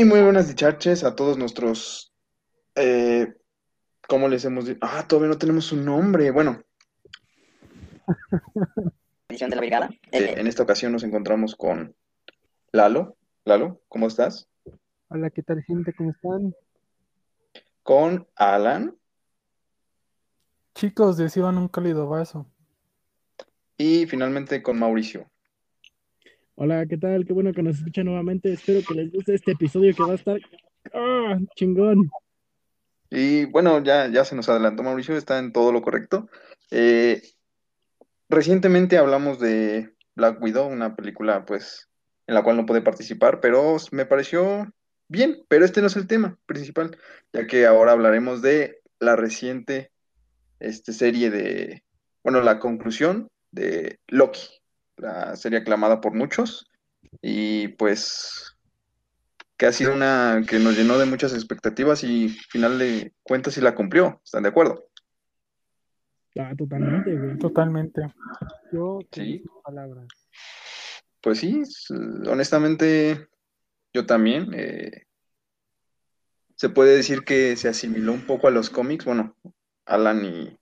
Hey, muy buenas dicharches a todos nuestros, eh, ¿cómo les hemos dicho? Ah, todavía no tenemos un nombre. Bueno, edición de la brigada. eh, en esta ocasión nos encontramos con Lalo. Lalo, ¿cómo estás? Hola, ¿qué tal, gente? ¿Cómo están? Con Alan Chicos, reciban un cálido vaso. y finalmente con Mauricio. Hola, ¿qué tal? Qué bueno que nos escuchan nuevamente. Espero que les guste este episodio que va a estar ¡ah! chingón. Y bueno, ya, ya se nos adelantó Mauricio, está en todo lo correcto. Eh, recientemente hablamos de Black Widow, una película pues en la cual no pude participar, pero me pareció bien, pero este no es el tema principal, ya que ahora hablaremos de la reciente este, serie de, bueno, la conclusión de Loki, la serie aclamada por muchos y pues que ha sido una que nos llenó de muchas expectativas y final de cuentas sí la cumplió, ¿están de acuerdo? Ah, totalmente, güey. Totalmente. Yo, Sí. palabras. Pues sí, honestamente yo también. eh, se puede decir que se asimiló un poco a los cómics. Bueno, Alan y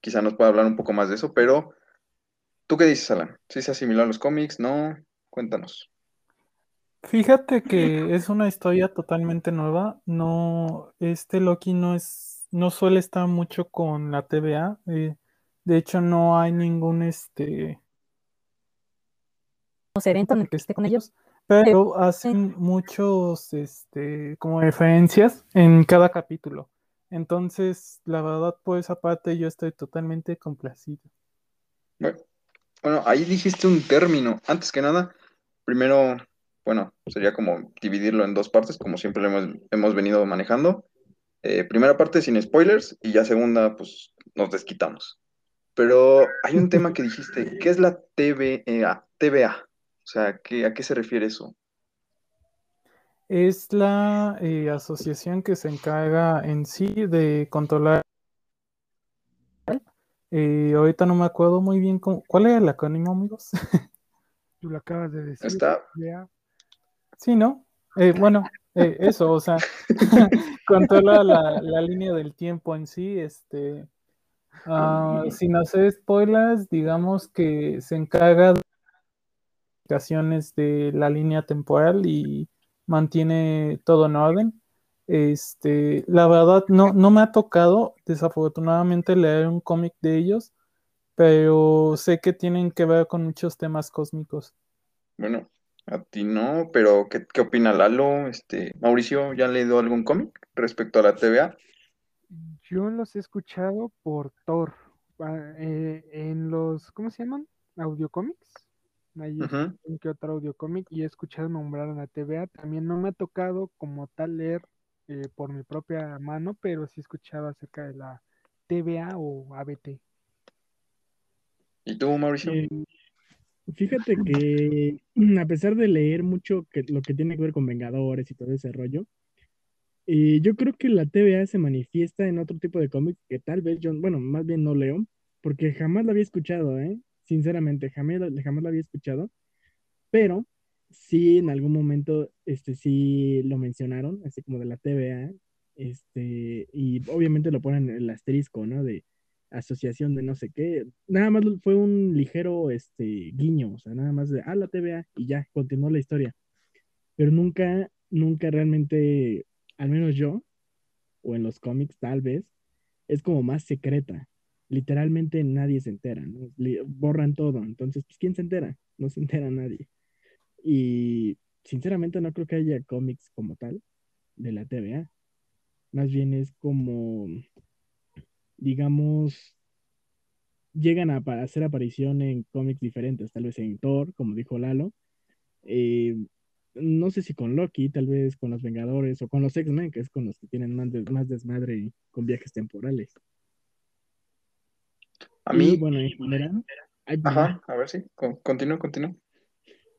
quizá nos pueda hablar un poco más de eso, pero ¿tú qué dices, Alan? ¿Sí se asimiló a los cómics? ¿No? Cuéntanos. Fíjate que es una historia totalmente nueva. No, este Loki no es, no suele estar mucho con la TVA. eh, de hecho, no hay ningún este evento en el que esté con ellos, pero hacen muchos este como referencias en cada capítulo. Entonces, la verdad, por esa parte yo estoy totalmente complacido. Bueno, bueno, ahí dijiste un término. Antes que nada, primero, bueno, sería como dividirlo en dos partes, como siempre lo hemos, hemos venido manejando. Eh, primera parte sin spoilers y ya segunda, pues nos desquitamos. Pero hay un tema que dijiste, ¿qué es la TVA? TVA. O sea, ¿qué, ¿a qué se refiere eso? Es la eh, asociación que se encarga en sí de controlar. Eh, ahorita no me acuerdo muy bien cómo- cuál era el acrónimo, amigos. Tú lo acabas de decir. Está. Sí, ¿no? Eh, bueno, eh, eso, o sea, controla la, la línea del tiempo en sí, este, ah, sin hacer spoilers, digamos que se encarga de indicaciones de la línea temporal y mantiene todo en orden. Este, la verdad, no, no me ha tocado, desafortunadamente, leer un cómic de ellos, pero sé que tienen que ver con muchos temas cósmicos. bueno, a ti no, pero ¿qué, qué opina Lalo? Este, Mauricio, ¿ya han leído algún cómic respecto a la TVA? Yo los he escuchado por Thor. ah, eh, en los, ¿cómo se llaman? Audiocómics. Que otro audiocómic y he escuchado nombrar a la TVA. También no me ha tocado como tal leer eh, por mi propia mano, pero sí he escuchado acerca de la TVA o ABT. ¿Y tú, Mauricio? Eh, fíjate que a pesar de leer mucho que, lo que tiene que ver con Vengadores y todo ese rollo, eh, yo creo que la TVA se manifiesta en otro tipo de cómics que tal vez yo, bueno, más bien no leo, porque jamás la había escuchado, ¿eh? Sinceramente, jamás, jamás la había escuchado, pero sí en algún momento, este, sí lo mencionaron, así como de la TVA, este, y obviamente lo ponen en el asterisco, ¿no? De asociación de no sé qué. Nada más fue un ligero este, guiño, o sea, nada más de, ah, la TVA y ya, continuó la historia. Pero nunca, nunca realmente, al menos yo, o en los cómics tal vez, es como más secreta. Literalmente nadie se entera, borran todo. Entonces, pues, ¿quién se entera? No se entera nadie. Y sinceramente no creo que haya cómics como tal de la TVA. Más bien es como, digamos, llegan a hacer aparición en cómics diferentes, tal vez en Thor, como dijo Lalo. Eh, no sé si con Loki, tal vez con los Vengadores o con los X-Men, que es con los que tienen más, des- más desmadre con viajes temporales. A Y mí, bueno, en general, ajá, a ver si, con- continúa, continúa.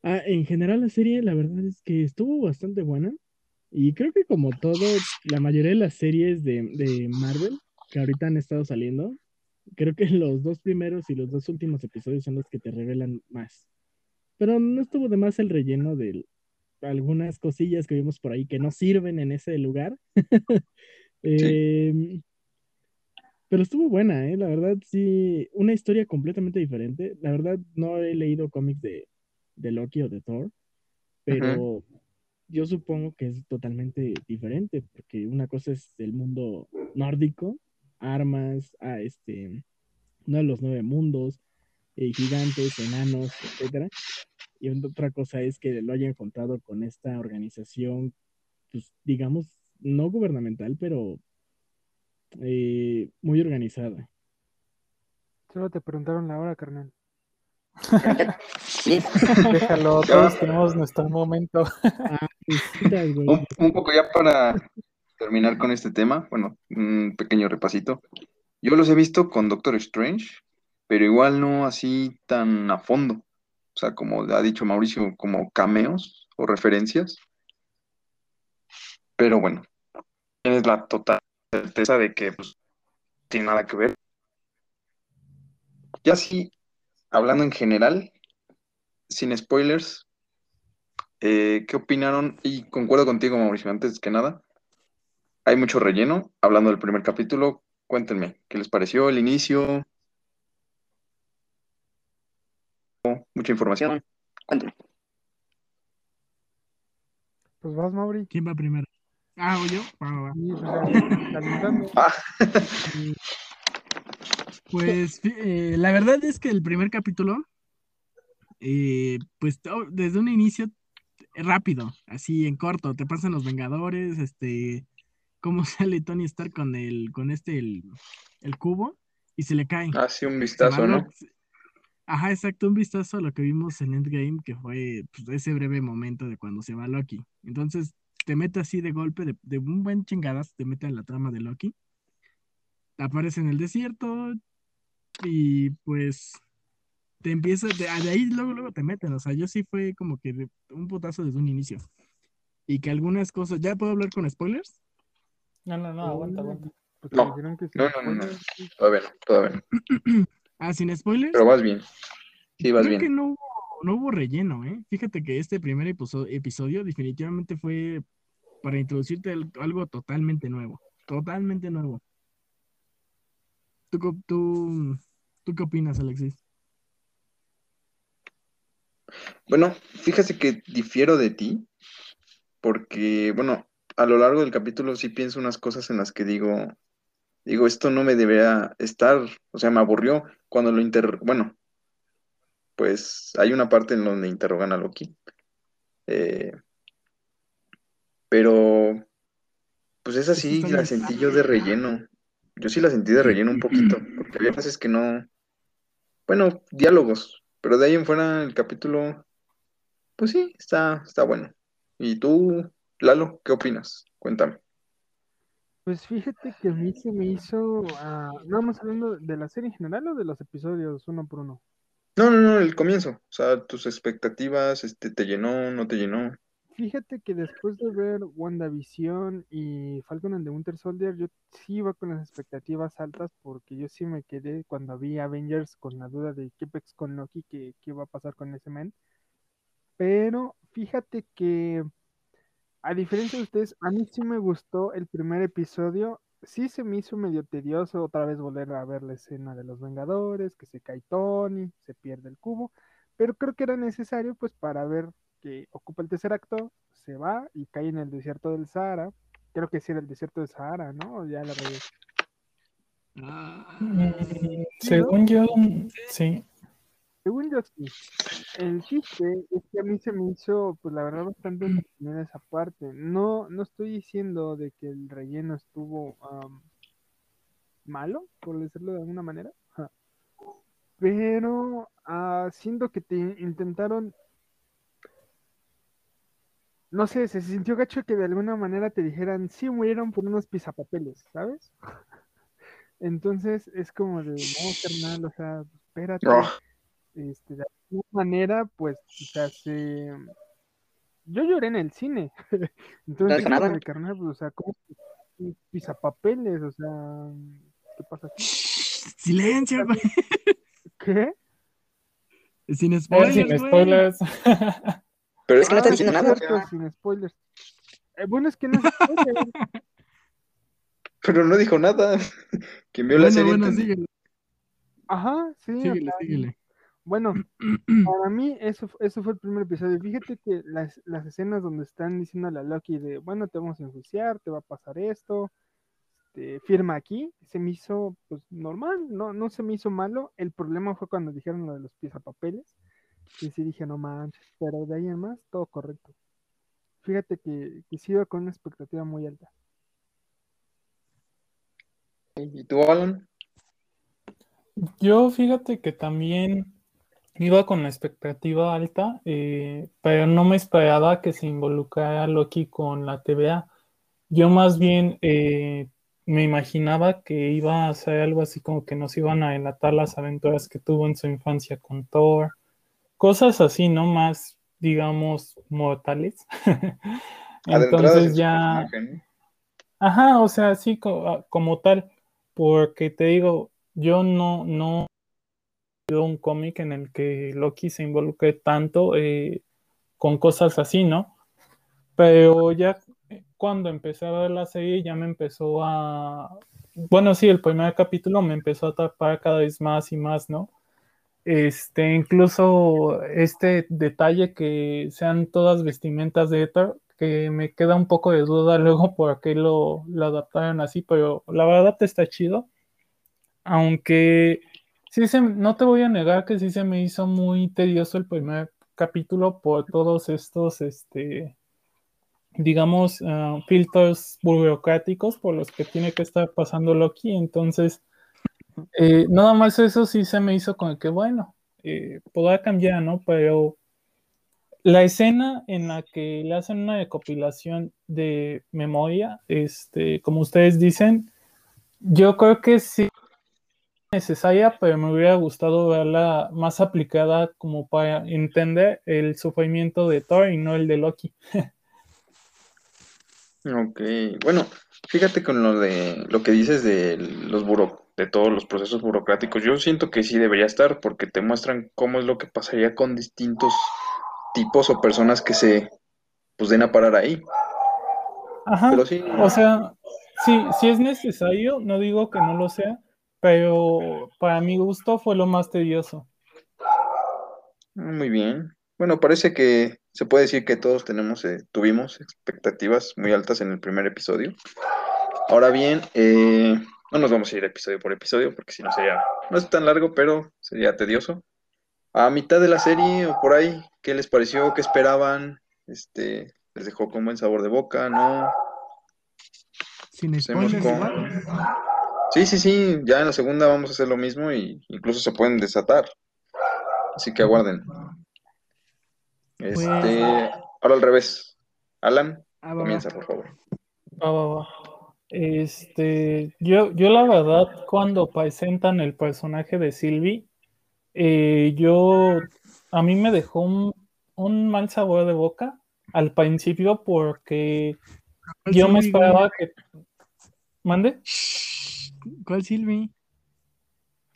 Ah, en general la serie, la verdad es que estuvo bastante buena. Y creo que como todo, la mayoría de las series de, de Marvel que ahorita han estado saliendo, creo que los dos primeros y los dos últimos episodios son los que te revelan más. Pero no estuvo de más el relleno del, algunas cosillas que vimos por ahí que no sirven en ese lugar. Em, pero estuvo buena, ¿eh? La verdad, sí, una historia completamente diferente. La verdad, no he leído cómics de, de Loki o de Thor, pero yo supongo que es totalmente diferente, porque una cosa es el mundo nórdico, armas, a este, uno de los nueve mundos, eh, gigantes, enanos, etcétera. Y otra cosa es que lo haya encontrado con esta organización, pues digamos, no gubernamental, pero eh, muy organizada. Solo te preguntaron la hora, carnal. Déjalo, todos tenemos nuestro momento. Un, un poco ya para terminar con este tema, bueno, un pequeño repasito. Yo los he visto con Doctor Strange, pero igual no así tan a fondo. O sea, como ha dicho Mauricio, como cameos o referencias. Pero bueno, tienes la total certeza de que pues, tiene nada que ver. Ya sí, hablando en general, sin spoilers, eh, ¿qué opinaron? Y concuerdo contigo, Mauricio, antes que nada, hay mucho relleno. Hablando del primer capítulo, cuéntenme, ¿qué les pareció el inicio? Mucha información. Cuéntenme. Pues vas, Mauri. ¿Quién va primero? Ah, ¿o yo? Va, va, va. Sí, o sea, calentando. Ah, Pues eh, la verdad es que el primer capítulo, eh, pues desde un inicio rápido, así en corto, te pasan los Vengadores, este, cómo sale Tony Stark con el, con este, el, el cubo, y se le cae. así un Se va vistazo, ¿no? Ajá, exacto, un vistazo a lo que vimos en Endgame, que fue pues, ese breve momento de cuando se va Loki. Entonces, te mete así de golpe, de, de un buen chingadas, te mete en la trama de Loki. Aparece en el desierto y pues te empieza, de, de ahí luego, luego te meten. O sea, yo sí fue como que de- un putazo desde un inicio. Y que algunas cosas, ¿ya puedo hablar con spoilers? No, no, no, aguanta, aguanta. Te No. que. No, no, no, Todavía no, todavía no. Ah, sin spoilers. Pero vas bien. Sí, vas Creo que bien. no hubo, no hubo relleno, ¿eh? Fíjate que este primer episo- episodio definitivamente fue para introducirte al- algo totalmente nuevo. Totalmente nuevo. ¿Tú, tú, ¿tú qué opinas, Alexis? Bueno, fíjate que difiero de ti, porque, bueno, a lo largo del capítulo sí pienso unas cosas en las que digo, digo, esto no me debería estar, o sea, me aburrió cuando lo inter... Bueno, pues hay una parte en donde interrogan a Loki, eh, pero, pues esa sí la sentí yo de relleno. Yo sí la sentí de relleno un poquito, porque había veces que no, bueno, diálogos, pero de ahí en fuera el capítulo, pues sí, está, está bueno. ¿Y tú, Lalo, qué opinas? Cuéntame. Pues fíjate que a mí se me hizo. ah, ¿no vamos hablando de la serie en general o de los episodios uno por uno? No, no, no, el comienzo. O sea, tus expectativas, este, ¿te llenó, no te llenó? Fíjate que después de ver WandaVision y Falcon and the Winter Soldier, yo sí iba con las expectativas altas porque yo sí me quedé cuando vi Avengers con la duda de qué pex con Loki, qué, qué va a pasar con ese men. Pero fíjate que, a diferencia de ustedes, a mí sí me gustó el primer episodio. Sí se me hizo medio tedioso otra vez volver a ver la escena de los Vengadores, que se cae Tony, se pierde el cubo, pero creo que era necesario pues para ver que ocupa el tercer acto, se va y cae en el desierto del Sahara. Creo que sí era el desierto del Sahara, ¿no? Ya la regué. Ah, Según yo, sí. Según yo sí. El chiste es que a mí se me hizo, pues la verdad, bastante entretenida esa parte. No, no estoy diciendo de que el relleno estuvo malo, por decirlo de alguna manera. Pero ah, siento que te intentaron, no sé, se sintió gacho que de alguna manera te dijeran, sí murieron por unos pisapapeles, ¿sabes? Entonces es como de, no, carnal, o sea, espérate Oh, este, de alguna manera, pues, o sea, se... Yo lloré en el cine. Entonces, como nada. de carnal, pues, o sea, ¿cómo que pisapapeles? O sea, ¿qué pasa aquí? Silencio, güey. ¿Qué? Sin Eh, spoilers, sin güey. spoilers. Pero es que no Ah, está diciendo nada. cierto, sin spoilers. Eh, bueno, es que no es spoiler. pero no dijo nada. Quien vio la Bueno, serie bueno, entendió. síguele, Ajá, sí. síguele, síguele. Bueno, para mí eso, eso fue el primer episodio. Fíjate que las, las escenas donde están diciendo a la Loki de, bueno, te vamos a enjuiciar, te va a pasar esto, este, firma aquí, se me hizo pues normal, no, no se me hizo malo. El problema fue cuando dijeron lo de los pisapapeles. Y sí dije, no manches, pero de ahí en más, todo correcto. Fíjate que, que sí iba con una expectativa muy alta. ¿Y tú, Alan? Yo fíjate que también iba con la expectativa alta, eh, pero no me esperaba que se involucrara Loki con la TVA. Yo más bien eh, me imaginaba que iba a ser algo así como que nos iban a relatar las aventuras que tuvo en su infancia con Thor, cosas así, ¿no? Más, digamos, mortales. Entonces ya... Ajá, o sea, sí, ah, como tal, porque te digo, yo no, no un cómic en el que Loki se involucre tanto eh, con cosas así, ¿no? Pero ya eh, cuando empecé a ver la serie ya me empezó a, bueno, sí, el primer capítulo me empezó a atrapar cada vez más y más, ¿no? Este, incluso este detalle que sean todas vestimentas de Thor, que me queda un poco de duda luego por qué lo, lo adaptaron así, pero la verdad está chido. Aunque sí se, no te voy a negar que sí se me hizo muy tedioso el primer capítulo por todos estos, este, digamos, ah, filtros burocráticos por los que tiene que estar pasando Loki. Entonces, eh, nada más eso sí se me hizo con que, bueno, eh, podrá cambiar, ¿no? Pero la escena en la que le hacen una recopilación de memoria, este, como ustedes dicen, yo creo que sí es necesaria, pero me hubiera gustado verla más aplicada como para entender el sufrimiento de Thor y no el de Loki. Ok, bueno, fíjate con lo de lo que dices de los buro, de todos los procesos burocráticos, yo siento que sí debería estar porque te muestran cómo es lo que pasaría con distintos tipos o personas que se pues den a parar ahí. Ajá, Pero sí, o sea, sí, sí es necesario, no digo que no lo sea, pero para mi gusto fue lo más tedioso. muy bien. Bueno, parece que se puede decir que todos tenemos, eh, tuvimos expectativas muy altas en el primer episodio. Ahora bien, eh, no nos vamos a ir episodio por episodio porque si no sería, no es tan largo, pero sería tedioso. A mitad de la serie o por ahí, ¿qué les pareció? ¿Qué esperaban? Este, ¿les dejó con buen sabor de boca? ¿No? Sin spoilers con-. Sí, sí, sí, ya en la segunda vamos a hacer lo mismo y incluso se pueden desatar. Así que aguarden. Este, ahora al revés. Alan, Ah, va, va. comienza, por favor. Este, yo, yo la verdad, cuando presentan el personaje de Sylvie, eh, yo, a mí me dejó un, un mal sabor de boca al principio porque ¿Cuál yo me Sylvie, esperaba que... ¿Mande? ¿Cuál Silvi?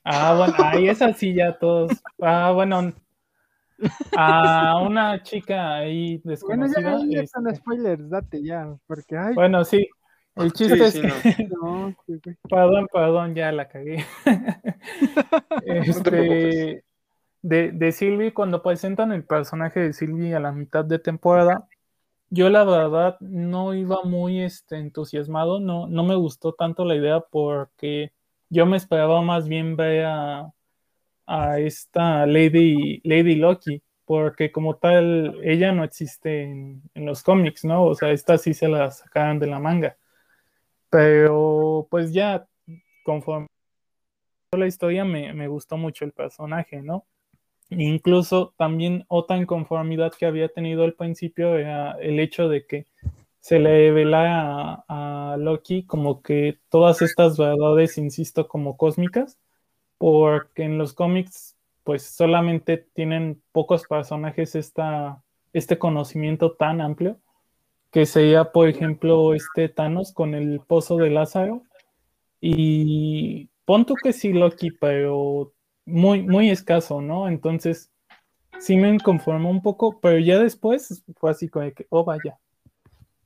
Ah, bueno, ahí es así ya todos. Ah, bueno, a una chica ahí Bueno, desconocida. ya, ya este, son spoilers, date ya, porque ay, bueno, sí, el chiste Sí, es sí, que... no. no, sí, güey. Perdón, perdón, ya la cagué. Este, de, de Sylvie, cuando presentan el personaje de Sylvie a la mitad de temporada, yo la verdad no iba muy este, entusiasmado, no, no me gustó tanto la idea porque yo me esperaba más bien ver a, a esta Lady, Lady Loki, porque como tal, ella no existe en, en los cómics, ¿no? O sea, esta sí se la sacaron de la manga. Pero pues ya, conforme la historia, me, me gustó mucho el personaje, ¿no? Incluso también otra inconformidad que había tenido al principio era el hecho de que se le revelara a, a Loki como que todas estas verdades, insisto, como cósmicas, porque en los cómics pues solamente tienen pocos personajes esta, este conocimiento tan amplio, que sería, por ejemplo, este Thanos con el pozo de Lázaro, y pon tú que sí Loki, pero muy, muy escaso, ¿no? Entonces, sí me conformó un poco, pero ya después fue así como que, oh vaya,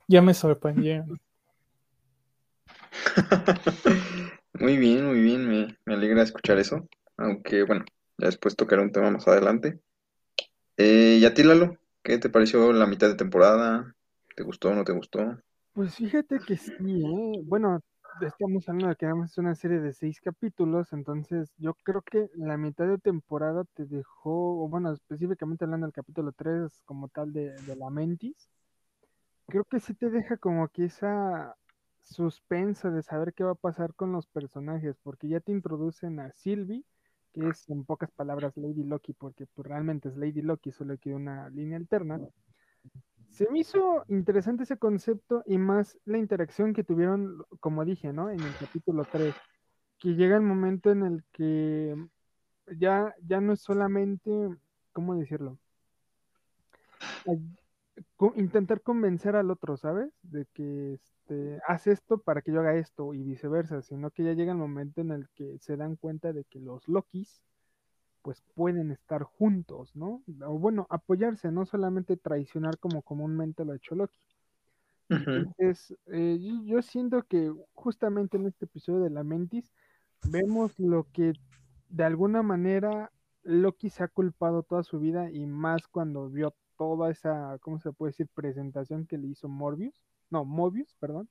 ya me sorprendieron. Muy bien, muy bien, me, me alegra escuchar eso, aunque bueno, ya después tocaré un tema más adelante. Eh, ¿y a ti, Lalo? ¿Qué te pareció la mitad de temporada? ¿Te gustó o no te gustó? Pues fíjate que sí, ¿eh? Bueno, estamos hablando de que es una serie de seis capítulos, entonces yo creo que la mitad de temporada te dejó, o bueno, específicamente hablando del capítulo 3 como tal de, de la Mentis, creo que sí te deja como que esa suspensa de saber qué va a pasar con los personajes, porque ya te introducen a Sylvie, que es en pocas palabras Lady Loki, porque pues, realmente es Lady Loki, solo que una línea alterna. Se me hizo interesante ese concepto y más la interacción que tuvieron, como dije, ¿no? En el capítulo 3, que llega el momento en el que ya, ya no es solamente, ¿cómo decirlo? intentar convencer al otro, ¿sabes? De que este, haz esto para que yo haga esto y viceversa, sino que ya llega el momento en el que se dan cuenta de que los Lokis pues pueden estar juntos, ¿no? O bueno, apoyarse, no solamente traicionar como comúnmente lo ha hecho Loki. Entonces, eh, yo siento que justamente en este episodio de la Mentis vemos lo que de alguna manera Loki se ha culpado toda su vida y más cuando vio toda esa, ¿cómo se puede decir? Presentación que le hizo Morbius, no, Mobius, perdón,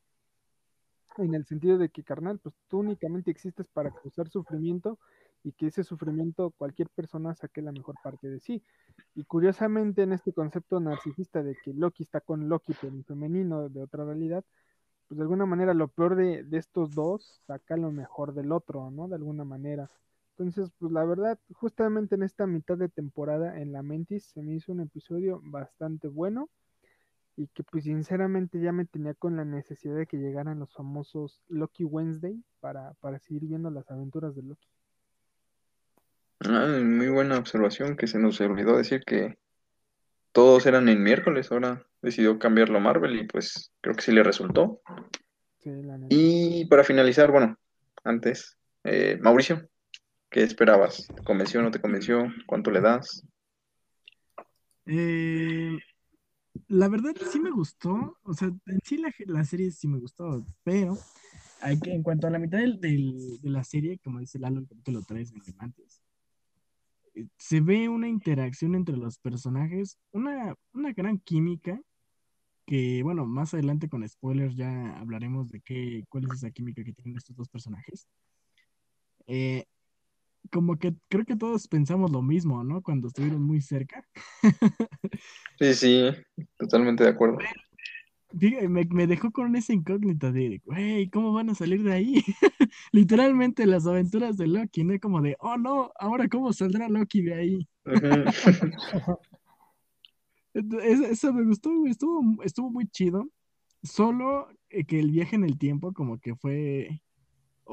en el sentido de que, carnal, pues tú únicamente existes para causar sufrimiento y que ese sufrimiento cualquier persona saque la mejor parte de sí. Y curiosamente en este concepto narcisista de que Loki está con Loki, pero en femenino de otra realidad, pues de alguna manera lo peor de, de estos dos saca lo mejor del otro, ¿no? De alguna manera. Entonces, pues la verdad, justamente en esta mitad de temporada en la Mentis se me hizo un episodio bastante bueno y que pues sinceramente ya me tenía con la necesidad de que llegaran los famosos Loki Wednesday para, para seguir viendo las aventuras de Loki. Ah, muy buena observación que se nos olvidó decir que todos eran en miércoles, ahora decidió cambiarlo a Marvel y pues creo que sí le resultó. y para finalizar, bueno, antes, eh, Mauricio, ¿Qué esperabas? ¿Te convenció o no te convenció? ¿Cuánto le das? Eh, la verdad sí me gustó, o sea, en sí la, serie sí me gustó, pero hay que, en cuanto a la mitad del, de la serie, como dice Lalo, el capítulo 3 de Diamantes, eh, se ve una interacción entre los personajes, una, una gran química, que bueno, más adelante con spoilers ya hablaremos de qué, cuál es esa química que tienen estos dos personajes. Eh, como que creo que todos pensamos lo mismo, ¿no? Cuando estuvieron muy cerca. Sí, sí, totalmente de acuerdo. Me, me dejó con esa incógnita de, güey, ¿cómo van a salir de ahí? Literalmente las aventuras de Loki, ¿no? Como de, oh no, ahora cómo saldrá Loki de ahí. Eso me gustó, güey, estuvo, estuvo muy chido. Solo eh, que el viaje en el tiempo como que fue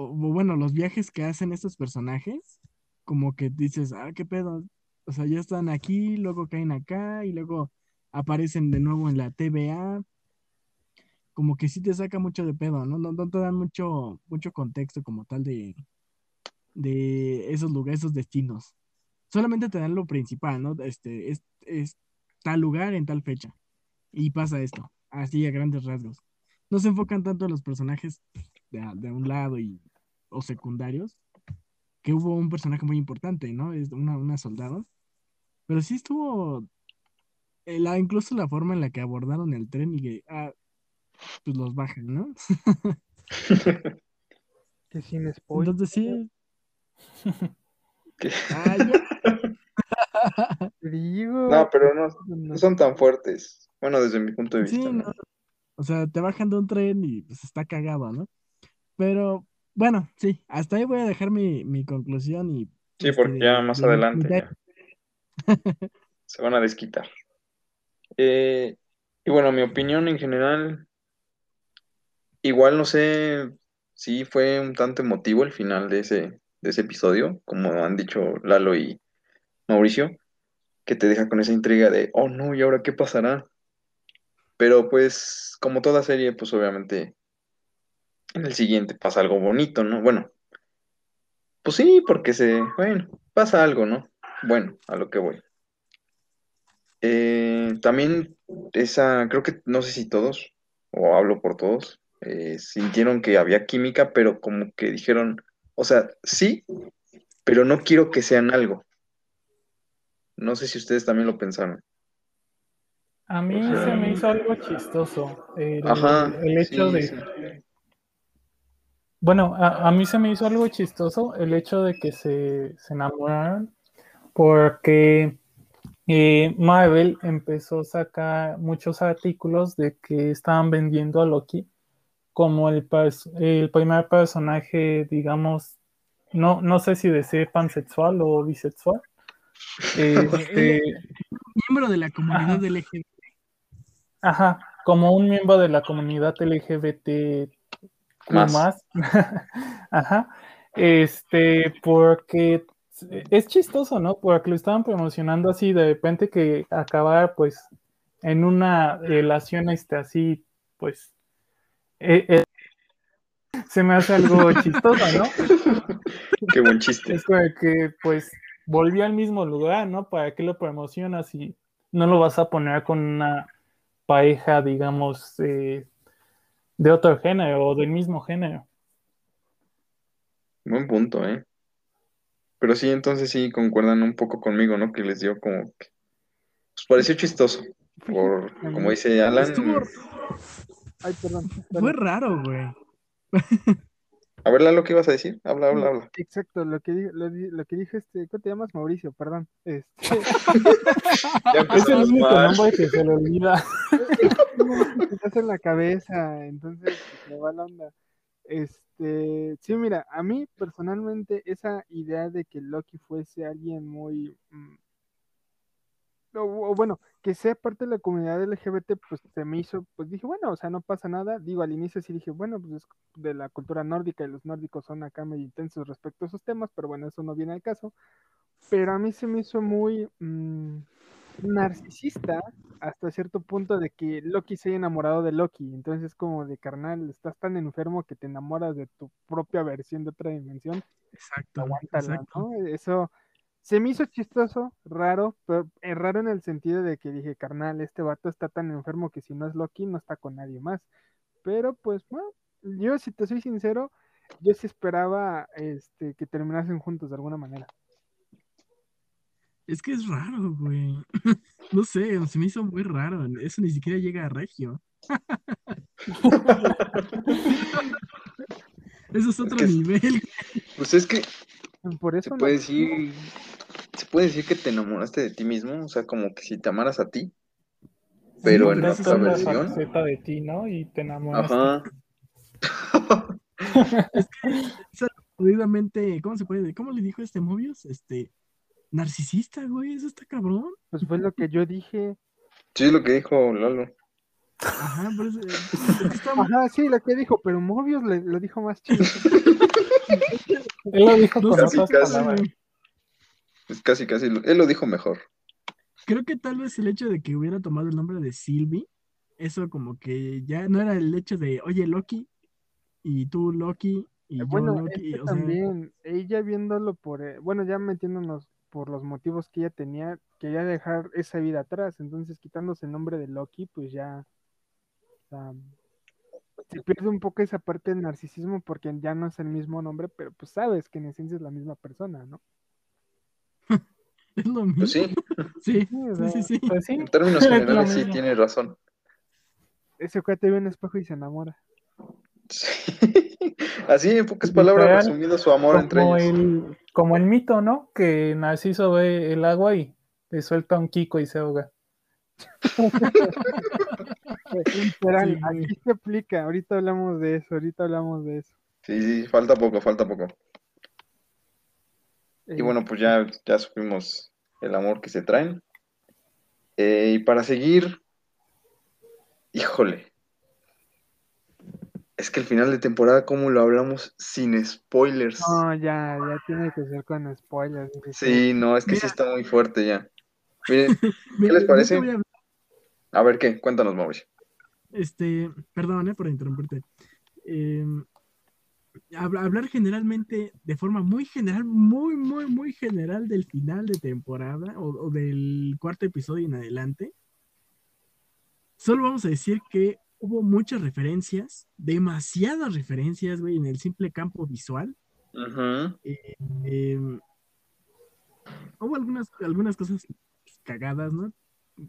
o, bueno, los viajes que hacen estos personajes, como que dices, ah, qué pedo, o sea, ya están aquí, luego caen acá y luego aparecen de nuevo en la TVA. Como que sí te saca mucho de pedo, ¿no? No, te dan mucho, mucho contexto como tal de, de esos lugares, esos destinos. Solamente te dan lo principal, ¿no? Este, es, es tal lugar en tal fecha. Y pasa esto, así a grandes rasgos. No se enfocan tanto en los personajes de, un lado y, o secundarios, que hubo un personaje muy importante, ¿no? Es una, una soldado. Pero sí estuvo, eh, la, incluso la forma en la que abordaron el tren y que, ah, pues los bajan, ¿no? que sin spoiler. Entonces sí. no, pero no, no, son tan fuertes. Bueno, desde mi punto de vista. no. O sea, te bajan de un tren y pues está cagado, ¿no? Pero bueno, sí, hasta ahí voy a dejar mi, conclusión y... Sí, porque este, ya más adelante se van a desquitar. Eh, y bueno, mi opinión en general, igual no sé si fue un tanto emotivo el final de ese, de ese episodio, como han dicho Lalo y Mauricio, que te deja con esa intriga de, oh no, ¿y ahora qué pasará? Pero pues, como toda serie, pues obviamente en el siguiente pasa algo bonito, ¿no? Bueno, pues sí, porque se, bueno, pasa algo, ¿no? Bueno, a lo que voy. Eh, también esa, creo que no sé si todos, o hablo por todos, eh, sintieron que había química, pero como que dijeron, o sea, sí, pero no quiero que sean algo. No sé si ustedes también lo pensaron. A mí O sea, se me hizo algo chistoso el, Ajá, el hecho sí, de, sí. bueno, a, a mí se me hizo algo chistoso el hecho de que se, se enamoraron porque eh, Marvel empezó a sacar muchos artículos de que estaban vendiendo a Loki como el, el primer personaje, digamos, no, no sé si decir pansexual o bisexual. Este, Miembro de la comunidad Ajá. LGBT. Ajá, como un miembro de la comunidad LGBT Más. más. Ajá. Este, porque es chistoso, ¿no? Porque lo estaban promocionando así de repente que acabar pues en una relación este así, pues eh, eh, se me hace algo chistoso, ¿no? Qué buen chiste. Es como que pues volvió al mismo lugar, ¿no? ¿Para qué lo promocionas si no lo vas a poner con una pareja, digamos, eh, de otro género o del mismo género? Buen punto, ¿eh? Pero sí, entonces sí concuerdan un poco conmigo, ¿no? Que les dio como que... Pues pareció chistoso. Por, como dice Alan, Ay, perdón. fue raro, güey. a ver, lo que ibas a decir. Habla, habla, habla. Exacto, lo que, lo, lo que dije, este, ¿cómo te llamas? Mauricio, perdón. Este, Ya Es el único mal. nombre que se le olvida. estás en la cabeza, entonces me va la onda. Este, sí, mira, a mí personalmente esa idea de que Loki fuese alguien muy, mm, o, o bueno, que sea parte de la comunidad LGBT, pues se me hizo, pues dije, bueno, o sea, no pasa nada. Digo, al inicio sí dije, bueno, pues es de la cultura nórdica y los nórdicos son acá medio intensos respecto a esos temas, pero bueno, eso no viene al caso. Pero a mí se me hizo muy mm, narcisista hasta cierto punto de que Loki se haya enamorado de Loki. Entonces es como de carnal, estás tan enfermo que te enamoras de tu propia versión de otra dimensión. Exacto, Aguántala, exacto. ¿no? Eso se me hizo chistoso, raro, pero eh, raro en el sentido de que dije, carnal, este vato está tan enfermo que si no es Loki no está con nadie más. Pero pues, bueno, yo si te soy sincero, yo sí esperaba este, que terminasen juntos de alguna manera. Es que es raro, güey. No sé, se me hizo muy raro. Eso ni siquiera llega a Regio. Eso es otro que nivel. Pues es que Por se no- puede decir, se puede decir que te enamoraste de ti mismo, o sea, como que si te amaras a ti, pero en otra versión. faceta de ti, ¿no? Y te enamoras. Ajá. Es jodidamente, ¿cómo se puede? ¿Cómo le dijo este Mobius? Este, narcisista, güey, eso está cabrón. Pues fue lo que yo dije. Sí, lo que dijo Lalo. Ajá, por eso. que Ajá, sí, lo que dijo, pero Mobius le- lo dijo más chido. Él lo dijo con casi, otras casi. palabras. Pues casi, casi, lo- él lo dijo mejor. Creo que tal vez el hecho de que hubiera tomado el nombre de Sylvie, eso como que ya no era el hecho de, oye, Loki, y tú Loki, y yo Bueno, es Loki, que o sea, también ella viéndolo por, eh, bueno, ya metiéndonos por los motivos que ella tenía, quería dejar esa vida atrás, entonces quitándose el nombre de Loki, pues ya o sea, se pierde un poco esa parte del narcisismo porque ya no es el mismo nombre, pero pues sabes que en esencia es la misma persona, ¿no? es lo mismo. Pues sí, Sí, Sí, sí, sí, sea, sí. Pues sí, en términos generales sí tiene razón. Ese cuate ve un espejo y se enamora. Sí. Así, en pocas palabras, Literal, resumido su amor entre como ellos. el, como el mito, ¿no? Que Narciso ve el agua y le suelta un Kiko y se ahoga. Literal, Sí, aquí se aplica, ahorita hablamos de eso, ahorita hablamos de eso. Sí, sí, falta poco, falta poco. Y Eh, bueno, pues ya, ya supimos el amor que se traen. Eh, y para seguir, híjole, es que el final de temporada, ¿cómo lo hablamos sin spoilers? No, ya, ya tiene que ser con spoilers. Sí, no, es que sí está muy fuerte ya. Miren, Mira, les parece? a ver qué, cuéntanos, Mauricio. Este, perdón, eh, por interrumpirte. Eh, hab- hablar generalmente, de forma muy general, muy, muy, muy general del final de temporada o, o del cuarto episodio en adelante. Solo vamos a decir que hubo muchas referencias, demasiadas referencias, güey, en el simple campo visual. Eh, hubo algunas, algunas cosas cagadas, ¿no?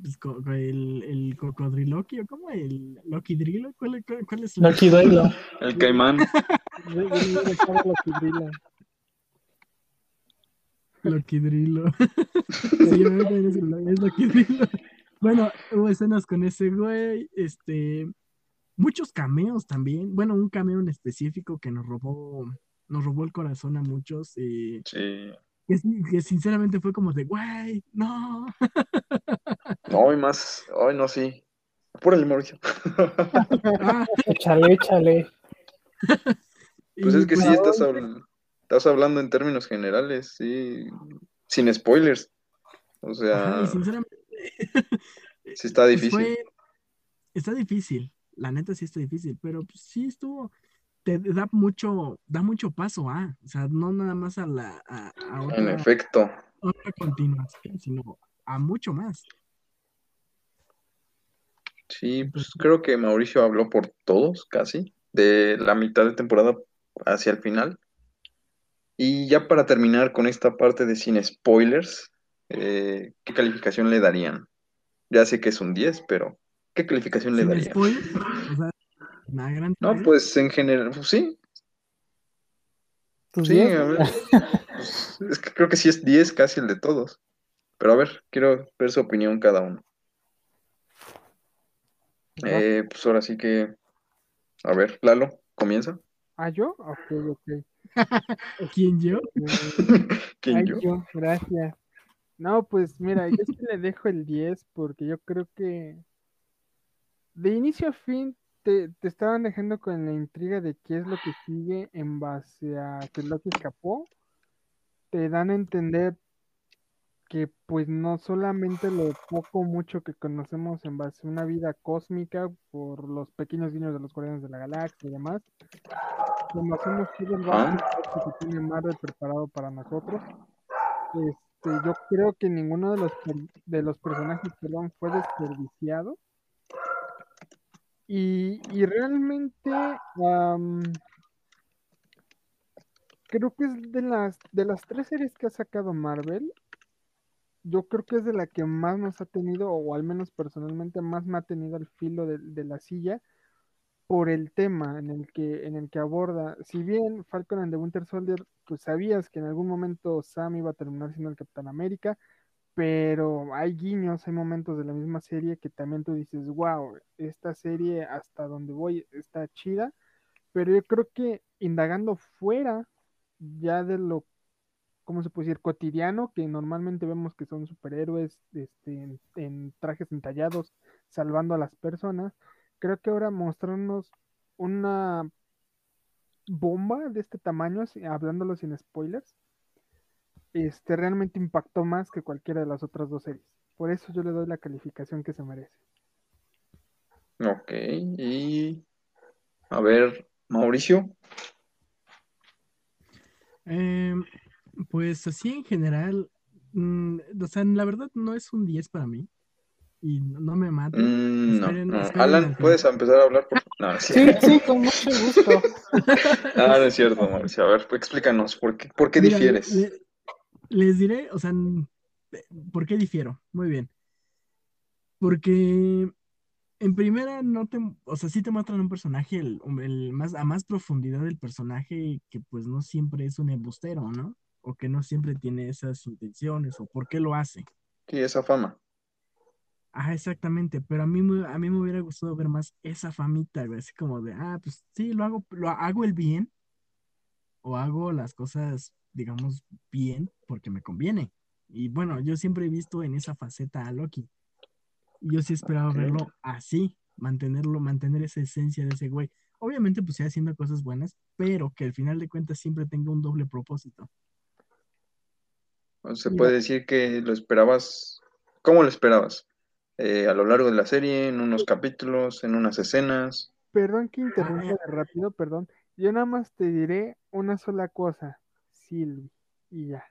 Pues, co- el, el cocodriloquio, ¿cómo? ¿El Loki Drilo? ¿Cuál, cuál, cuál es la- Duelo. El caimán. Yo- yo no recuerdo lo que brilla. Loki Drilo? Sí, es, el- es Loki Drilo. Bueno, hubo escenas con ese güey, este, muchos cameos también. Bueno, un cameo en específico que nos robó, nos robó el corazón a muchos. eh, Sí. que, sí- que sinceramente fue como de, güey, no. No, y más. Ay, no, sí. Apúrale, Mauricio. Ah, Échale, échale. Pues es que sí, pues, estás, habl- estás hablando en términos generales, sí. Sin spoilers. O sea, ajá, sinceramente, sí está pues difícil. fue- está difícil, la neta sí está difícil, pero pues, sí estuvo, te da mucho, da mucho paso a, o sea, no nada más a la, a, a En efecto. otra continuación, sino a mucho más. Sí, pues creo que Mauricio habló por todos, casi, de la mitad de temporada hacia el final. Y ya para terminar con esta parte de sin spoilers, eh, ¿qué calificación le darían? Ya sé que es un 10, pero ¿qué calificación le darían? o sea, una gran No, pues en general, pues sí, sí, a ver, pues, es que creo que sí es 10 casi el de todos. Pero a ver, quiero ver su opinión cada uno. Eh, pues ahora sí que, a ver, Lalo, comienza. ¿Ah, yo? Ok, ok. ¿quién yo? ¿Quién Ay, yo? yo, gracias. No, pues mira, yo sí le dejo el 10 porque yo creo que de inicio a fin te, te estaban dejando con la intriga de qué es lo que sigue en base a que Loki escapó. Te dan a entender que pues no solamente lo poco o mucho que conocemos en base a una vida cósmica por los pequeños guiños de los Guardianes de la Galaxia y demás, conocemos todo el universo que tiene Marvel preparado para nosotros. Este, yo creo que ninguno de los de los personajes, perdón, fue desperdiciado. Y, y realmente am, creo que es de las de las tres series que ha sacado Marvel, yo creo que es de la que más nos ha tenido, o al menos personalmente más me ha tenido al filo de, la silla por el tema en el que, en el que aborda. Si bien Falcon and the Winter Soldier, pues sabías que en algún momento Sam iba a terminar siendo el Capitán América, pero hay guiños, hay momentos de la misma serie que también tú dices, wow, esta serie hasta donde voy está chida, pero yo creo que indagando fuera ya de lo, ¿cómo se puede decir? Cotidiano, que normalmente vemos que son superhéroes este, en, en trajes entallados, salvando a las personas, creo que ahora mostrarnos una bomba de este tamaño, hablándolo sin spoilers, este realmente impactó más que cualquiera de las otras dos series. Por eso yo le doy la calificación que se merece. Ok, y a ver, Mauricio. Eh, pues así en general, mm, o sea, la verdad no es un 10 para mí. Y no no me maten. Mm, no, Esperen- no. esperen Alan, al ¿puedes empezar a hablar? Por... No, no Sí, cierto. sí, con mucho gusto. Ah, no es cierto, Mauricio. A ver, pues, explícanos, ¿por qué, por qué Mira, difieres? le- les diré, o sea, n- ¿por qué difiero? Muy bien. Porque en primera no te, o sea, sí te muestran un personaje, el, el más, a más profundidad del personaje que pues no siempre es un embustero, ¿no? O que no siempre tiene esas intenciones, o por qué lo hace. Sí, esa fama. Ajá, exactamente, pero a mí, me- a mí me hubiera gustado ver más esa famita, güey, así como de, ah, pues sí, lo hago, lo hago el bien, o hago las cosas, digamos, bien porque me conviene. Y bueno, yo siempre he visto en esa faceta a Loki. Yo sí esperaba Ok. verlo así, mantenerlo, mantener esa esencia de ese güey. Obviamente, pues sí haciendo cosas buenas, pero que al final de cuentas siempre tenga un doble propósito. O Se puede decir que lo esperabas. ¿Cómo lo esperabas? Eh, a lo largo de la serie, en unos capítulos, en unas escenas. Perdón que interrumpa Ah, de rápido, perdón. yo nada más te diré una sola cosa, Silvi, y ya.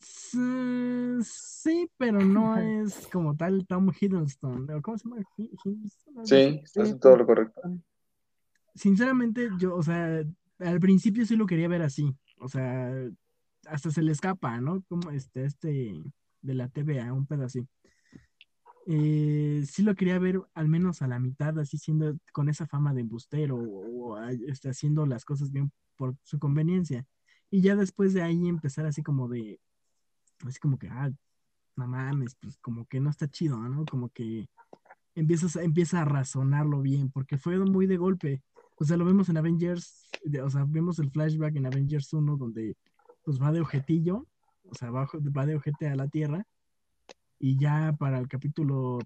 Sí, pero no es como tal Tom Hiddleston. ¿o ¿Cómo se llama? Hi- Hiddleston. Sí, estás en todo lo correcto. Sinceramente, yo, o sea, al principio sí lo quería ver así. O sea, hasta se le escapa, ¿no? Como este, este de la TVA, un pedo así. Eh, sí lo quería ver al menos a la mitad, así siendo con esa fama de embustero o, o, este, haciendo las cosas bien por su conveniencia. Y ya después de ahí empezar así como de, así como que, ah, no mames, pues como que no está chido, ¿no? Como que empiezas, empieza a razonarlo bien, porque fue muy de golpe. O sea, lo vemos en Avengers, o sea, vemos el flashback en Avengers 1 donde pues va de ojetillo, o sea, va, va de ojete a la Tierra, y ya para el capítulo,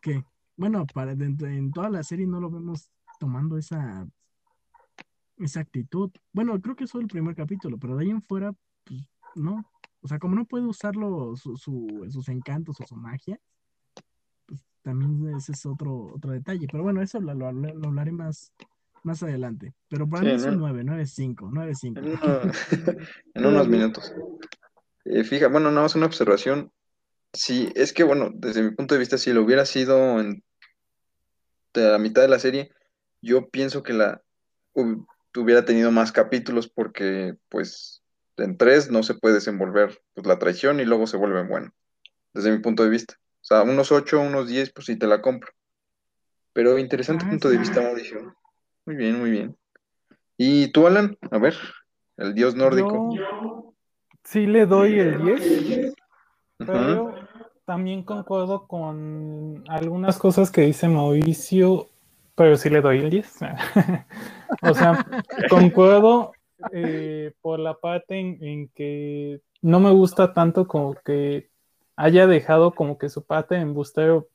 ¿qué? Bueno, para dentro, en toda la serie no lo vemos tomando esa, esa actitud. Bueno, creo que eso es el primer capítulo, pero de ahí en fuera, pues no. O sea, como no puede usarlo su, su- sus encantos o su magia, pues también ese es otro, otro detalle. Pero bueno, eso lo, lo- lo hablaré más, más adelante. Pero para Sí, mí es un ¿no? 9, 9, 5, 9, 5. En, en unos minutos. Eh, fija, bueno, nada más una observación. Sí, es que, bueno, desde mi punto de vista, si lo hubiera sido en de la mitad de la serie, yo pienso que la hu- hubiera tenido más capítulos porque, pues, en tres no se puede desenvolver pues, la traición y luego se vuelve bueno, desde mi punto de vista. O sea, unos ocho, unos diez, pues sí te la compro. Pero interesante Ah, punto de vista, Mauricio. Muy bien, muy bien. ¿Y tú, Alan? A ver, el dios nórdico. Yo sí le doy el 10, Ujú. pero también concuerdo con algunas cosas que dice Mauricio, pero sí le doy el 10. o sea, concuerdo eh, por la parte en, en que no me gusta tanto como que haya dejado como que su parte de embustero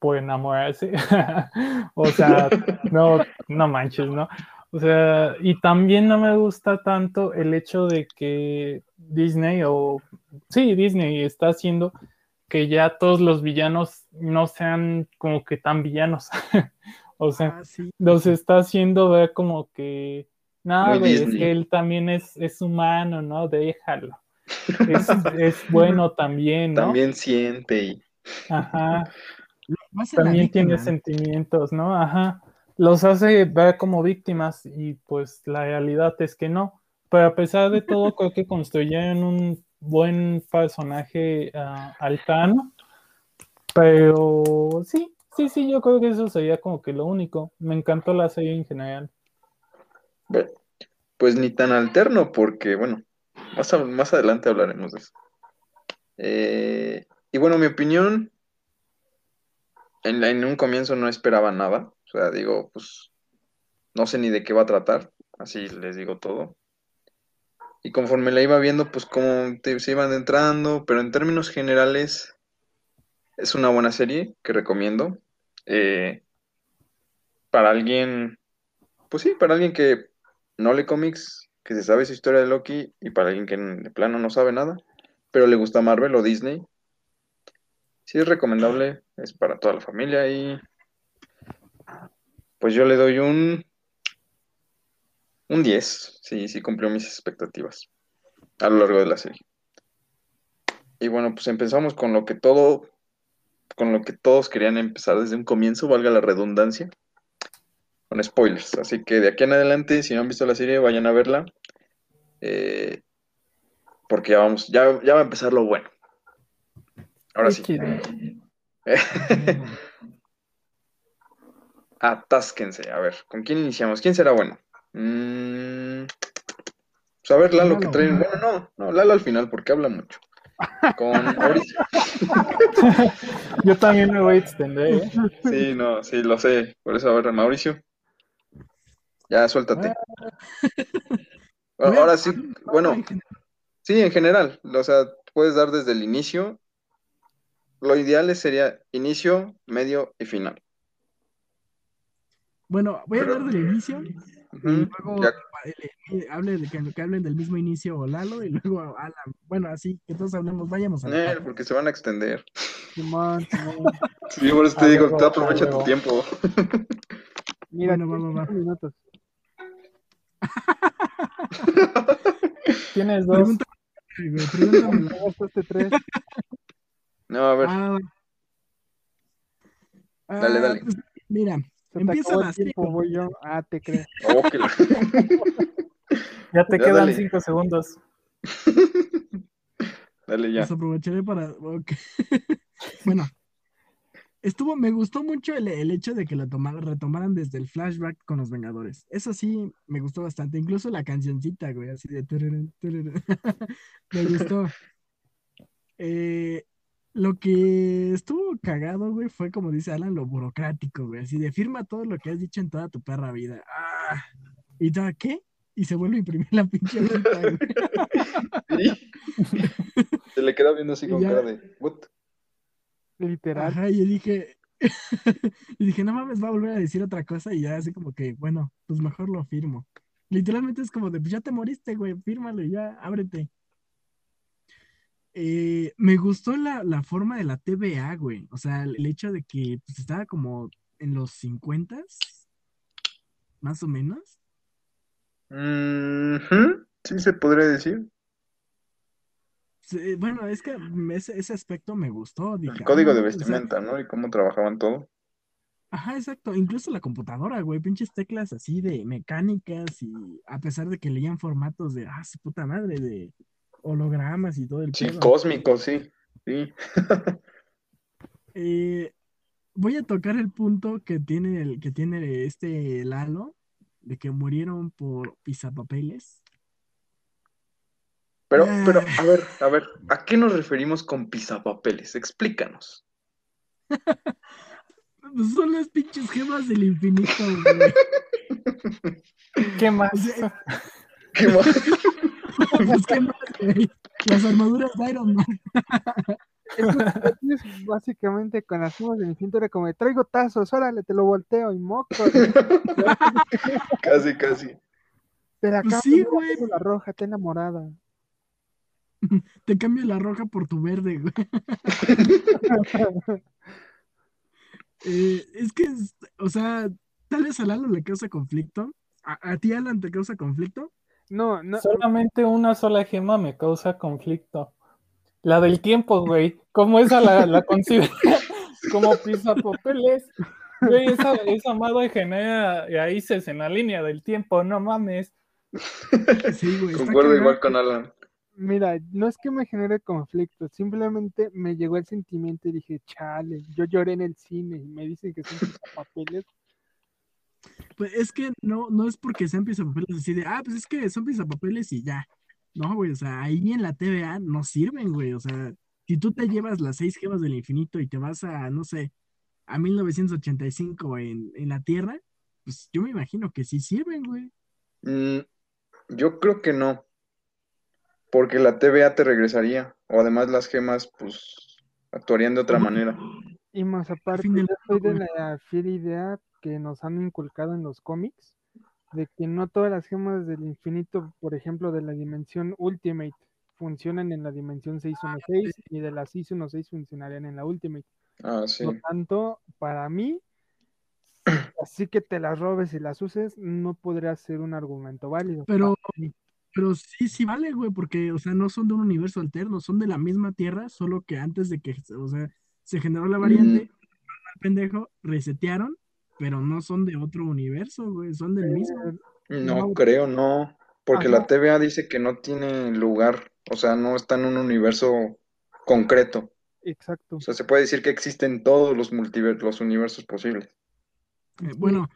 por enamorarse. o sea, no, no manches, ¿no? O sea, y también no me gusta tanto el hecho de que Disney o sí, Disney está haciendo que ya todos los villanos no sean como que tan villanos. o sea, Ah, sí. los está haciendo ver como que nada, Muy güey, es que él también es, es humano, ¿no? Déjalo. Es, es bueno también, ¿no? También siente y... Ajá. También tiene sentimientos, ¿no? Ajá. Los hace ver como víctimas y pues la realidad es que no. Pero a pesar de todo, creo que construyeron un buen personaje ah, Altano. Pero sí, sí, sí, yo creo que eso sería como que lo único. Me encantó la serie en general. Bueno, pues ni tan alterno porque, bueno, más, a- más adelante hablaremos de eso. Eh, y bueno, mi opinión, en, en un comienzo no esperaba nada. O sea, digo, pues no sé ni de qué va a tratar, así les digo todo. Y conforme la iba viendo, pues como se iban entrando, pero en términos generales es una buena serie que recomiendo. Eh, para alguien, pues sí, para alguien que no lee cómics, que se sabe su historia de Loki, y para alguien que de plano no sabe nada, pero le gusta Marvel o Disney, sí es recomendable, es para toda la familia y pues yo le doy un un 10, sí, sí cumplió mis expectativas a lo largo de la serie. Y bueno, pues empezamos con lo que todo, con lo que todos querían empezar desde un comienzo, valga la redundancia, con spoilers. Así que de aquí en adelante, si no han visto la serie, vayan a verla. eh, porque ya vamos, ya, ya va a empezar lo bueno. Ahora sí. Atásquense. A ver, ¿con quién iniciamos? ¿Quién será bueno? Mm, pues a ver, Lalo, que trae. Bueno, no, no, Lalo al final, porque habla mucho. Con Mauricio. Yo también me voy a extender, ¿eh? Sí, no, sí, lo sé. Por eso, a ver, Mauricio. Ya, suéltate. Bueno, ahora sí, bueno, sí, en general. O sea, puedes dar desde el inicio. Lo ideal sería inicio, medio y final. Bueno, voy a hablar del inicio y luego ya. eh, eh, hable de que, que hablen del mismo inicio Lalo y luego Alan. Bueno, así que todos hablemos, vayamos a par. porque se van a extender. Simón, Simón. Sí, por eso te digo, aprovecha tu tiempo. Mira, Bueno, va, va, minutos. Tienes dos. Pregúntame. Gastaste tres. No, a ver, Ah, Dale, ah, dale. pues, mira, Se te Empieza la el tiempo, voy yo. Ah, te creo. oh, que Ya te Ya quedan dale. cinco segundos. Dale ya. Los aprovecharé para. ok. bueno, estuvo, me gustó mucho el, el hecho de que lo tomaran, retomaran desde el flashback con los Vengadores. Eso sí, me gustó bastante. Incluso la cancioncita, güey, así de. me gustó. Eh, lo que estuvo cagado, güey, fue como dice Alan, lo burocrático, güey. Así de firma todo lo que has dicho en toda tu perra vida. Ah, ¿y toda qué? Y se vuelve a imprimir la pinche hojita, güey. Sí. Se le queda viendo así con Ya. cara de, ¿what? Literal. Ajá, y yo dije, y dije, no mames, va a volver a decir otra cosa y ya así como que, bueno, pues mejor lo firmo. Literalmente es como de, pues ya te moriste, güey, fírmalo y ya, ábrete. Eh, me gustó la, la forma de la TVA, güey. O sea, el, el hecho de que pues, estaba como en los 50 más o menos. Sí, se podría decir. Sí, bueno, es que ese, ese aspecto me gustó. El ah, código de o sea, vestimenta, ¿no? Y cómo trabajaban todo. Ajá, exacto. Incluso la computadora, güey, pinches teclas así de mecánicas y a pesar de que leían formatos de, ah, su puta madre, de hologramas y todo el Sí, pedo. cósmico, sí. Sí. Eh, voy a tocar el punto que tiene el que tiene este Lalo de que murieron por pisapapeles. Pero, Ah. pero, a ver, a ver, ¿a qué nos referimos con pisapapeles? Explícanos. Son las pinches gemas del infinito, güey. ¿Qué más? ¿Qué más? pues, ¿qué más, güey? Las armaduras de Iron Man. Es básicamente con las gemas del infinito era como de, traigo tazos, órale, te lo volteo y moco. Casi, casi. Te la Pues cambio, sí, güey. la roja, ten la morada. Te cambio la roja por tu verde, güey. Eh, es que, o sea, tal vez a Lalo le causa conflicto. ¿A, a ti, Alan, te causa conflicto? No, no, Solamente una sola gema me causa conflicto. La del tiempo, güey. ¿Cómo esa la, la concibe? Como pisapapeles. Güey, esa, esa madre genera raíces en la línea del tiempo, no mames. Sí, güey. Concuerdo igual con Alan. mira, no es que me genere conflicto, simplemente me llegó el sentimiento y dije, chale, yo lloré en el cine y me dicen que son papeles. Pues es que no, no es porque sean pisapapeles así de, ah, pues es que son pisapapeles y ya. No, güey, o sea, ahí en la TVA no sirven, güey. O sea, si tú te llevas las seis gemas del infinito y te vas a, no sé, a 1985 en, en la Tierra, pues yo me imagino que sí sirven, güey. Mm, yo creo que no. Porque la TVA te regresaría. O además las gemas, pues, actuarían de otra manera. Y más aparte, yo soy de la fiel idea que nos han inculcado en los cómics, de que no todas las gemas del infinito, por ejemplo, de la dimensión Ultimate, funcionan en la dimensión 616 y de la 616 funcionarían en la Ultimate. Ah, sí. Por lo tanto, para mí, así que te las robes y las uses, no podría ser un argumento válido. Pero, pero sí, sí vale, güey, porque, o sea, no son de un universo alterno, son de la misma Tierra, solo que antes de que, o sea, se generó la variante, al pendejo, resetearon, pero no son de otro universo, güey, son del mismo. Eh, No No. creo, no. Porque la. TVA dice que no tiene lugar. O sea, no está en un universo concreto. exacto. O sea, se puede decir que existen todos los multiversos, los universos posibles. Eh, bueno,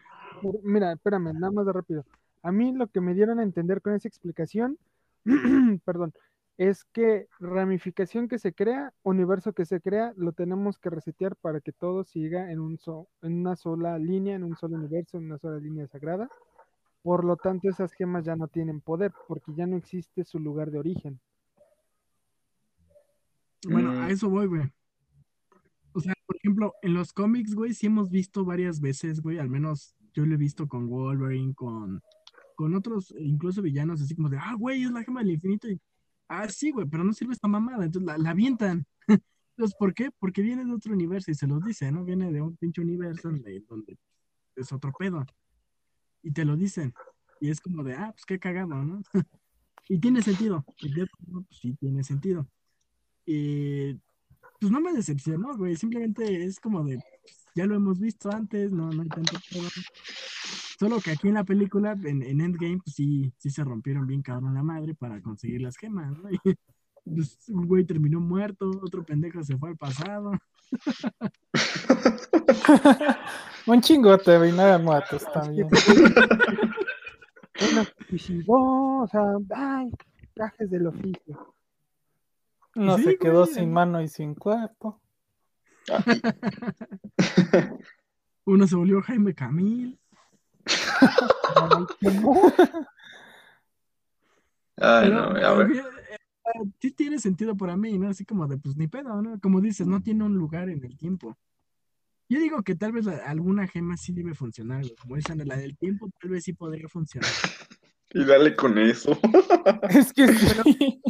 Mira, espérame, nada más de rápido. A mí lo que me dieron a entender con esa explicación, perdón, es que ramificación que se crea, universo que se crea, lo tenemos que resetear para que todo siga en, un so- en una sola línea, en un solo universo, en una sola línea sagrada. Por lo tanto, esas gemas ya no tienen poder, porque ya no existe su lugar de origen. Bueno, Mm. a eso voy, güey. O sea, por ejemplo, en los cómics, güey, sí hemos visto varias veces, güey, al menos yo lo he visto con Wolverine, con, con otros, incluso villanos, así como de, ah, güey, es la gema del infinito. Y, ah, sí, güey, pero no sirve esta mamada, entonces la, la avientan. Entonces, ¿por qué? Porque viene de otro universo y se los dice, ¿no? Viene de un pinche universo donde, es otro pedo. y te lo dicen. Y es como de, ah, pues qué cagado, ¿no? y tiene sentido. Y pues, sí, tiene sentido. Y pues no me decepcionó, güey. Simplemente es como de, ya lo hemos visto antes, no, no hay tanto problema. Solo que aquí en la película, en, en Endgame, pues sí, sí se rompieron bien cabrón la madre para conseguir las gemas, ¿no? Y, pues, un güey terminó muerto, otro pendejo se fue al pasado. Un chingo te de muertos también. Una suicidó, o sea, ay, gajes del oficio. No Sí, se quedó güey. sin mano y sin cuerpo. Uno se volvió Jaime Camil. Ay, no. A ver. eh, sí tiene sentido para mí, ¿no? Así como de, pues ni pedo, ¿no? Como dices, no tiene un lugar en el tiempo. Yo digo que tal vez la- alguna gema sí debe funcionar, güey. Como dicen, la del tiempo tal vez sí podría funcionar. Y dale con eso. Es que sí.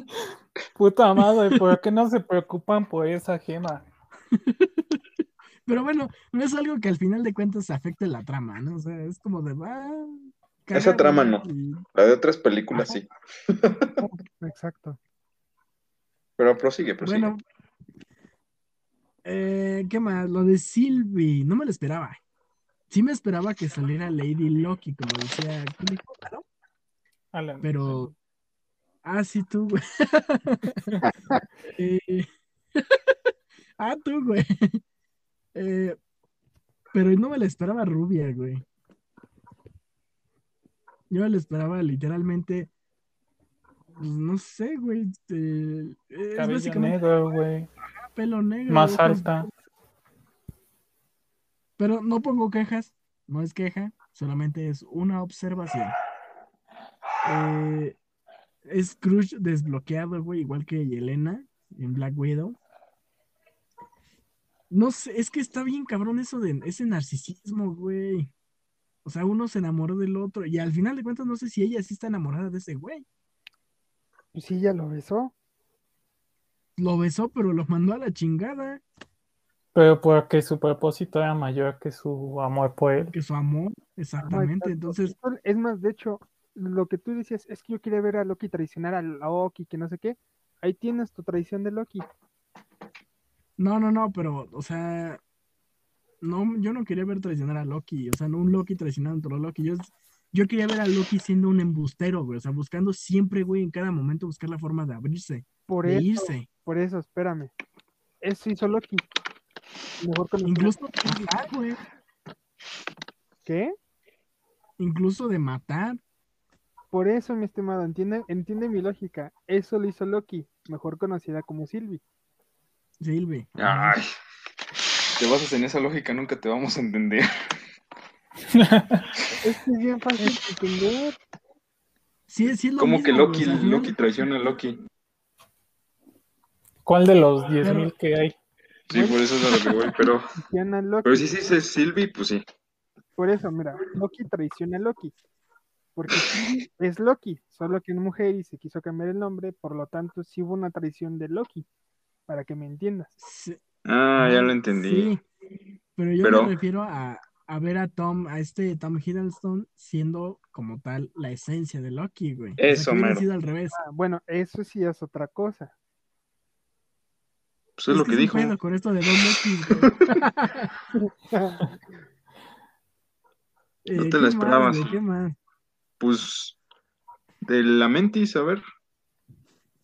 Puta madre, ¿por qué no se preocupan por esa gema? Pero bueno, no es algo que al final de cuentas afecte la trama, ¿no? O sea, es como de, ah, Esa trama no. y- La de otras películas sí. Exacto. Pero prosigue, prosigue. Bueno, eh, ¿qué más? Lo de Sylvie, no me lo esperaba. Sí me esperaba que saliera Lady Loki, como decía. Alan. Pero, ah, sí, tú, güey. Eh, ah, tú, güey. Eh, pero no me la esperaba rubia, güey. Yo me la esperaba literalmente, pues, no sé, güey. es Cabello básicamente negro, güey. pelo negro. Más alta. Pero no pongo quejas, no es queja, solamente es una observación. Eh, es Crush desbloqueado, güey, igual que Yelena en Black Widow. No sé, es que está bien cabrón eso de ese narcisismo, güey. O sea, uno se enamoró del otro y al final de cuentas no sé si ella sí está enamorada de ese güey. Pues sí, ya lo besó. Lo besó, pero lo mandó a la chingada, Pero porque su propósito era mayor que su amor por él. que su amor, exactamente. Entonces, Es más, de hecho, lo que tú decías es que yo quería ver a Loki traicionar a Loki, que no sé qué. Ahí tienes tu traición de Loki. No, no, no, pero, o sea, no, yo no quería ver traicionar a Loki, o sea, no un Loki traicionando a otro Loki, yo, yo quería ver a Loki siendo un embustero, güey, o sea, buscando siempre, güey, en cada momento buscar la forma de abrirse, Por de eso, irse, por eso, espérame. Eso hizo Loki. Mejor con incluso de matar, güey, ¿Qué? incluso de matar, Por eso, mi estimado, entiende, entiende mi lógica. Eso lo hizo Loki, mejor conocida como Sylvie. Silvi. Ay. Te basas en esa lógica, nunca te vamos a entender. Es que es bien fácil de entender. Sí, sí es lo ¿Cómo mismo, que Loki, Loki traiciona a Loki? ¿Cuál de los 10.000 que hay? Sí, por eso es a lo que voy, pero, pero si sí dice Sylvie, pues sí. Por eso, mira, Loki traiciona a Loki. Porque Sylvie es Loki, solo que es mujer y se quiso cambiar el nombre, por lo tanto sí hubo una traición de Loki, para que me entiendas. Sí, Ah, ya lo entendí. Sí, pero yo Pero- me refiero a, a ver a Tom, a este Tom Hiddleston siendo como tal la esencia de Loki, güey. O sea, Eso, mero. sido al revés. Ah, bueno, eso sí es otra cosa. Pues es lo que dijo. pedo con esto de güey. No Eh, te la ¿qué más, esperabas. güey? ¿Qué más? Pues, de la Mentis, a ver,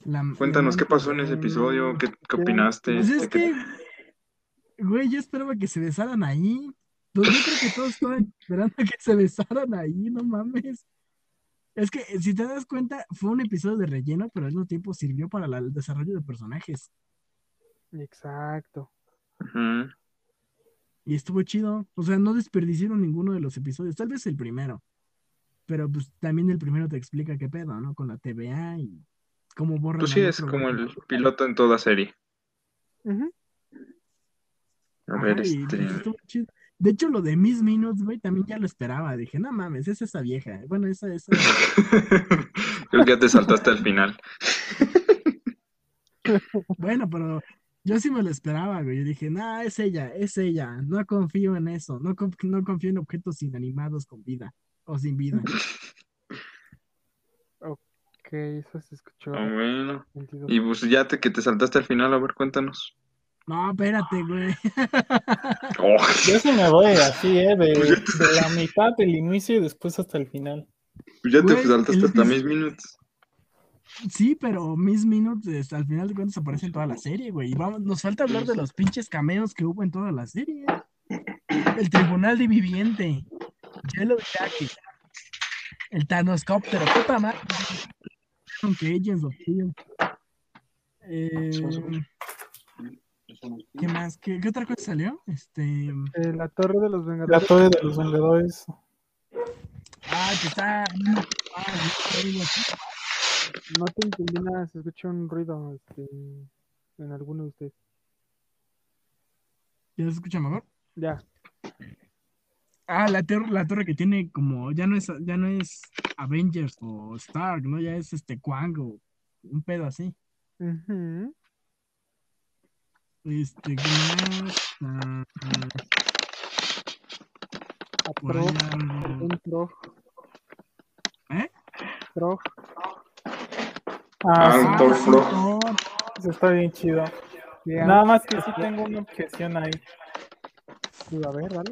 La- cuéntanos la- qué pasó en ese episodio, qué, qué opinaste. Pues es que, güey, yo esperaba que se besaran ahí. Pues yo creo que todos estaban esperando que se besaran ahí, no mames. Es que, si te das cuenta, fue un episodio de relleno, pero al mismo tiempo sirvió para la- el desarrollo de personajes. Exacto. Y estuvo chido. O sea, no desperdiciaron ninguno de los episodios. Tal vez el primero. Pero pues también el primero te explica qué pedo, ¿no? Con la TVA y cómo borran Pues sí, al es como el piloto en toda serie. Ujú. A ver, este. pues. De hecho, lo de Miss Minutes, güey, también ya lo esperaba. Dije, no mames, es esa vieja. Bueno, esa, esa. Creo que ya te saltaste al final. Bueno, pero yo sí me lo esperaba, güey. Yo dije, no, es ella, es ella. No confío en eso. No, conf- no confío en objetos inanimados con vida. o sin vida. Ok, eso se escuchó. Ah, bueno. Y pues ya te, que te saltaste al final, a ver, cuéntanos. No, espérate, güey. Oh, Yo sí me voy así, ¿eh? De, de la mitad del inicio y después hasta el final. pues ya te saltaste el hasta mis minutos. Sí, pero Miss Minutes al final de cuentas aparece en toda la serie, güey. Y vamos, nos falta hablar de los pinches cameos que hubo en toda la serie. El Tribunal de Viviente, Yellow Jacket, el Thanoscóptero, puta madre. Agents of Shield. Eh, ¿Qué más? ¿Qué, qué otra cosa salió? Este. Eh, la Torre de los La Vengadores. torre de los Vengadores. Ah, que está. ah, así. No te entendí nada, se escucha un ruido este, en alguno de ustedes. ¿Ya se escucha mejor? Ya. Ah, la, la torre que tiene como, ya no es, ya no es Avengers o Stark, ¿no? Ya es este Quang o un pedo así. Ujú. Este, ¿qué más? Ah, ah, A por ahí Trog, algo. un Trog. ¿Eh? Trog. Ah, Ah, sí, eso está bien chido. Nada más que sí tengo una objeción ahí. Sí, a ver, dale.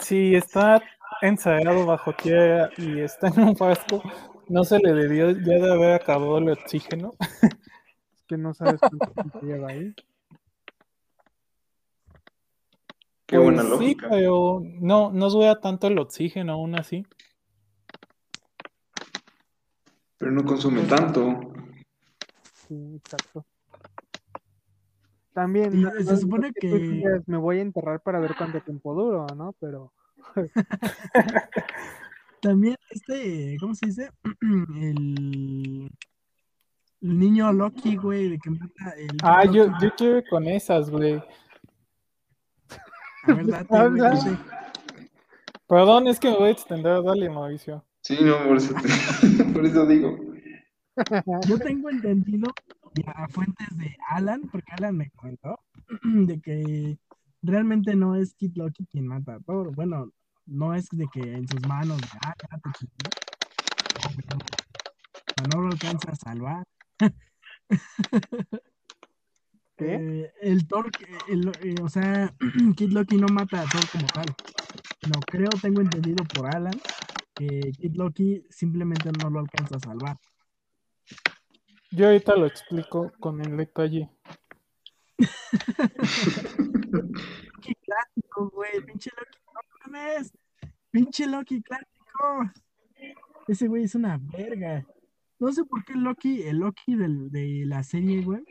Si está encerrado bajo tierra y está en un frasco, no se le debió ya de haber acabado el oxígeno. Es que no sabes cuánto tiempo lleva ahí. Qué Pues buena sí, lógica. pero no, no dura tanto el oxígeno aún así. Pero no consume tanto. Sí, exacto. También, Y no- se supone que me voy a enterrar para ver cuánto tiempo duro, ¿no? Pero También este, ¿cómo se dice? El, el niño Loki, güey, de que mata el. Ah, yo, yo quiero ir con esas, güey. A ver, date, güey, Habla. date. Perdón, es que me voy a extender, dale, Mauricio. Sí, no, por eso, te- por eso digo. Yo tengo entendido a fuentes de Alan, porque Alan me comentó, de que realmente no es Kid Loki quien mata a Thor. Bueno, no es de que en sus manos, de, ah, ya te. No, lo alcanza a salvar. ¿Qué? Eh, el Thor, el- eh, o sea, Kid Loki no mata a Thor como tal. No creo, tengo entendido por Alan, que Kid Loki simplemente no lo alcanza a salvar. Yo ahorita lo explico con el detalle. Loki clásico, güey. Pinche Loki, no mames. Pinche Loki clásico. Ese güey es una verga. No sé por qué Loki, el Loki del- de la serie, güey.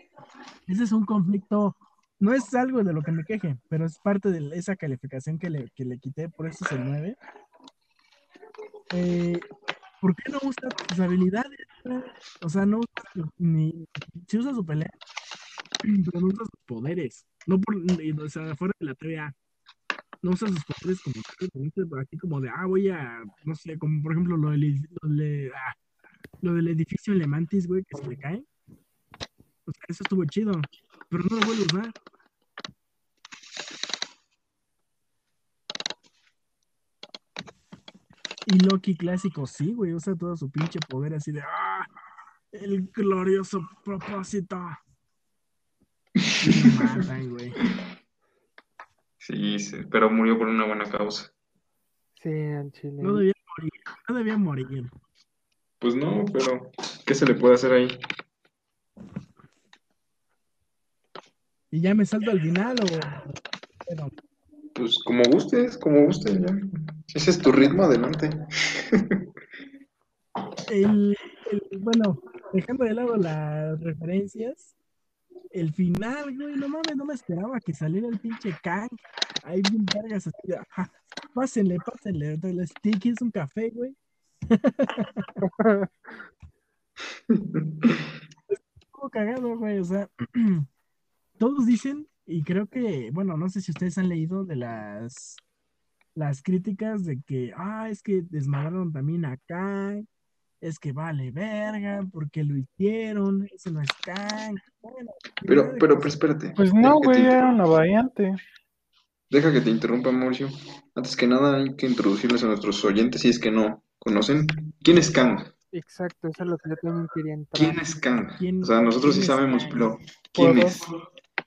Ese es un conflicto. No es algo de lo que me queje, pero es parte de esa calificación que le, que le quité, por eso es el 9. Eh, ¿por qué no usa sus habilidades? O sea, no usa ni. Si usa su pelea, pero no usa sus poderes. No por, o sea, fuera de la TVA. No usa sus poderes como aquí como de, ah, voy a, no sé, como por ejemplo lo del, lo ah, lo del edificio Elemantis, güey, que se le cae. O sea, eso estuvo chido, pero no lo vuelvo a usar. Y Loki clásico, sí, güey, usa todo su pinche poder así de, ah, el glorioso propósito. Y lo matan, güey. Sí, sí, pero murió por una buena causa. Sí, al chile. No debía morir, no debía morir. Pues no, pero ¿qué se le puede hacer ahí? Y ya me salto al final, o. Pero, Pues como gustes, como gustes ya. Si ese es tu ritmo, adelante. el, el- bueno, dejando de lado las referencias, el final, güey, no mames, no me esperaba que saliera el pinche Kang. Ahí bien vergas, así ajá, pásenle, pásenle, el sticky es un café, güey. Estuvo cagado, güey, o sea, todos dicen, y creo que, bueno, no sé si ustedes han leído de las, las críticas de que, ah, es que desmadraron también a Kang, es que vale verga, porque lo hicieron, ese no es Kang. Bueno, Pero, pero, pero espérate. Pues no, güey, te- era una variante. deja que te interrumpa, Mauricio. Antes que nada, hay que introducirles a nuestros oyentes, si es que no conocen. ¿Quién es Kang? Exacto, eso es lo que yo también quería entrar. ¿Quién es Kang? ¿Quién- O sea, nosotros sí sabemos, Kang? pero ¿quién es?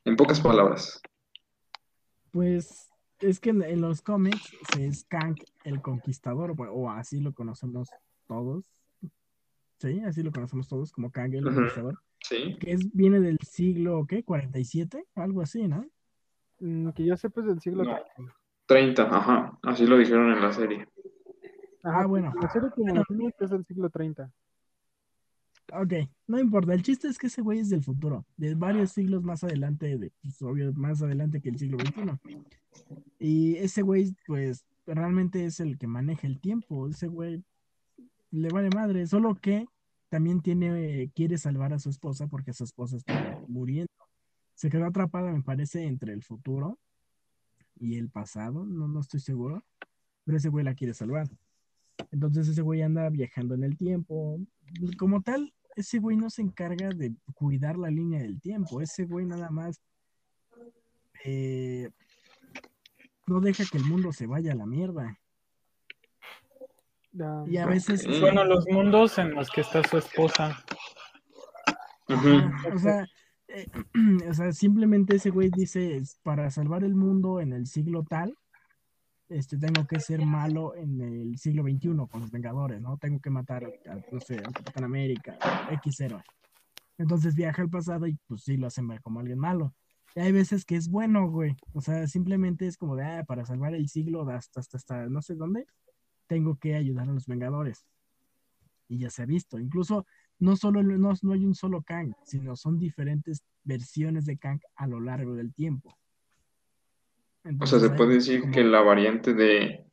En pocas palabras. Pues es que en, en los cómics se es Kang el Conquistador, o, así lo conocemos todos. Sí, así lo conocemos todos como Kang el. Conquistador. Sí. Que es, viene del siglo, ¿qué? ¿47? Algo así, ¿no? Mm, que yo sepa es del siglo No. 30. 30, ajá. Así lo dijeron en la serie. Ajá, Ah, bueno. La serie como cómic es del siglo 30. Ok, no importa. El chiste es que ese güey es del futuro, de varios siglos más adelante, de, pues, obvio, más adelante que el siglo XXI. Y ese güey, pues, realmente es el que maneja el tiempo. Ese güey le vale madre, solo que también tiene, eh, quiere salvar a su esposa porque su esposa está muriendo. Se quedó atrapada, me parece, entre el futuro y el pasado, no, no estoy seguro, pero ese güey la quiere salvar. Entonces ese güey anda viajando en el tiempo. Como tal, ese güey no se encarga de cuidar la línea del tiempo. Ese güey nada más eh, no deja que el mundo se vaya a la mierda. Y a veces, Ok. Bueno, los mundos en los que está su esposa. O sea, eh, o sea, simplemente ese güey dice, es, para salvar el mundo en el siglo tal, este, tengo que ser malo en el siglo XXI con los Vengadores, ¿no? Tengo que matar a, a, no sé, al Capitán América, X héroe. Entonces viaja al pasado y pues sí lo hacen ver como alguien malo. Y hay veces que es bueno, güey. O sea, simplemente es como de, ah, para salvar el siglo hasta, hasta, hasta no sé dónde, tengo que ayudar a los Vengadores. Y ya se ha visto. Incluso no solo no, no hay un solo Kang, sino son diferentes versiones de Kang a lo largo del tiempo. O sea, se puede decir como- que la variante de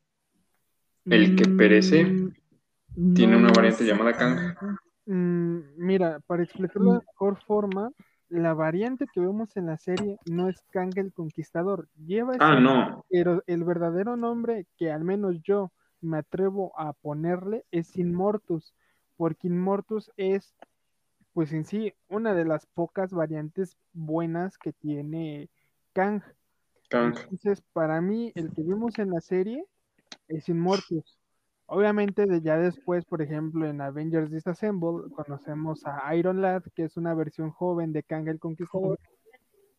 el que perece Mm, tiene no una variante llamada exactamente. Mm, mira, para explicarlo de mejor forma, la variante que vemos en la serie no es Kang el Conquistador. Lleva ese Ah, no. pero el verdadero nombre que al menos yo me atrevo a ponerle es Inmortus, porque Inmortus es, pues en sí, una de las pocas variantes buenas que tiene Kang. Kang. Entonces, para mí, el que vimos en la serie es Inmortus. Obviamente, de ya después, por ejemplo, en Avengers Disassemble, conocemos a Iron Lad, que es una versión joven de Kang el Conquistador,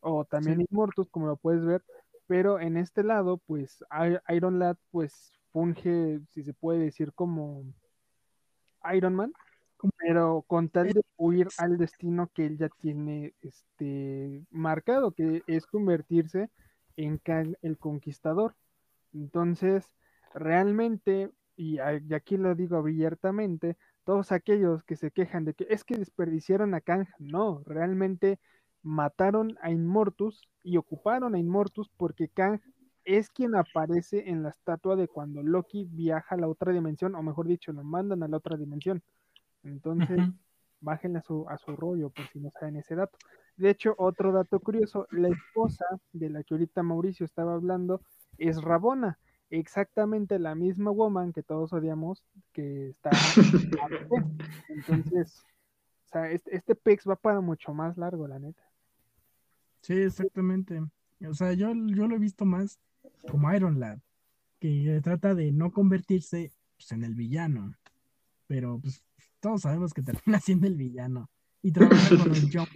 o también Sí. Inmortus, como lo puedes ver, pero en este lado, pues Iron Lad, pues funge, si se puede decir, como Iron Man, pero con tal de huir al destino que él ya tiene este marcado, que es convertirse Kang el Conquistador. Entonces, realmente, y, aquí lo digo abiertamente, todos aquellos que se quejan de que es que desperdiciaron a Kang, no, realmente mataron a Inmortus y ocuparon a Inmortus porque Kang es quien aparece en la estatua de cuando Loki viaja a la otra dimensión, o mejor dicho, lo mandan a la otra dimensión. Entonces. Bájenle a su, a su rollo por si no saben ese dato. De hecho, otro dato curioso, la esposa de la que ahorita Mauricio estaba hablando es Rabona, exactamente la misma woman que todos odiamos, que está. Entonces, o sea, este, este pex va para mucho más largo, la neta. Sí, exactamente. O sea, yo, yo lo he visto más como Iron Lad, que trata de no convertirse pues, en el villano, pero pues todos sabemos que termina siendo el villano y trabaja con los Young.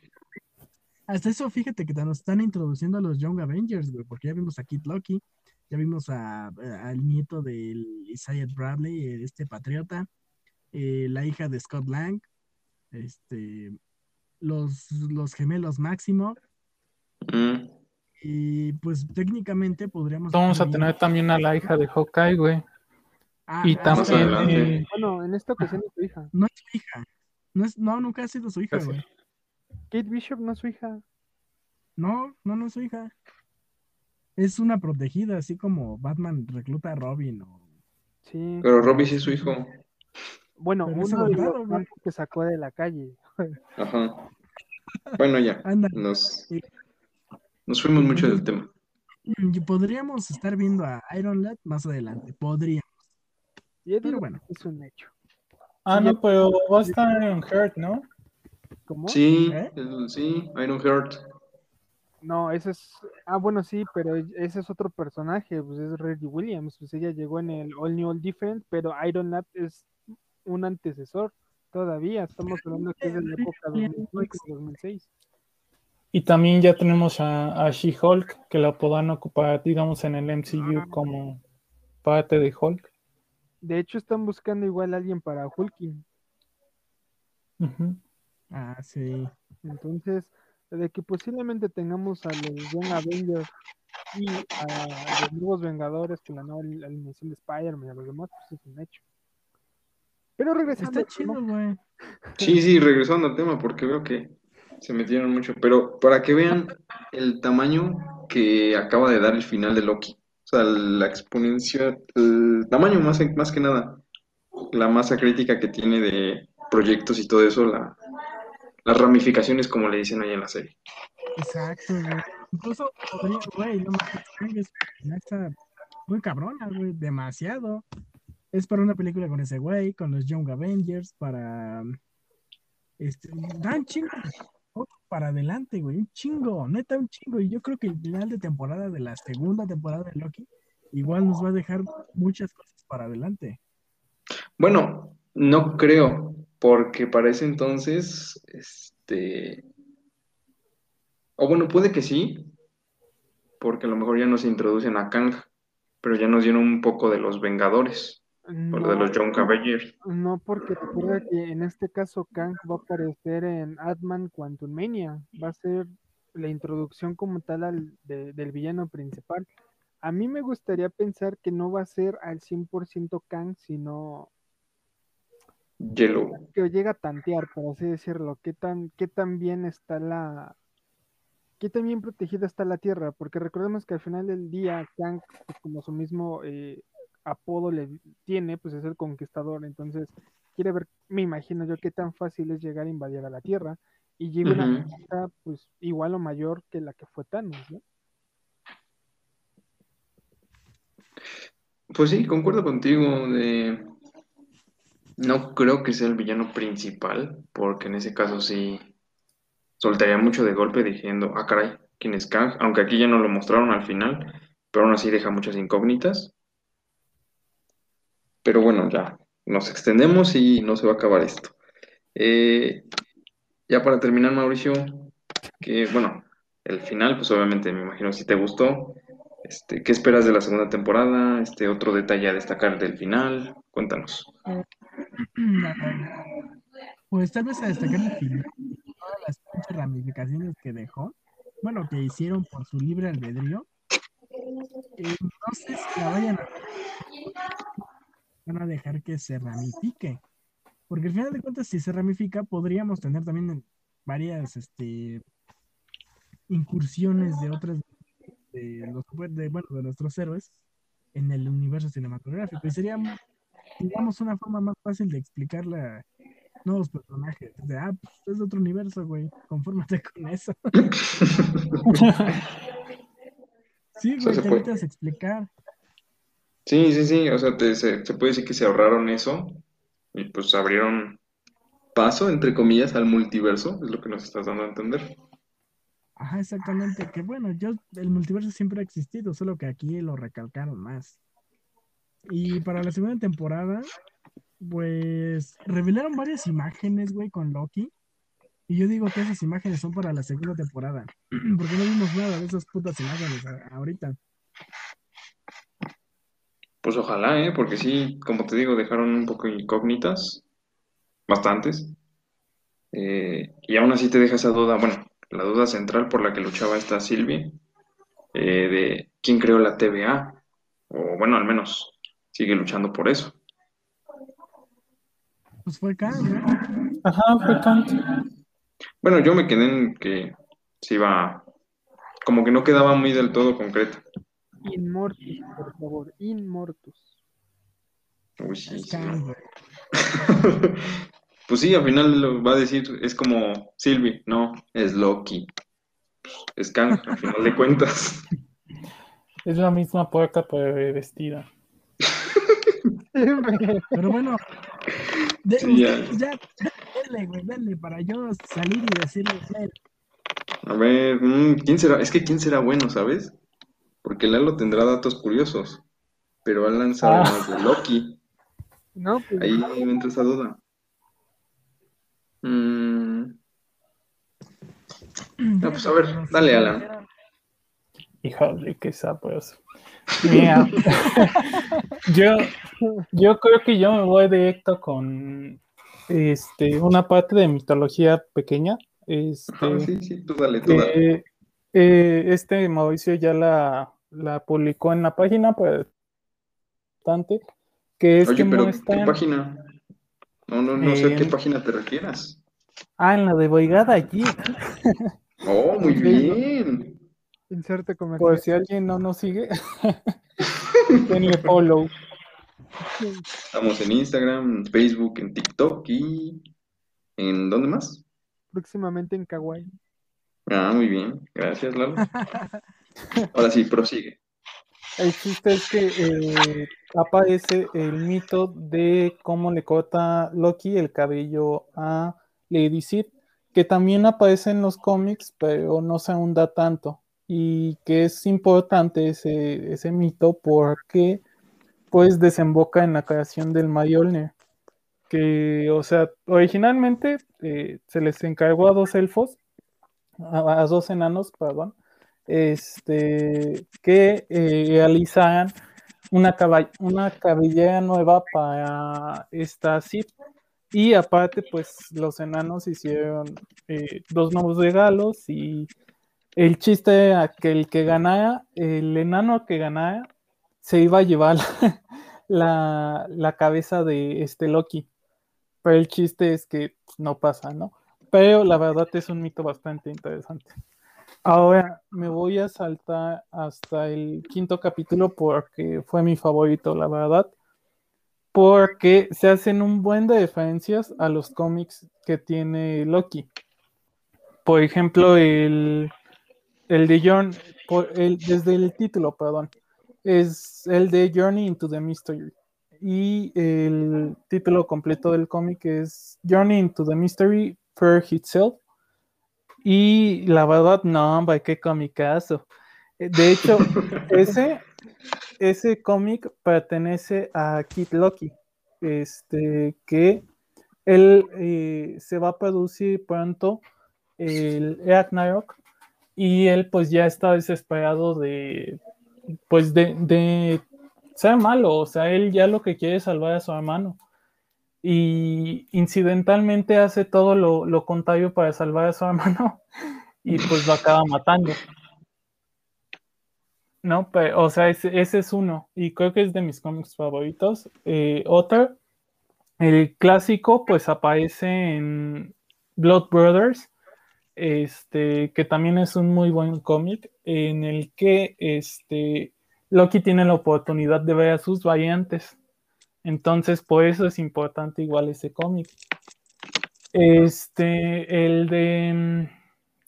Hasta eso, fíjate que nos están introduciendo a los Young Avengers, güey, porque ya vimos a Kid Loki, ya vimos a, a- al nieto del Isaiah Bradley, eh, este patriota, eh, la hija de Scott Lang, este, los, los gemelos Máximo, Mm. y pues técnicamente podríamos. Vamos a tener también a la hija de Hawkeye, güey. Ah, Y Más también. adelante. eh, Bueno, en esta ocasión es su hija. No es su hija. No, es, no, nunca ha sido su hija, güey. Kate Bishop no es su hija. No, no, no es su hija. Es una protegida, así como Batman recluta a Robin. O... Sí. Pero Robbie sí es su hijo. Bueno, Pero uno de los que sacó de la calle. Ajá. Bueno, ya. Anda. Nos, nos fuimos mucho del tema. Y podríamos estar viendo a Iron Lad más adelante. Podríamos. Y yo Pero digo bueno. que es un hecho. Ah, Sí, no, pero va a estar en Hurt, ¿no? ¿Cómo? Sí, ¿Eh? el- sí, Iron Heart. No, ese es. Ah, bueno, sí, pero ese es otro personaje, pues es Reggie Williams. Pues ella llegó en el All New All Different, pero Iron Lad es un antecesor todavía. Estamos hablando que es de la época 2005-2006. Y también ya tenemos a, a She-Hulk, que la podrán ocupar, digamos, en el MCU Ah. como parte de Hulk. De hecho, están buscando igual a alguien para Hulking. Ujú. Ah, sí. Entonces, de que posiblemente tengamos a los Young Avengers y a los nuevos Vengadores con la nueva ali- alineación de Spider-Man y a los demás, pues es un hecho. Pero regresando Está chido, güey. Sí, sí, regresando al tema, porque veo que se metieron mucho. Pero para que vean el tamaño que acaba de dar el final de Loki. La exponencia, el tamaño más, más que nada, la masa crítica que tiene de proyectos y todo eso, la, las ramificaciones, como le dicen ahí en la serie. Exacto, güey. Incluso güey, no mames, Kang es una amenaza muy cabrona, güey, demasiado. Es para una película con ese güey, con los Young Avengers, para. Este, dan chingo de cosas para adelante, güey, un chingo, neta, un chingo. Y yo creo que el final de temporada de la segunda temporada de Loki igual nos va a dejar muchas cosas para adelante. Bueno, no creo, porque para ese entonces, este, o bueno, puede que sí, porque a lo mejor ya nos introducen a Kang, pero ya nos dieron un poco de los Vengadores, o de no, los Young Avengers. no, porque recuerda que en este caso Kang va a aparecer en Ant-Man Quantumania. Va a ser la introducción como tal al, de- del villano principal. A mí me gustaría pensar que no va a ser al 100% Kang, sino Yellow. que llega a tantear, por así decirlo, qué tan, qué tan bien está la, qué tan bien protegida está la Tierra, porque recordemos que al final del día Kang, pues, como su mismo eh, apodo le tiene, pues es el conquistador, entonces quiere ver, me imagino yo, qué tan fácil es llegar a invadir a la Tierra, y llega una Ujú. amenaza, pues igual o mayor que la que fue Thanos, ¿no? Pues sí, concuerdo contigo de... No creo que sea el villano principal, porque en ese caso sí soltaría mucho de golpe diciendo, ah, caray, ¿quién es Kang? Aunque aquí ya no lo mostraron al final, pero aún así deja muchas incógnitas. Pero bueno, ya nos extendemos y no se va a acabar esto. Eh, ya para terminar, Mauricio, que bueno, el final, pues obviamente me imagino si te gustó. Este, ¿qué esperas de la segunda temporada? Este, otro detalle a destacar del final. Cuéntanos. Pues tal vez a destacar el final, todas las pinches ramificaciones que dejó, bueno, que hicieron por su libre albedrío. Eh, no sé si la vayan a, van a dejar que se ramifique, porque al final de cuentas, si se ramifica, podríamos tener también varias este, incursiones de otras de los de, bueno, de nuestros héroes en el universo cinematográfico y sería digamos una forma más fácil de explicar la nuevos personajes. De, ah, pues es de otro universo, güey. Confórmate con eso. Sí, güey, te necesitas explicar. Sí, sí, sí, o sea, te- se, se puede decir que se ahorraron eso y pues abrieron paso, entre comillas, al multiverso, es lo que nos estás dando a entender. Ajá, exactamente. Que bueno, yo, el multiverso siempre ha existido, solo que aquí lo recalcaron más. Y para la segunda temporada, pues revelaron varias imágenes, güey, con Loki. Y yo digo que esas imágenes son para la segunda temporada. Porque no vimos nada de esas putas imágenes ahorita. Pues ojalá, ¿eh? Porque sí, como te digo, dejaron un poco incógnitas, bastantes, eh, y aún así te deja esa duda, bueno, la duda central por la que luchaba esta Sylvie, eh, de quién creó la TVA, o bueno, al menos sigue luchando por eso. Pues fue ¿no? Ajá, fue Kant. Bueno, yo me quedé en que se iba, como que no quedaba muy del todo concreto. Inmortus, por favor, Inmortus. Uy, sí, Es sí. Kang, güey. Pues sí, al final lo va a decir, es como Sylvie, no, es Loki. Es Kang, al final de cuentas. Es la misma puerta pero vestida. Pero bueno, de, Sí, ya. ya, ya, denle, güey, denle para yo salir y decirles, "Ven, A ver, mm, ¿quién será? Es que ¿quién será bueno, sabes? Porque Lalo tendrá datos curiosos, pero Alan sabe Ah. más de Loki. No, pues Ahí me entra esa duda. Mm, no, pues a ver, dale, Alan. Híjole, qué sabroso. Mira, yo, yo creo que yo me voy directo con este, una parte de mitología pequeña. Este, sí, sí, tú dale, tú dale. que, eh, este Mauricio ya la, la publicó en la página, pues bastante, que es Oye, que pero ¿qué muestran. página? No, no, no sé a qué página te refieras. Ah, en la de Boigada allí. Oh, muy bien. inserte Por comercial. si alguien no nos sigue, denle follow. Estamos en Instagram, en Facebook, en TikTok y ¿en dónde más? Próximamente en Kawaii. Ah, muy bien. Gracias, Lalo. Ahora sí, prosigue. El chiste es que eh, aparece el mito de cómo le corta Loki el cabello a Lady Sif, que también aparece en los cómics, pero no se ahonda tanto. Y que es importante ese, ese mito porque pues desemboca en la creación del Mjolnir. Que, o sea, originalmente eh, se les encargó a dos elfos, a, a dos enanos, perdón, este, que eh, realizaran una, una cabellera nueva para esta Sith. Y aparte, pues los enanos hicieron eh, dos nuevos regalos y el chiste era que el que ganara, el enano que ganara, se iba a llevar la, la cabeza de este Loki. Pero el chiste es que pues, no pasa, ¿no? Pero la verdad es un mito bastante interesante. Ahora me voy a saltar hasta el quinto capítulo porque fue mi favorito, la verdad. Porque se hacen un buen de referencias a los cómics que tiene Loki. Por ejemplo, el, el de Journey, por el, desde el título, perdón, es el de Journey into the Mystery. Y el título completo del cómic es Journey into the Mystery, Fair Itself. Y la verdad, no, hombre, qué comicazo. Eh, De hecho, ese, ese cómic pertenece a Kid Loki, este, que él eh, se va a producir pronto el Ragnarok y él pues ya está desesperado de, pues de, de ser malo, o sea, él ya lo que quiere es salvar a su hermano y incidentalmente hace todo lo, lo contrario para salvar a su hermano y pues lo acaba matando. No, pero, o sea, ese, ese es uno y creo que es de mis cómics favoritos. Eh, otro, el clásico, pues aparece en Blood Brothers, este, que también es un muy buen cómic, en el que este, Loki tiene la oportunidad de ver a sus variantes. Entonces, por eso es importante igual ese cómic. Este, el de,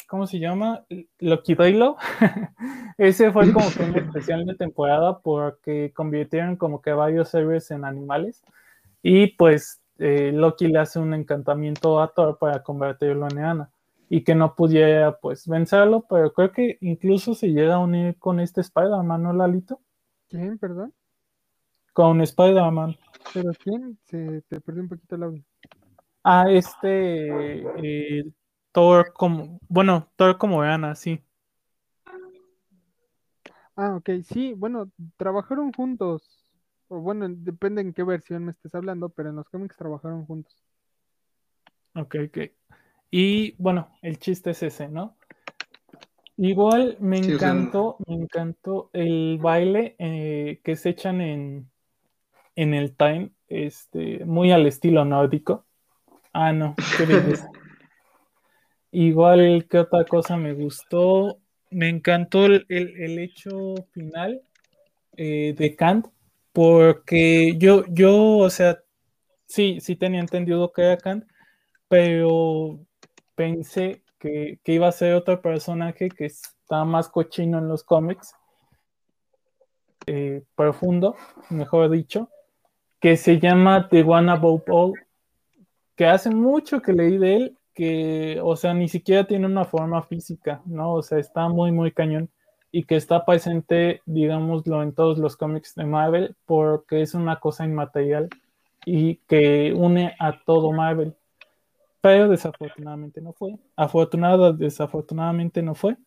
¿cómo se llama? Loki Raylo. ese fue como que un especial de temporada porque convirtieron como que varios héroes en animales. Y pues eh, Loki le hace un encantamiento a Thor para convertirlo en Eana y que no pudiera pues vencerlo, pero creo que incluso se llega a unir con este Spider-Man, ¿no, Lalito? ¿Quién, perdón? Con Spider-Man. ¿Pero quién? Se te perdió un poquito el audio. Ah, este eh, Thor como, bueno, Thor como Eana, sí. Ah, ok, sí, bueno, trabajaron juntos. O bueno, depende en qué versión me estés hablando, pero en los cómics trabajaron juntos. Ok, ok. Y bueno, el chiste es ese, ¿no? Igual me Sí, o sea- encantó, me encantó el baile eh, que se echan en, en el time, este, muy al estilo nórdico. Ah, no, qué. Igual, ¿qué otra cosa me gustó? Me encantó el, el- el hecho final eh, de Kant, porque yo, yo, o sea, sí, sí tenía entendido que era Kant, pero pensé que, que iba a ser otro personaje que está más cochino en los cómics, eh, profundo, mejor dicho, que se llama The One Above All, que hace mucho que leí de él que, o sea, ni siquiera tiene una forma física, ¿no? O sea, está muy, muy cañón y que está presente, digámoslo, en todos los cómics de Marvel porque es una cosa inmaterial y que une a todo Marvel. Pero desafortunadamente no fue. Afortunada, desafortunadamente no fue.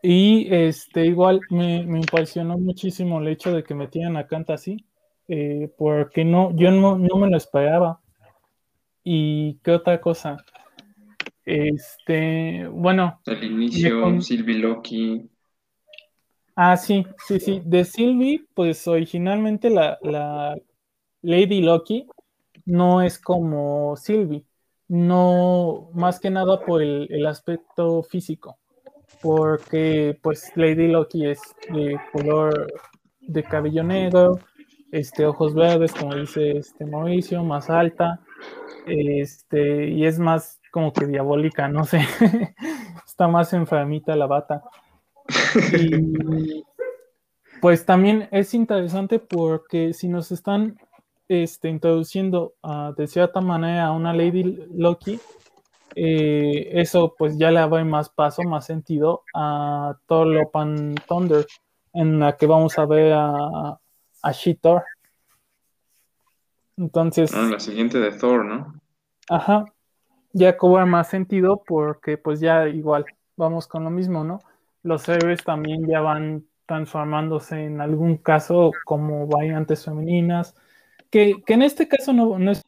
Y este, igual me, me impresionó muchísimo el hecho de que metieran a Kant así, eh, porque no, yo no, no me lo esperaba. Y qué otra cosa. Este, bueno. El inicio, con- Sylvie Loki. Ah, sí, sí, sí. De Sylvie, pues originalmente la, la Lady Loki no es como Sylvie. No, más que nada por el, el aspecto físico. Porque, pues, Lady Loki es de color de cabello negro, este, ojos verdes, como dice este Mauricio, más alta, este, y es más como que diabólica, no sé. Está más enfermita la bata. Y pues también es interesante porque si nos están este, introduciendo ah, de cierta manera a una Lady Loki, eh, eso pues ya le da más paso, más sentido a Thor Love and Thunder, en la que vamos a ver a, a She-Thor. Entonces, Ah, la siguiente de Thor, ¿no? Ajá, ya cobra más sentido porque pues ya igual vamos con lo mismo, ¿no? Los héroes también ya van transformándose en algún caso como variantes femeninas, que, que en este caso no, no es,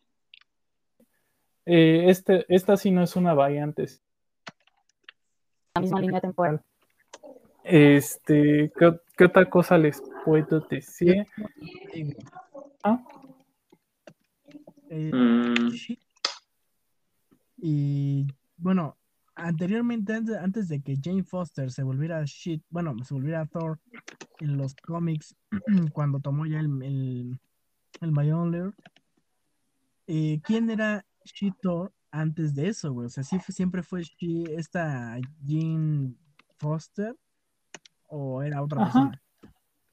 eh, este, esta sí no es una variante, la misma línea temporal. Este, ¿qué, qué otra cosa les puedo decir? Ah, Eh, Mm, Shit. Y bueno, anteriormente, antes, antes de que Jane Foster se volviera Shit, bueno, se volviera Thor en los cómics, cuando tomó ya el, el, el eh, ¿quién era She Thor antes de eso, güey? O sea, ¿sí siempre fue She, esta Jane Foster o era otra Ajá. persona?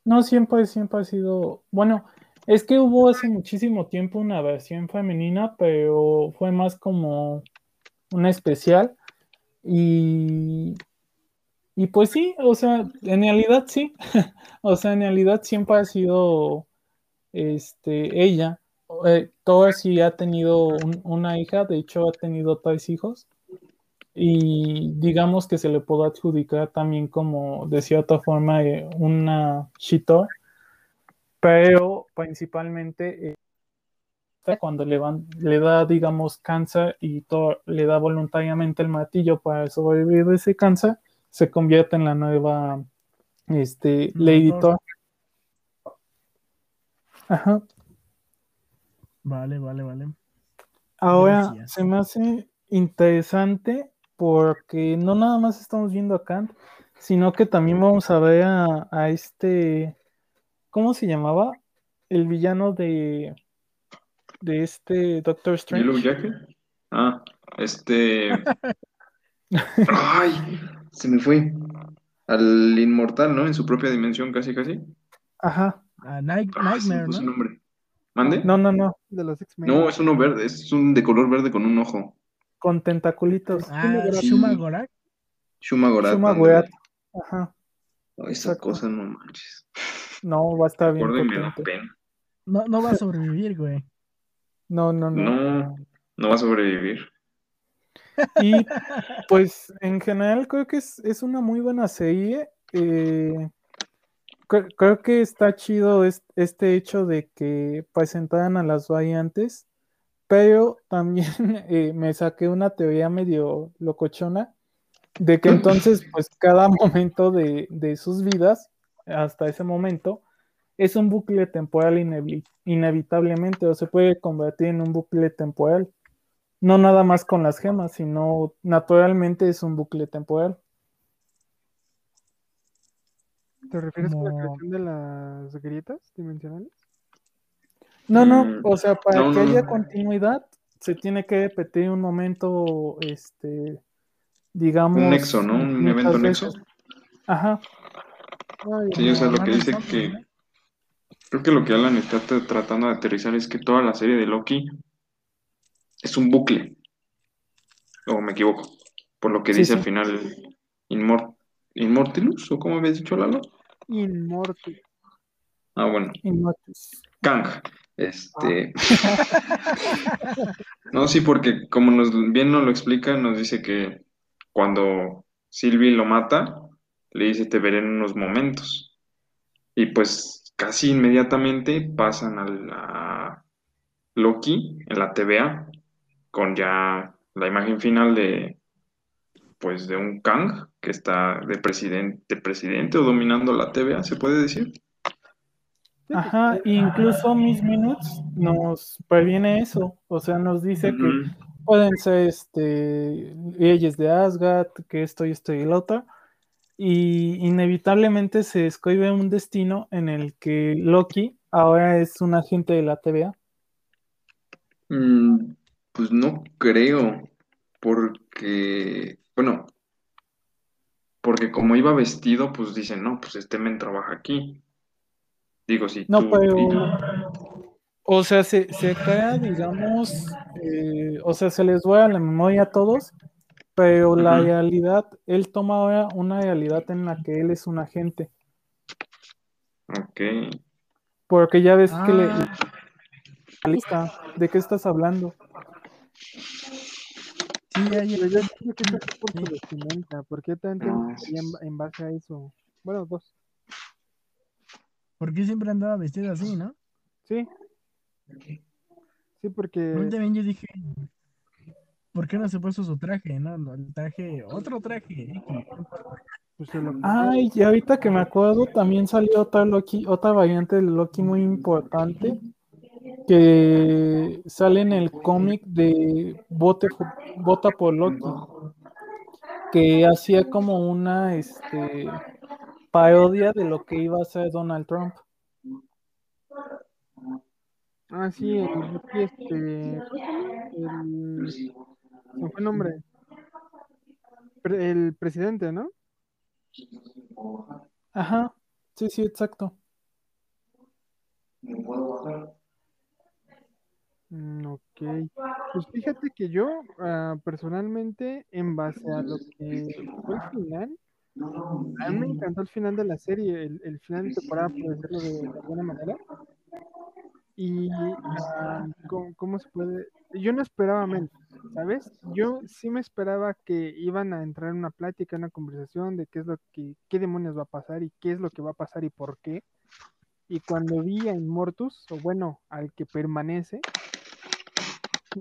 No, siempre, siempre ha sido. Bueno, es que hubo hace muchísimo tiempo una versión femenina, pero fue más como una especial. Y, y pues sí, o sea, en realidad sí. O sea, en realidad siempre ha sido este, ella. Eh, Thor sí ha tenido un- una hija, de hecho ha tenido tres hijos. Y digamos que se le puede adjudicar también como de cierta forma eh, una She-Thor, pero principalmente eh, cuando le, van, le da, digamos, cáncer y le da voluntariamente el martillo para sobrevivir de ese cáncer, se convierte en la nueva este, Lady Thor. Thor. Ajá. Vale, vale, vale. Ahora Gracias. se me hace interesante porque no nada más estamos viendo a Kant, sino que también vamos a ver a, a este, ¿cómo se llamaba? El villano de, de este Doctor Yellow Strange. Jacket. Ah, este. Ay, se me fue. Al inmortal, ¿no? En su propia dimensión, casi, casi. Ajá. Ah, Night- Ah, Nightmare, ¿no? nombre. ¿Mande? No, no, no. De los X-Men. No, es uno verde, es un de color verde con un ojo. Con tentaculitos. Ah, Sí. Shuma Gorak. Shuma Gorath. Shuma ándale. Gorath. Ajá. Oh, esa Exacto. cosa no manches. No, va a estar bien me da pena. No, no va a sobrevivir, güey. No, no, no. No, no va a sobrevivir. Y pues en general creo que es, es una muy buena serie. eh, cre- creo que está chido es- este hecho de que presentaran a las variantes, pero también eh, me saqué una teoría medio locochona de que entonces pues cada momento de, de sus vidas hasta ese momento es un bucle temporal inevi- inevitablemente o se puede convertir en un bucle temporal. No nada más con las gemas, sino naturalmente es un bucle temporal. ¿Te refieres a la creación de las grietas dimensionales? No, no, Mm, o sea, para no, que no, haya no. continuidad se tiene que repetir un momento, este, digamos. Un nexo, ¿no? Un evento nexo. Ajá, Ay, Sí, o sea, lo que dice que. Creo que lo que Alan está tratando de aterrizar es que toda la serie de Loki es un bucle. o me equivoco, por lo que Sí, dice sí. al final Inmor Inmortilus, o como habías dicho Lalo. Inmortus. Ah, bueno, Inmortus. Kang. Este. No, sí, porque como nos bien nos lo explica, nos dice que cuando Sylvie lo mata, le dice te veré en unos momentos. Y pues casi inmediatamente pasan a la Loki en la TVA con ya la imagen final de pues de un Kang que está de presidente, de presidente o dominando la TVA, se puede decir. Ajá, incluso Miss Minutes nos previene eso, o sea, nos dice que pueden ser este leyes de Asgard, que esto y esto y el otro, y inevitablemente se escribe un destino en el que Loki ahora es un agente de la TVA. Mm, pues no creo, porque, bueno, porque como iba vestido, pues dicen, no, pues este men trabaja aquí. Digo, si No, tú pero, y- o sea, se, se crea, digamos, eh, o sea, se les vuela la memoria a todos, pero la realidad, él toma ahora una realidad en la que él es un agente, Ok. porque ya ves que le... Ah. Lista, ¿de qué estás hablando? Sí, ya, ya. Es por su Sí. vestimenta, porque tanto Ah, sí, en, sí. en base a eso. Bueno, dos. Porque siempre andaba vestido así, ¿no? Sí. Sí, porque Yo también yo dije, ¿por qué no se puso su traje? No, no, el traje, otro traje. Pues, lo Ay, y ahorita que me acuerdo, también salió otra Loki, otra variante de Loki muy importante, que sale en el cómic de Vote, Vota por Loki, que hacía como una este, parodia de lo que iba a hacer Donald Trump. Ah, sí, el este. El, fue el nombre. Pre- el presidente, ¿no? Ajá, sí, sí, exacto. Mm, ok. Pues fíjate que yo, ah, personalmente, en base a lo que fue el final, a mí me encantó el final de la serie, el, el final de temporada, por decirlo de, de alguna manera. Y, ¿cómo, cómo se puede? Yo no esperaba menos, ¿sabes? Yo sí me esperaba que iban a entrar en una plática, en una conversación de qué es lo que, qué demonios va a pasar y qué es lo que va a pasar y por qué. Y cuando vi a Inmortus, o bueno, al que permanece,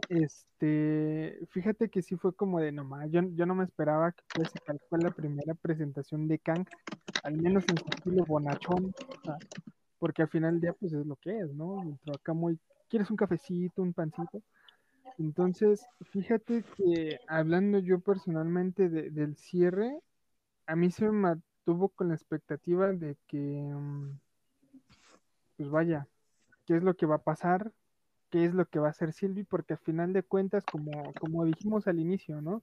este, fíjate que sí fue como de nomás, yo, yo no me esperaba que fuese tal cual la primera presentación de Kang, al menos en su estilo bonachón, porque al final del día pues es lo que es, ¿no? Entró acá muy, ¿quieres un cafecito, un pancito? Entonces, fíjate que hablando yo personalmente de- del cierre, a mí se me mantuvo con la expectativa de que, mm, pues vaya, ¿qué es lo que va a pasar? ¿Qué es lo que va a hacer Sylvie? Porque al final de cuentas, como, como dijimos al inicio, ¿no?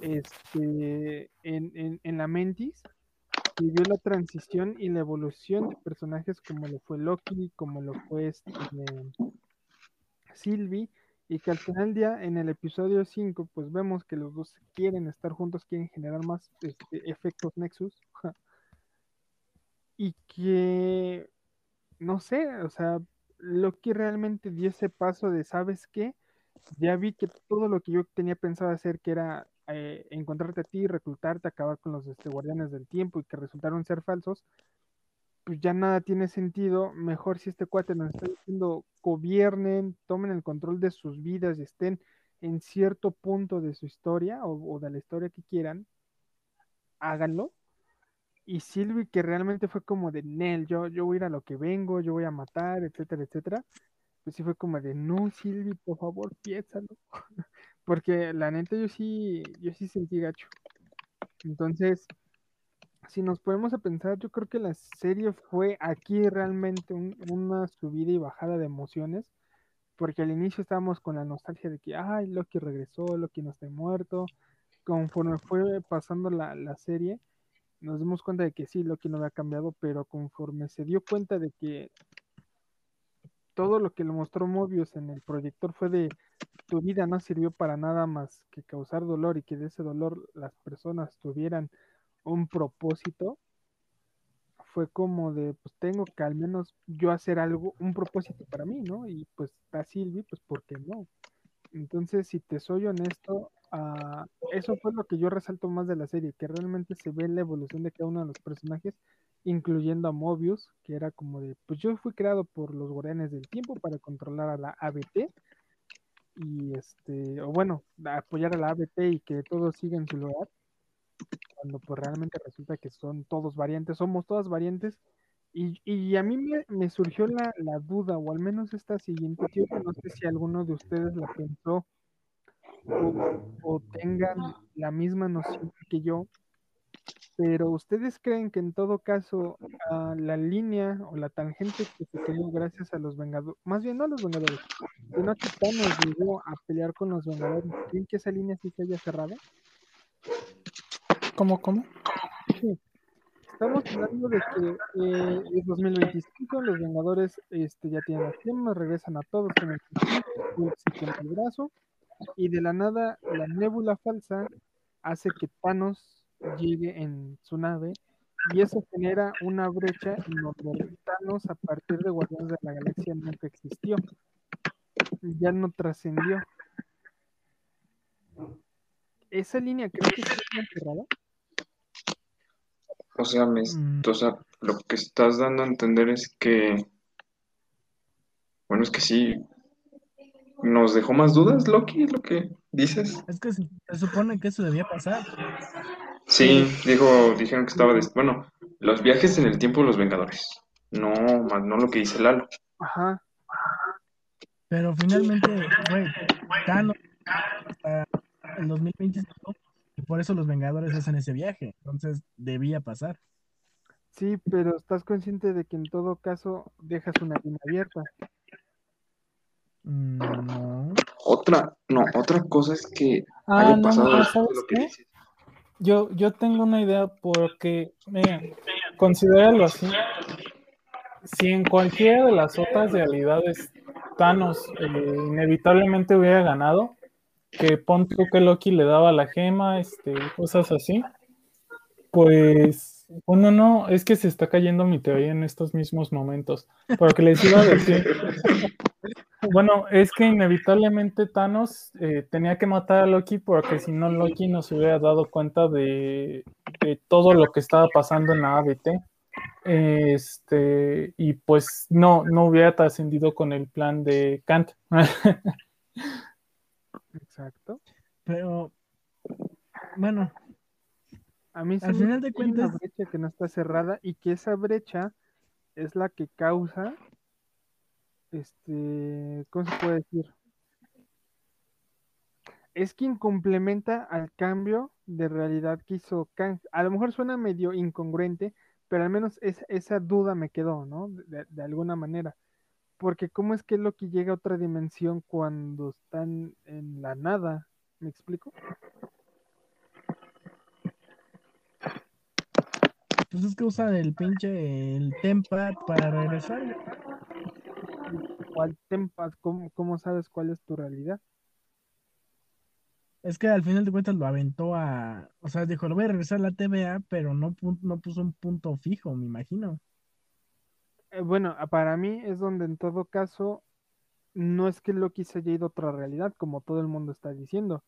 Este, en, en, la Mentis, vivió la transición y la evolución de personajes como lo fue Loki, como lo fue este, Sylvie, y que al final del día, en el episodio 5, pues vemos que los dos quieren estar juntos, quieren generar más este, efectos Nexus, y que, no sé, o sea, Loki realmente dio ese paso de, ¿sabes qué? Ya vi que todo lo que yo tenía pensado hacer, que era eh, encontrarte a ti, reclutarte, acabar con los este, guardianes del tiempo y que resultaron ser falsos, pues ya nada tiene sentido. Mejor si este cuate nos está diciendo, gobiernen, tomen el control de sus vidas y estén en cierto punto de su historia o, o de la historia que quieran, háganlo. Y Sylvie, que realmente fue como de Nel, yo, yo voy a ir a lo que vengo, yo voy a matar, etcétera, etcétera. Pues sí fue como de no, Sylvie, por favor, piénsalo. Porque la neta yo sí, yo sí sentí gacho. Entonces, si nos ponemos a pensar, yo creo que la serie fue aquí realmente un- una subida y bajada de emociones, porque al inicio estábamos con la nostalgia de que, ay, Loki regresó, Loki no está muerto. Conforme fue pasando la, la serie, nos dimos cuenta de que sí, Loki no había cambiado, pero conforme se dio cuenta de que todo lo que le mostró Mobius en el proyector fue de tu vida no sirvió para nada más que causar dolor y que de ese dolor las personas tuvieran un propósito, fue como de, pues tengo que al menos yo hacer algo, un propósito para mí, ¿no? Y pues a Sylvie, pues ¿por qué no? Entonces, si te soy honesto, ah, eso fue lo que yo resalto más de la serie, que realmente se ve la evolución de cada uno de los personajes, incluyendo a Mobius, que era como de, pues yo fui creado por los guardianes del tiempo para controlar a la ABT, y este, o bueno, apoyar a la ABT y que todo siga en su lugar, cuando pues realmente resulta que son todos variantes, somos todas variantes, y, y a mí me, me surgió la, la duda, o al menos esta siguiente teoría, no sé si alguno de ustedes la pensó o, o tengan la misma noción que yo, pero ¿ustedes creen que en todo caso ah, la línea o la tangente que se creó gracias a los Vengadores, más bien no a los Vengadores, sino que Thanos llegó a pelear con los Vengadores, ¿creen que esa línea sí se haya cerrado? ¿Cómo, cómo? Sí. Estamos hablando de que eh, es 2025, los Vengadores este, ya tienen las gemas, regresan a todos con el quema el brazo, y de la nada la nébula falsa hace que Thanos llegue en su nave, y eso genera una brecha en donde Thanos a partir de Guardianes de la Galaxia nunca existió, ya no trascendió. Esa línea creo que está cerrada. O sea, me, Mm. o sea, lo que estás dando a entender es que, bueno, es que sí, nos dejó más dudas, Loki, lo que dices. Es que se, se supone que eso debía pasar. Sí, dijo, dijeron que estaba, bueno, los viajes en el tiempo de los Vengadores, no, más no lo que dice Lalo. Ajá. Pero finalmente, güey, Thanos hasta el 2025 y por eso los Vengadores hacen ese viaje. Entonces debía pasar. Sí, pero estás consciente de que en todo caso dejas una línea abierta. Mm, No. Otra, no, otra cosa es que Ah, haya no, pasado no, de ¿sabes lo que qué? dices. Yo, yo tengo una idea porque, mira, considéralo así. Si en cualquiera de las otras realidades Thanos eh, inevitablemente hubiera ganado, que pon que Loki le daba la gema, este, cosas así, pues, bueno, no, es que se está cayendo mi teoría en estos mismos momentos, porque les iba a decir, bueno, es que inevitablemente Thanos eh, tenía que matar a Loki porque si no Loki no se hubiera dado cuenta de, de todo lo que estaba pasando en la ABT. Este, y pues no, no hubiera trascendido con el plan de Kant. Exacto. Pero, bueno, A mí se Al me final de hay una brecha que no está cerrada y que esa brecha es la que causa, este, ¿cómo se puede decir? Es quien complementa al cambio de realidad que hizo Kang. A lo mejor suena medio incongruente, pero al menos es- esa duda me quedó, ¿no? De, de alguna manera. Porque ¿cómo es que Loki llega a otra dimensión cuando están en la nada? ¿Me explico? pues es que usa el pinche el Tempad para regresar. ¿Cuál tempas? ¿Cómo, cómo sabes cuál es tu realidad? Es que al final de cuentas lo aventó a. O sea, dijo, lo voy a regresar a la TVA, pero no, no puso un punto fijo, me imagino. Eh, bueno, para mí es donde en todo caso no es que Loki se haya ido a otra realidad, como todo el mundo está diciendo.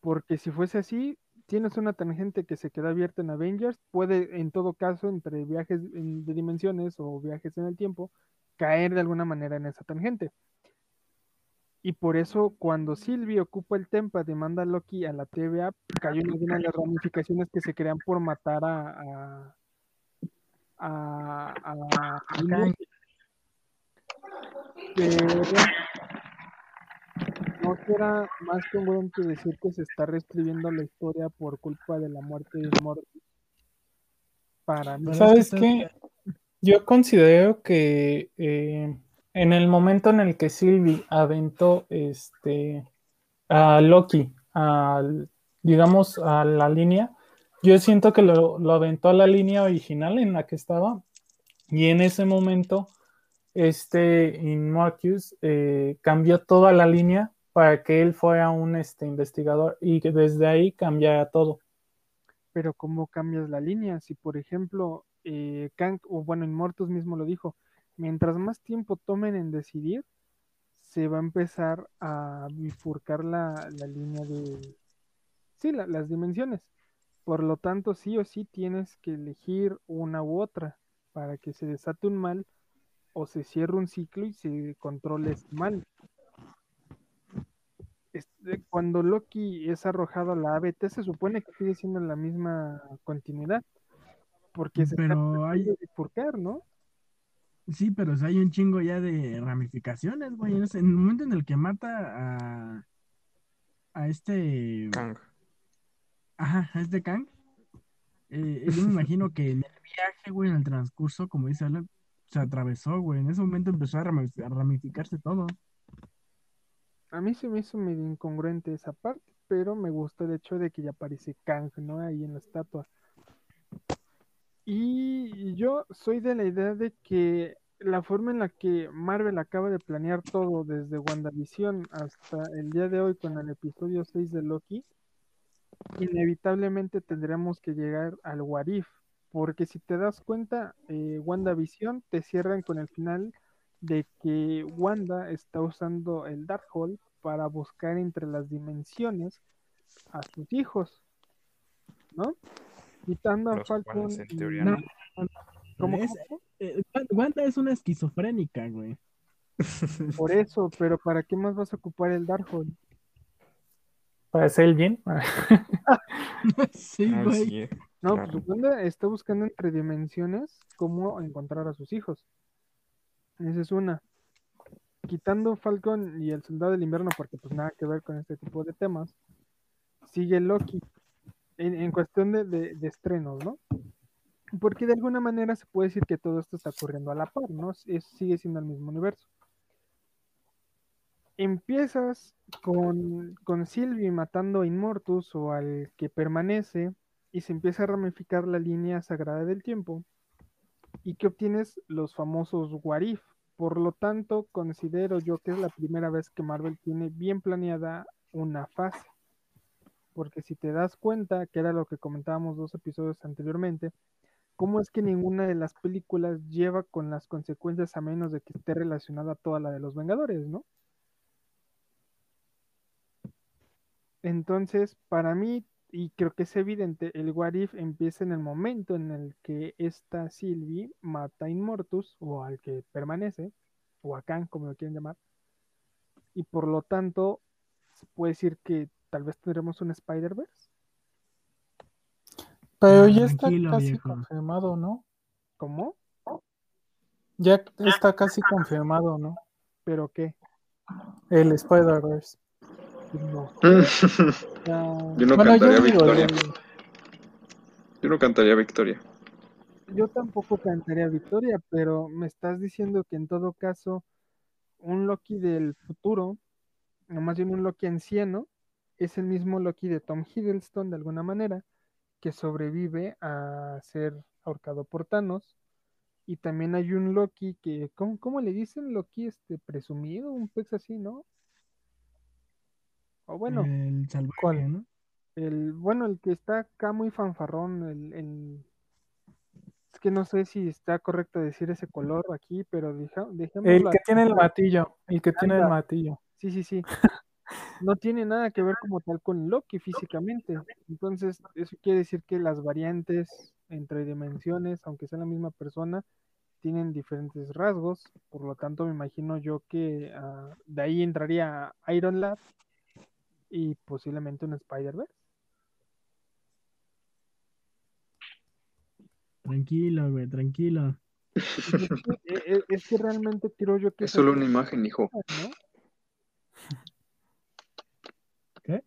Porque si fuese así, tienes una tangente que se queda abierta en Avengers, puede en todo caso, entre viajes de dimensiones o viajes en el tiempo, caer de alguna manera en esa tangente. Y por eso cuando Sylvie ocupa el Tempa y manda a Loki a la TVA, cayó en alguna de las ramificaciones que se crean por matar a, a, a- a. Pero no será más congruente decir que se está reescribiendo la historia por culpa de la muerte de Morty. Para mí, Pero es ¿Sabes que qué? Yo considero que eh, en el momento en el que Sylvie aventó este, a Loki, al, digamos, a la línea, yo siento que lo, lo aventó a la línea original en la que estaba y en ese momento este Inmortus eh, cambió toda la línea para que él fuera un este, investigador y que desde ahí cambiara todo. Pero ¿cómo cambias la línea? Si, por ejemplo, eh, Kang, o bueno, Inmortus mismo lo dijo, mientras más tiempo tomen en decidir, se va a empezar a bifurcar la, la línea de... Sí, la- las dimensiones. Por lo tanto, sí o sí tienes que elegir una u otra para que se desate un mal o se cierre un ciclo y se controle ese mal. Este, cuando Loki es arrojado a la ABT, se supone que sigue siendo la misma continuidad. Porque se está Pero hay, bifurcar, ¿no? sí, pero o sea, hay un chingo ya de ramificaciones, güey. En, el momento en el que mata a, a este, Kang. Ajá, a este Kang, eh, yo me imagino que en el viaje, güey, en el transcurso, como dice Alan, se atravesó, güey. En ese momento empezó a ramificarse todo. A mí se me hizo medio incongruente esa parte, pero me gustó el hecho de que ya aparece Kang, ¿no? Ahí en la estatua. Y yo soy de la idea de que la forma en la que Marvel acaba de planear todo desde WandaVision hasta el día de hoy con el episodio 6 de Loki, inevitablemente tendremos que llegar al What If, porque si te das cuenta, eh, WandaVision te cierran con el final de que Wanda está usando el Darkhold para buscar entre las dimensiones a sus hijos, ¿no? Quitando a Falcon en teoría No, ¿Cómo, es- cómo? eh, Wan- Wanda es una esquizofrénica, güey. Por eso, pero ¿para qué más vas a ocupar el Darkhold? Para hacer el bien. Sí, güey. sí, eh. No, Claro. pues Wanda está buscando entre dimensiones cómo encontrar a sus hijos. Esa es una. Quitando Falcon y el Soldado del Invierno, porque pues nada que ver con este tipo de temas, sigue Loki en, en cuestión de, de- de estrenos, ¿no? Porque de alguna manera se puede decir que todo esto está ocurriendo a la par, ¿no? Es- sigue siendo el mismo universo. Empiezas con, con Sylvie matando a Inmortus o al que permanece y se empieza a ramificar la línea sagrada del tiempo y que obtienes los famosos What If. Por lo tanto, considero yo que es la primera vez que Marvel tiene bien planeada una fase. Porque si te das cuenta, que era lo que comentábamos dos episodios anteriormente, ¿cómo es que ninguna de las películas lleva con las consecuencias a menos de que esté relacionada toda la de los Vengadores, ¿no? Entonces, para mí, y creo que es evidente, el What If empieza en el momento en el que esta Sylvie mata a Inmortus, o al que permanece, o a Kang, como lo quieren llamar, y por lo tanto, se puede decir que tal vez tendremos un Spider-Verse, Pero Ah, ya está tranquilo, casi viejo. confirmado, ¿no? ¿cómo? Ya está casi confirmado, ¿no? ¿Pero qué? El Spider-Verse. No, Yo no Bueno, yo cantaría digo, victoria. yo- Yo no cantaría victoria. yo tampoco cantaría victoria, pero me estás diciendo que en todo caso, un Loki del futuro, o más bien un Loki anciano, es el mismo Loki de Tom Hiddleston de alguna manera, que sobrevive a ser ahorcado por Thanos. Y también hay un Loki que, ¿cómo, cómo le dicen? Loki este presumido, un pez así, ¿no? O bueno, El salvaje, ¿Cuál? ¿no? el, bueno, el que está acá muy fanfarrón, el, el- es que no sé si está correcto decir ese color aquí, pero deja, El que tiene el martillo. El que tiene el Anda. martillo. Sí, sí, sí. No tiene nada que ver como tal con Loki físicamente. Entonces, eso quiere decir que las variantes entre dimensiones, aunque sea la misma persona, tienen diferentes rasgos. Por lo tanto, me imagino yo que ah, de ahí entraría Iron Lad y posiblemente un Spider-Verse. Tranquilo, güey, tranquilo. Es, que, es que realmente creo yo que Es solo una imagen, hijo. ¿no? ¿Qué?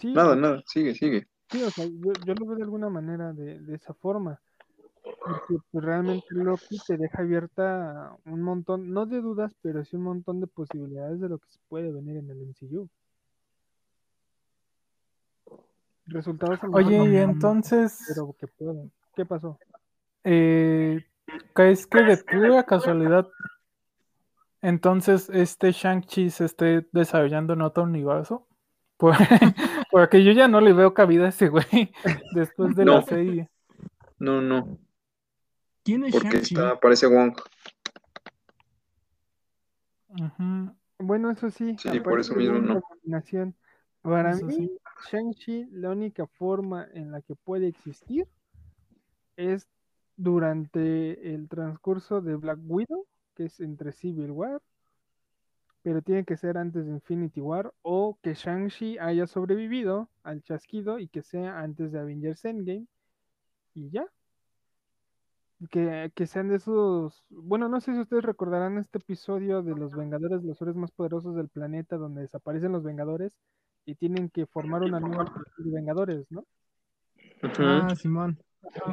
Sí, Nada, nada, sigue, sigue. Sí, o sea, yo, yo lo veo de alguna manera de, de esa forma. Porque pues, realmente Loki te deja abierta un montón, no de dudas, pero sí un montón de posibilidades de lo que se puede venir en el MCU. Resultados Oye, no, y entonces, pero que pueden. ¿Qué pasó? eh, que es que de pura casualidad, entonces este Shang-Chi se esté desarrollando en otro universo. Por- Porque yo ya no le veo cabida a ese güey después de la No. serie. No, no, ¿Quién es porque Shang-Chi? está, parece Wong. Bueno, eso sí, Sí, por eso mismo, una no. combinación. Para Eso mí, sí. Shang-Chi, la única forma en la que puede existir es durante el transcurso de Black Widow, que es entre Civil War, pero tiene que ser antes de Infinity War, o que Shang-Chi haya sobrevivido al chasquido y que sea antes de Avengers Endgame, y ya. Que, que sean de esos. Bueno, no sé si ustedes recordarán este episodio de los Vengadores, los héroes más poderosos del planeta, donde desaparecen los Vengadores y tienen que formar una nueva de Vengadores, ¿no? Ah, Simón.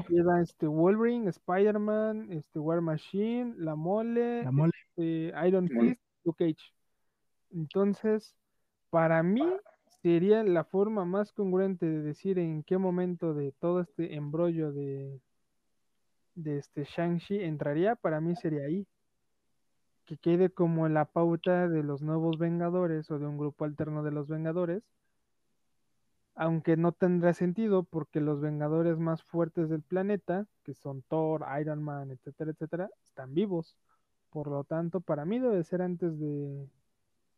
Queda este Wolverine, Spider-Man, este War Machine, La Mole, La mole. este, Iron. Fist, Luke Cage. Entonces, para mí sería la forma más congruente de decir en qué momento de todo este embrollo de, de este Shang-Chi entraría, para mí sería ahí. Que quede como la pauta de los nuevos Vengadores o de un grupo alterno de los Vengadores. Aunque no tendrá sentido porque los Vengadores más fuertes del planeta, que son Thor, Iron Man, etcétera, etcétera, están vivos. Por lo tanto, para mí debe ser antes de.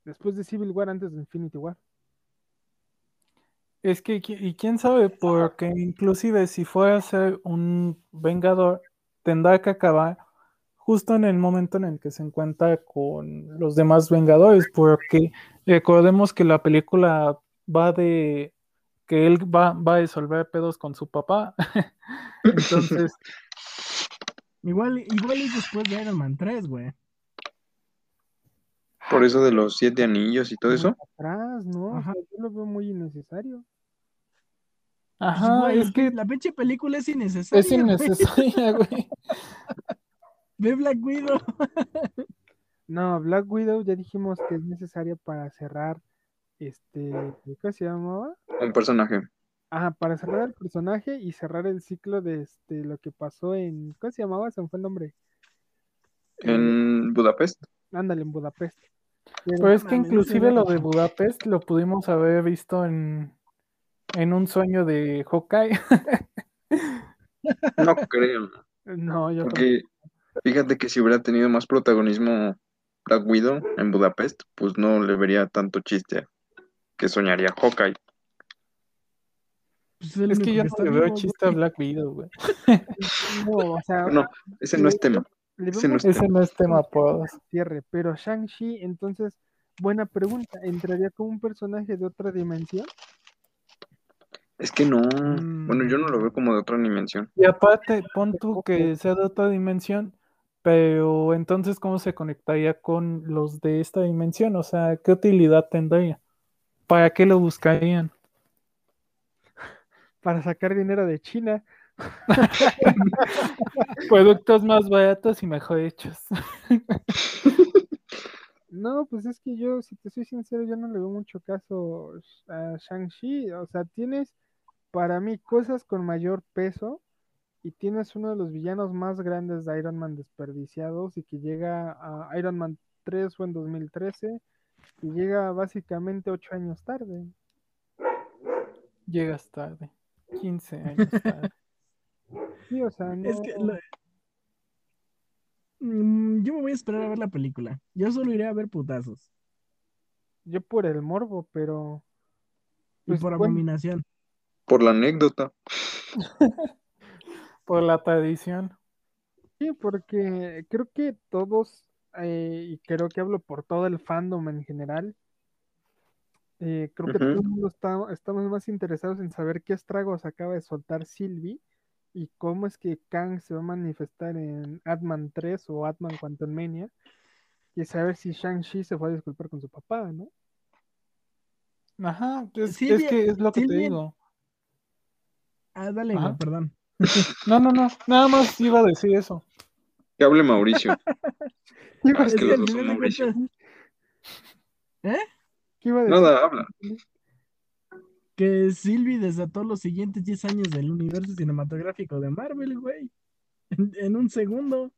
Después de Civil War, antes de Infinity War. Es que, y quién sabe, porque inclusive si fuera a ser un Vengador, tendrá que acabar justo en el momento en el que se encuentra con los demás Vengadores, porque recordemos que la película va de que él va, va a resolver pedos con su papá. Entonces, Igual, igual es después de Iron Man 3, güey. Por eso de los siete anillos y todo eso. Atrás, ¿no? Ajá. yo lo veo muy innecesario. Ajá, Güey, es que la pinche película es innecesaria. es innecesaria, güey. Ve Black Widow. No, Black Widow ya dijimos que es necesaria para cerrar este, ¿cómo se llamaba? Un personaje. Ajá, para cerrar el personaje y cerrar el ciclo de este lo que pasó en, ¿cómo se llamaba? Se me fue el nombre. En Budapest. Ándale, en Budapest. Pero- es que inclusive ve lo de. Budapest lo pudimos haber visto en, en un sueño de Hawkeye. No creo. no, yo Porque fíjate que si hubiera tenido más protagonismo Black Widow en Budapest, pues no le vería tanto chiste que soñaría Hawkeye. Pues Es que yo no le veo chiste a. Black Widow, güey. no, o sea, No, ese no es tema. ese no es Ese no es tema por cierre, pero Shang-Chi, entonces, buena pregunta, ¿entraría como un personaje de otra dimensión? Es que no. Bueno, yo no lo veo como de otra dimensión. Y aparte, pon tú que sea de otra dimensión, pero entonces, ¿cómo se conectaría con los de esta dimensión? O sea, ¿qué utilidad tendría? ¿Para qué lo buscarían? Para sacar dinero de China. Productos más baratos y mejor hechos. No, pues es que yo, si te soy sincero, yo no le veo mucho caso a Shang-Chi. O sea, tienes para mí cosas con mayor peso y tienes uno de los villanos más grandes de Iron Man desperdiciados y que llega a Iron Man 3 fue en 2013 y llega básicamente ocho años tarde. Llegas tarde. 15 años tarde. Sí, o sea, no... Es que lo- Mm, yo me voy a esperar a ver la película. Yo solo iré a ver putazos. yo por el morbo, pero Y Pues, por bueno. Por la anécdota. Por la tradición. Sí, porque creo que todos, eh, y creo que hablo por todo el fandom en general, eh, creo que Ujú. todo el mundo está, estamos más interesados en saber qué estragos acaba de soltar Sylvie y cómo es que Kang se va a manifestar en Ant-Man 3 o Ant-Man Quantumania y saber si Shang-Chi se fue a disculpar con su papá, ¿no? Ajá, es, Silvia- es que es lo que te digo. Ah, dale, Ajá. güey, perdón. No, no, no, nada más iba a decir eso. Que hable Mauricio. Ah, es que los dos son Mauricio. cuentas, ¿Qué iba a decir? Nada, habla. que Sylvie desató los siguientes 10 años del universo cinematográfico de Marvel, güey. en, en un segundo.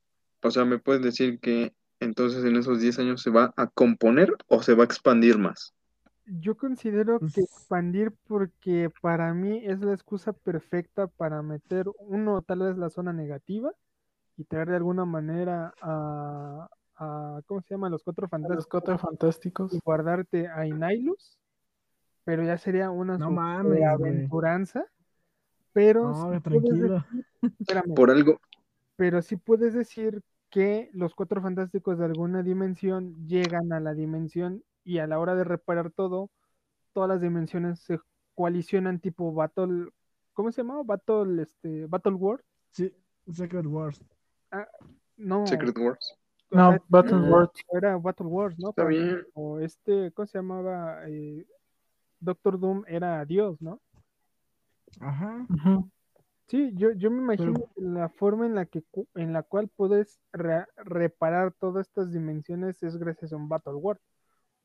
O sea, ¿me puedes decir que entonces en esos 10 años se va a componer o se va a expandir más? Yo considero que Pues- expandir porque para mí es la excusa perfecta para meter uno, tal vez la zona negativa y traer de alguna manera a, a ¿cómo se llama? Los cuatro Los fantásticos cuatro fantásticos. y guardarte a Inailus, pero ya sería una No mames, aventuranza. Pero No, tranquilo. decir- espérame, Por algo, pero sí puedes decir que los cuatro fantásticos de alguna dimensión llegan a la dimensión y a la hora de reparar todo, todas las dimensiones se coalicionan tipo Battle, ¿cómo se llama? Battle, este, Battle World. Sí, Secret Wars. No, Secret Wars. No, Battle no. World. era Battle Wars, ¿no? Está Pero- bien. O este, ¿cómo se llamaba? Eh, Doctor Doom era Dios, ¿no? Ajá. Sí, yo, yo me imagino que la forma en la que en la cual puedes re- reparar todas estas dimensiones es gracias a un Battle World.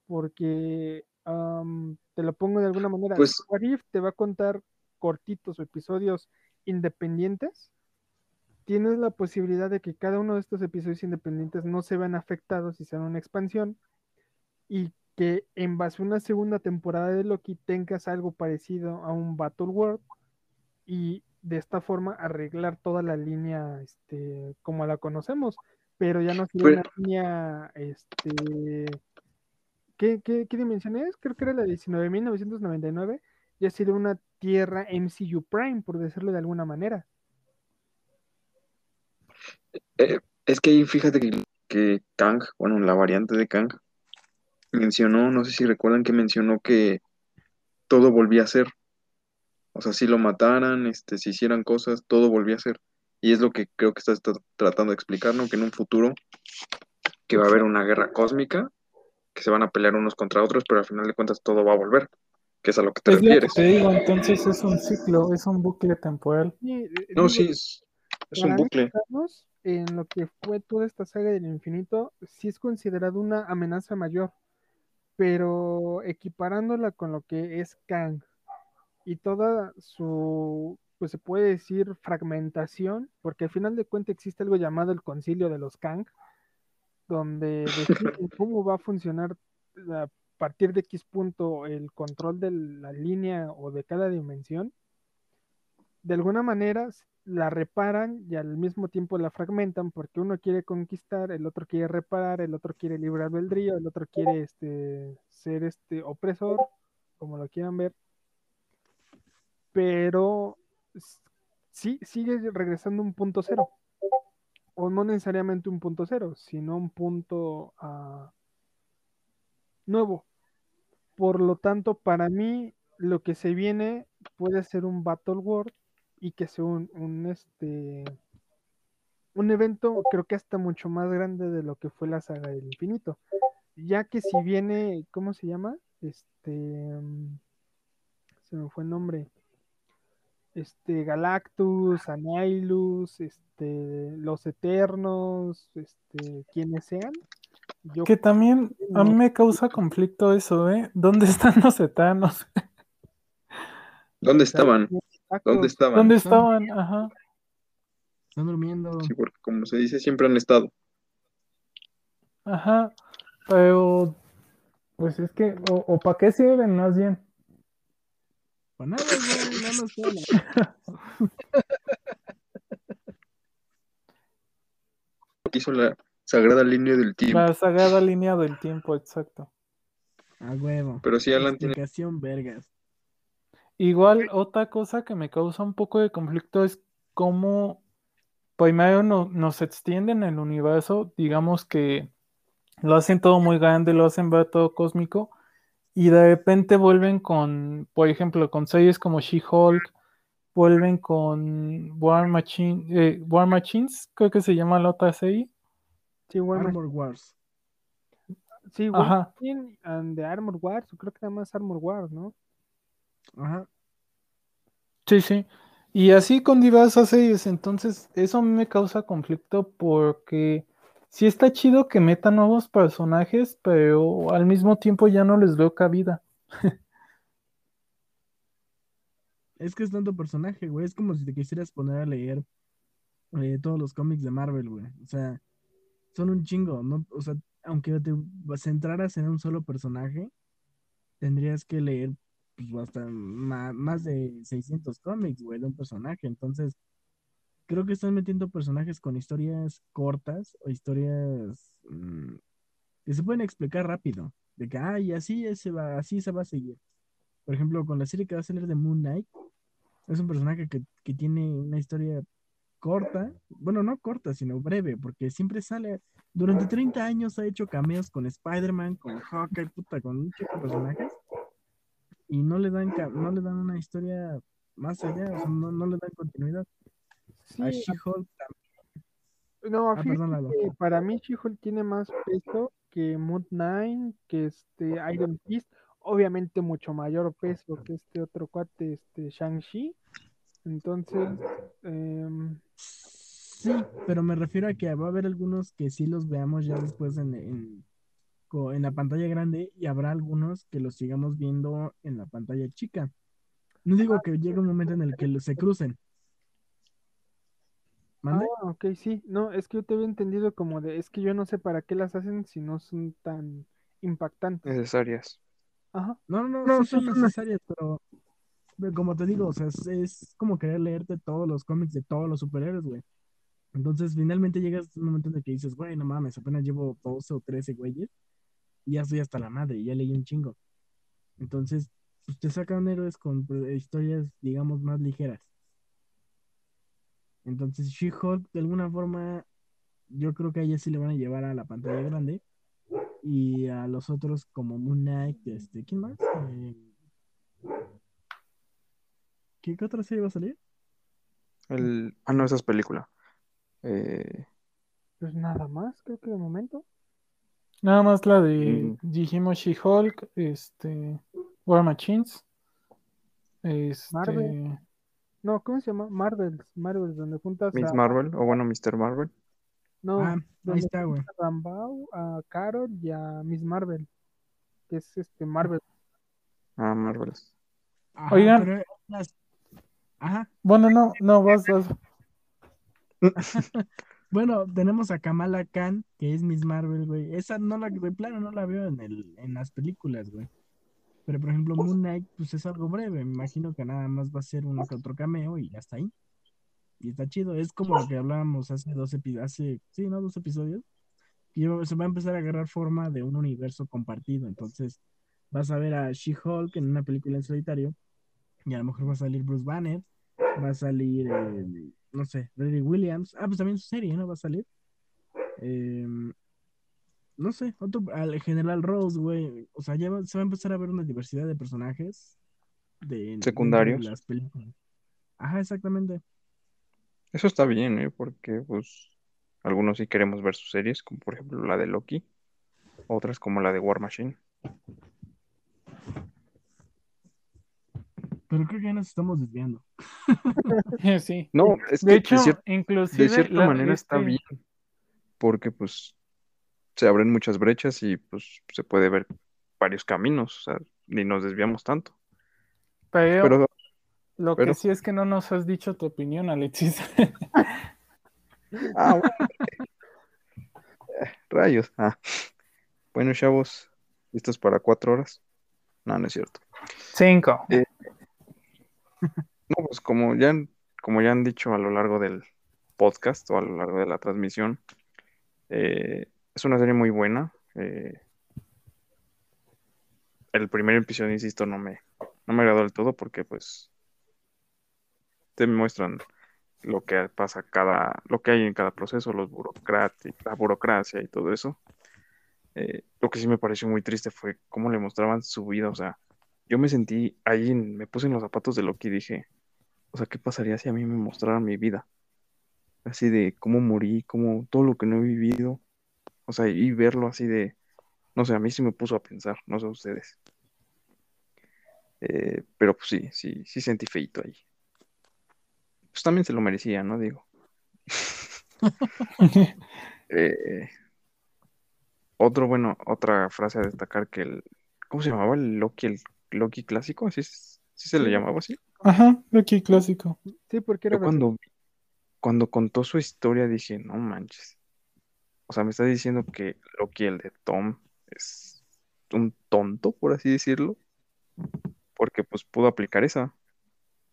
Porque te lo pongo de alguna manera. Pues- What If te va a contar cortitos o episodios independientes. Tienes la posibilidad de que cada uno de estos episodios independientes no se vean afectados y sean una expansión. Y que en base a una segunda temporada de Loki tengas algo parecido a un Battle World y de esta forma arreglar toda la línea este, como la conocemos, pero ya no sería Pero- una línea, este, ¿qué, qué, qué dimensión es? Creo que era la 19.999, ya sería una tierra MCU Prime, por decirlo de alguna manera. Eh, es que ahí fíjate que, que Kang, bueno, la variante de Kang, mencionó, no sé si recuerdan que mencionó que todo volvía a ser. O sea, si lo mataran, este, si hicieran cosas, todo volvía a ser. Y es lo que creo que estás tra- tratando de explicar, ¿no? Que en un futuro que va a haber una guerra cósmica, que se van a pelear unos contra otros, pero al final de cuentas todo va a volver, que es a lo que te Es lo que refieres. te digo, entonces es un ciclo, es un bucle temporal. Sí, eh, No, digo, sí, es, es un bucle. En lo que fue toda esta saga del infinito, sí es considerado una amenaza mayor, pero equiparándola con lo que es Kang y toda su, pues se puede decir, fragmentación, porque al final de cuentas existe algo llamado el concilio de los Kang, donde deciden cómo va a funcionar a partir de X punto el control de la línea o de cada dimensión de alguna manera la reparan y al mismo tiempo la fragmentan porque uno quiere conquistar, el otro quiere reparar, el otro quiere libre albedrío, el otro quiere este ser este opresor, como lo quieran ver. Pero sigue regresando a un punto cero. O no necesariamente un punto cero, sino un punto ah, nuevo. Por lo tanto, para mí, lo que se viene puede ser un Battle World y que sea un, este un evento creo que hasta mucho más grande de lo que fue la saga del infinito. Ya que si viene, ¿cómo se llama? Este mm, se me fue el nombre. Este Galactus, Anilus, este los Eternos, este quienes sean. Yo Que también a mí me causa conflicto eso, ¿eh? ¿Dónde están los etanos? ¿Dónde estaban? ¿Dónde estaban? ¿Dónde estaban? Ajá. Están durmiendo. Sí, porque como se dice, siempre han estado. Ajá, pero pues es que, o, o para qué sirven más bien. Para nada, güey. Nada más quedan Hizo la sagrada línea del tiempo. La sagrada línea del tiempo, exacto. a huevo. Pero sí, Alan tiene. Vergas. Igual, otra cosa que me causa un poco de conflicto es cómo primero no- nos extienden el universo, digamos que lo hacen todo muy grande, lo hacen ver todo cósmico, y de repente vuelven con, por ejemplo, con series como She-Hulk, vuelven con War Machine, eh, War Machines, creo que se llama la otra serie. Sí, War Armor Wars. sí, War Ajá. Machine and the Armor Wars, creo que nada más Armor Wars, ¿no? Ajá. Sí, sí. Y así con diversas series, entonces eso a mí me causa conflicto porque sí está chido que metan nuevos personajes, pero al mismo tiempo ya no les veo cabida. Es que es tanto personaje, güey. Es como si te quisieras poner a leer eh, todos los cómics de Marvel, güey. O sea, son un chingo, ¿no? O sea, aunque te centraras en un solo personaje, tendrías que leer pues, hasta ma- más de 600 cómics, güey, de un personaje. Entonces, creo que están metiendo personajes con historias cortas o historias mm, que se pueden explicar rápido. De que, ay, así se va, así se va a seguir. Por ejemplo, con la serie que va a salir de Moon Knight, es un personaje que, que tiene una historia corta, bueno, no corta, sino breve, porque siempre sale, durante 30 años ha hecho cameos con Spider-Man, con Hawkeye, puta, con un chico personajes, y no le dan, no le dan una historia más allá, no, no le dan continuidad. Sí, A She-Hulk también. no, Ah, perdón, que para mí She-Hulk tiene más peso que Moon Knight, que este Iron Fist, obviamente mucho mayor peso que este otro cuate, este Shang-Chi. Entonces, em, Sí, pero me refiero a que va a haber algunos que sí los veamos ya después en, en, en la pantalla grande y habrá algunos que los sigamos viendo en la pantalla chica. No digo que llegue un momento en el que se crucen. ¿Mande? ah, ok, sí, no, es que yo te había entendido como de, es que yo no sé para qué las hacen si no son tan impactantes. necesarias. Ajá. No, no, no, No, sí son necesarias, pero, pero como te digo, o sea, es, es como querer leerte todos los cómics de todos los superhéroes, güey. Entonces, finalmente llegas a un momento en el que dices, güey, no mames, apenas llevo 12 o 13 güeyes y ya estoy hasta la madre, y ya leí un chingo. Entonces, pues te sacan héroes con pues, historias, digamos, más ligeras. Entonces, She-Hulk, de alguna forma, yo creo que a ella sí le van a llevar a la pantalla grande. Y a los otros, como Moon Knight, este, ¿quién más? Eh, ¿qué, qué otra serie va a salir? El... Ah, no, esa es película. Eh, Pues nada más, creo que de momento. Nada más la de, Mm. dijimos She-Hulk, este, War Machines, este, Marvel. No, ¿cómo se llama? Marvels, Marvels, donde juntas Miss a, Marvel, o bueno, Mr. Marvel. no, Ah, ahí donde está, güey. a Rambeau, a Carol y a Miss Marvel, que es este Marvel. Ah, Marvel. Ajá, Oigan. pero Ajá. bueno, no, no, vas, vas. Bueno, tenemos a Kamala Khan, que es Miss Marvel, güey. Esa no la, de plano no la veo en el, en las películas, güey. Pero por ejemplo, Moon Knight, pues es algo breve. Me imagino que nada más va a ser uno que otro cameo y ya está ahí. Y está chido. Es como lo que hablábamos hace dos episodios, hace, sí, ¿no? Dos episodios. Ya se va a empezar a agarrar forma de un universo compartido. Entonces, vas a ver a She-Hulk en una película en solitario. Y a lo mejor va a salir Bruce Banner. Va a salir, eh, no sé, Riri Williams. Ah, pues también su serie, ¿no? Va a salir. Eh, no sé, otro, al General Rose, güey. O sea, ya va- se va a empezar a ver una diversidad de personajes de, Secundarios. las películas. Ajá, exactamente. Eso está bien, ¿eh? Porque, pues, algunos sí queremos ver sus series, como por ejemplo la de Loki, otras como la de War Machine. Pero creo que ya nos estamos desviando. Sí. No, es De que hecho, de, cier- inclusive de cierta la- manera está bien, porque pues se abren muchas brechas y pues se puede ver varios caminos, o sea, ni nos desviamos tanto. Pero, Pero lo pero- que sí es que no nos has dicho tu opinión, Alexis. Ah, bueno. Eh, Rayos. Ah. Bueno, chavos, ¿listos para cuatro horas? No, no es cierto. Cinco. No, pues como ya, han- como ya han dicho a lo largo del podcast o a lo largo de la transmisión, eh, es una serie muy buena. eh, el primer episodio, insisto, no me, no me agradó del todo porque pues te muestran lo que pasa cada, lo que hay en cada proceso, los la burocracia y todo eso. Eh, lo que sí me pareció muy triste fue cómo le mostraban su vida, o sea, yo me sentí ahí, en- me puse en los zapatos de Loki y dije, o sea, ¿qué pasaría si a mí me mostraran mi vida? Así de cómo morí, cómo todo lo que no he vivido, o sea, y verlo así de, no sé, a mí sí me puso a pensar, no sé ustedes. Eh, pero pues sí, sí, sí sentí feito ahí. Pues también se lo merecía, ¿no? Digo. Eh, otro, bueno, otra frase a destacar que el, ¿cómo se llamaba? El Loki, el Loki clásico, ¿así, es- sí se le llamaba así? Ajá, Loki clásico. Sí, porque era Yo cuando, cuando contó su historia dije, no manches. O sea, me está diciendo que Loki, el de Tom, es un tonto, por así decirlo, porque pues pudo aplicar esa.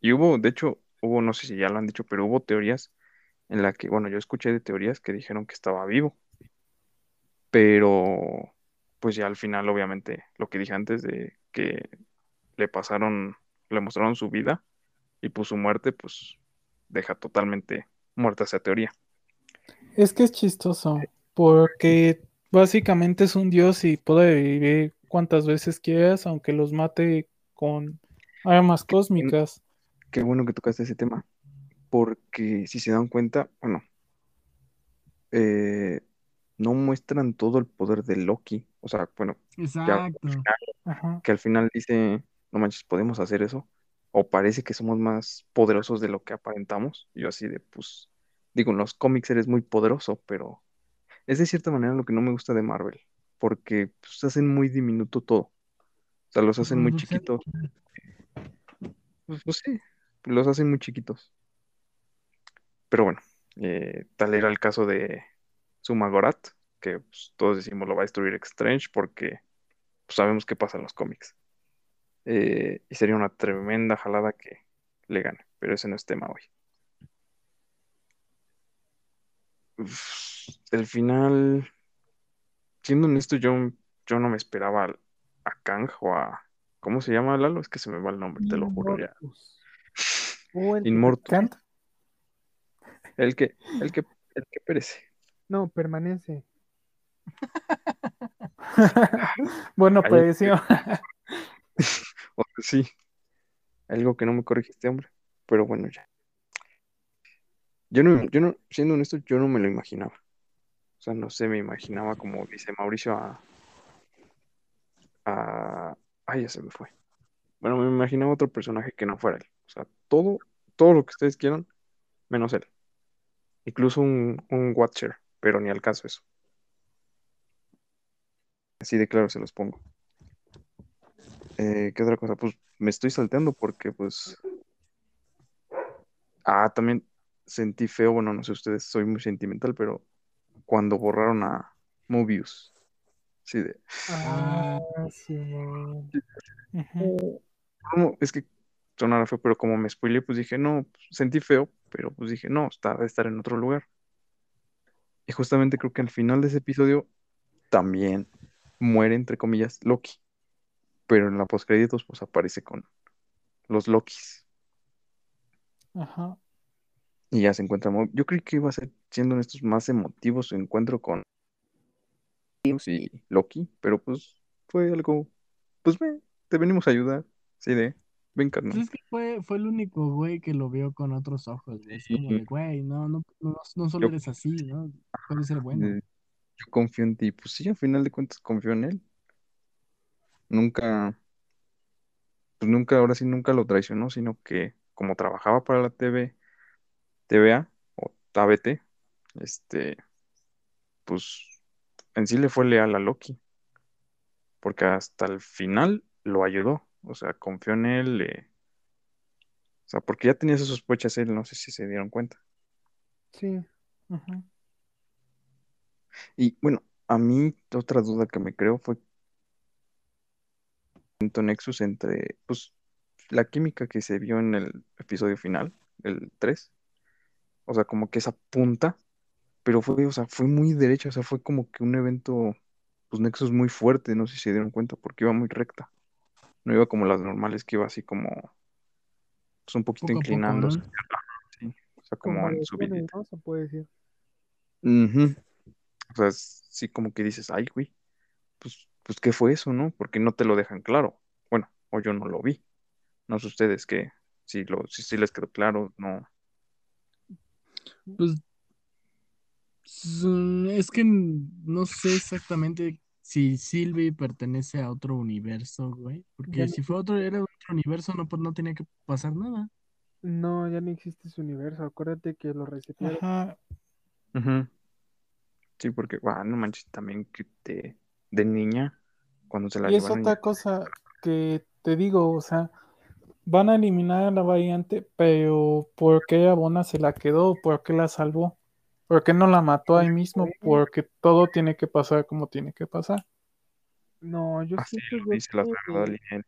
Y hubo, de hecho, hubo, no sé si ya lo han dicho, pero hubo teorías en la que, bueno, yo escuché de teorías que dijeron que estaba vivo, pero pues ya al final, obviamente, lo que dije antes de que le pasaron, le mostraron su vida y pues su muerte, pues deja totalmente muerta esa teoría. Es que es chistoso, porque básicamente es un dios y puede vivir cuantas veces quieras, aunque los mate con armas cósmicas. Qué bueno que tocaste ese tema, porque si se dan cuenta, bueno, eh, no muestran todo el poder de Loki. O sea, bueno, ya que al final dice, no manches, podemos hacer eso. O parece que somos más poderosos de lo que aparentamos. Yo así de, pues, digo, en los cómics eres muy poderoso, pero es de cierta manera lo que no me gusta de Marvel, porque pues, hacen muy diminuto todo. O sea, los hacen muy chiquitos. Pues, pues sí, los hacen muy chiquitos. Pero bueno, eh, tal era el caso de Sumagorat, que pues, todos decimos lo va a destruir Strange porque pues, sabemos qué pasa en los cómics. Eh, y sería una tremenda jalada que le gane, pero ese no es tema hoy. Uf, el final, siendo honesto, yo, yo no me esperaba a Kang o a... ¿Cómo se llama Lalo? Es que se me va el nombre, te lo juro ya. Inmortus. O el que-. El que, el que, el que perece. No, permanece. Bueno, Ahí- pues sí, algo que no me corregiste, hombre, pero bueno, ya. Yo no, yo no, siendo honesto, yo no me lo imaginaba. O sea, no sé, me imaginaba como dice Mauricio a, a, ay, ya se me fue. Bueno, me imaginaba otro personaje que no fuera él. O sea, todo, todo lo que ustedes quieran, menos él. Incluso un, un Watcher, pero ni al caso eso. Así de claro se los pongo. Eh, ¿qué otra cosa? Pues me estoy salteando porque, pues. Ah, también sentí feo, bueno, no sé ustedes, soy muy sentimental, pero cuando borraron a Mobius. Sí, de. Ah. Ujú. ¿cómo? Es que sonara feo, pero como me spoileé, pues dije, no, sentí feo, pero pues dije, no, está, debe estar en otro lugar. Y justamente creo que al final de ese episodio también muere, entre comillas, Loki. Pero en la postcréditos, pues aparece con los Lokis. Ajá. Y ya se encuentra. Yo creí que iba a ser, siendo estos más emotivos, su encuentro con y Loki, pero pues fue algo, pues ve, te venimos a ayudar. Sí, de, ven, carnal. Pues es que fue, fue el único güey que lo vio con otros ojos, güey. Es como de, güey, no, no, no, no solo Yo- eres así, ¿no? Puedes ser bueno. Eh, Yo confío en ti. Pues sí, al final de cuentas confío en él. Nunca, pues nunca, ahora sí, nunca lo traicionó, sino que como trabajaba para la TV, TVA o TABT, este, pues en sí le fue leal a Loki, porque hasta el final lo ayudó, o sea, confió en él, o sea, porque ya tenía sus sospechas él, no sé si se dieron cuenta. Sí. Y bueno, a mí otra duda que me creo fue el nexus entre, pues, la química que se vio en el episodio final, el 3, o sea, como que esa punta, pero fue, o sea, fue muy derecha, o sea, fue como que un evento, pues, nexus muy fuerte, no sé si se dieron cuenta, porque iba muy recta, no iba como las normales, que iba así como, pues, un poquito inclinándose, ¿no? sí, o sea, como Como en su Thanos, ¿no? Se puede decir. Ujú. O sea, sí como que dices, ay, güey, pues, pues, ¿qué fue eso, no? Porque no te lo dejan claro. Bueno, o yo no lo vi. No sé ustedes que si lo, si les quedó claro, no. Pues es que no sé exactamente si Sylvie pertenece a otro universo, güey. Porque Ya si fue otro, era otro universo, no, pues no tenía que pasar nada. No, ya no existe ese universo. Acuérdate que lo resetearon. Ajá. Sí, porque, ah, no manches, también que te, de niña, cuando se la Y es otra cosa que te digo, o sea, van a eliminar a la variante, pero ¿por qué Abona se la quedó? ¿Por qué la salvó? ¿Por qué no la mató ahí mismo? Porque todo tiene que pasar como tiene que pasar. No, yo Así siento lo yo la que-.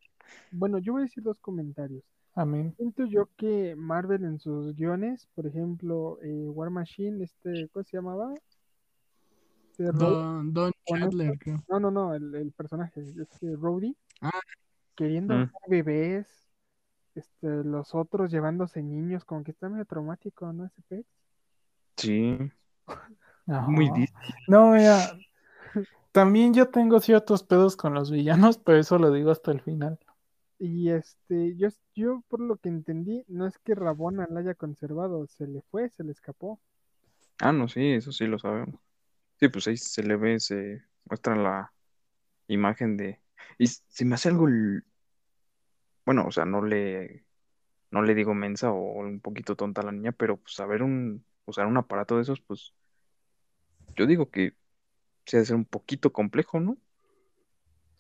Bueno, yo voy a decir dos comentarios. Amén. Siento yo que Marvel en sus guiones, por ejemplo, eh, War Machine, este, ¿cómo se llamaba? Este Don, Don Chandler. No, no, no, el, el personaje, este Rhodey, Ah. queriendo Mm. bebés, este, los otros llevándose niños, como que está medio traumático, ¿no? Ese pez. Sí, muy Ajá. dis- No, mira, también yo tengo ciertos pedos con los villanos, pero eso lo digo hasta el final. Y este, yo, yo por lo que entendí, no es que Rabona la haya conservado, se le fue, se le escapó. Ah, no, sí, eso sí lo sabemos. Sí, pues ahí se le ve, se muestra la imagen de... Y se me hace algo... Bueno, o sea, no le, no le digo mensa o un poquito tonta a la niña, pero pues saber un, usar un aparato de esos, pues yo digo que se ser un poquito complejo, ¿no?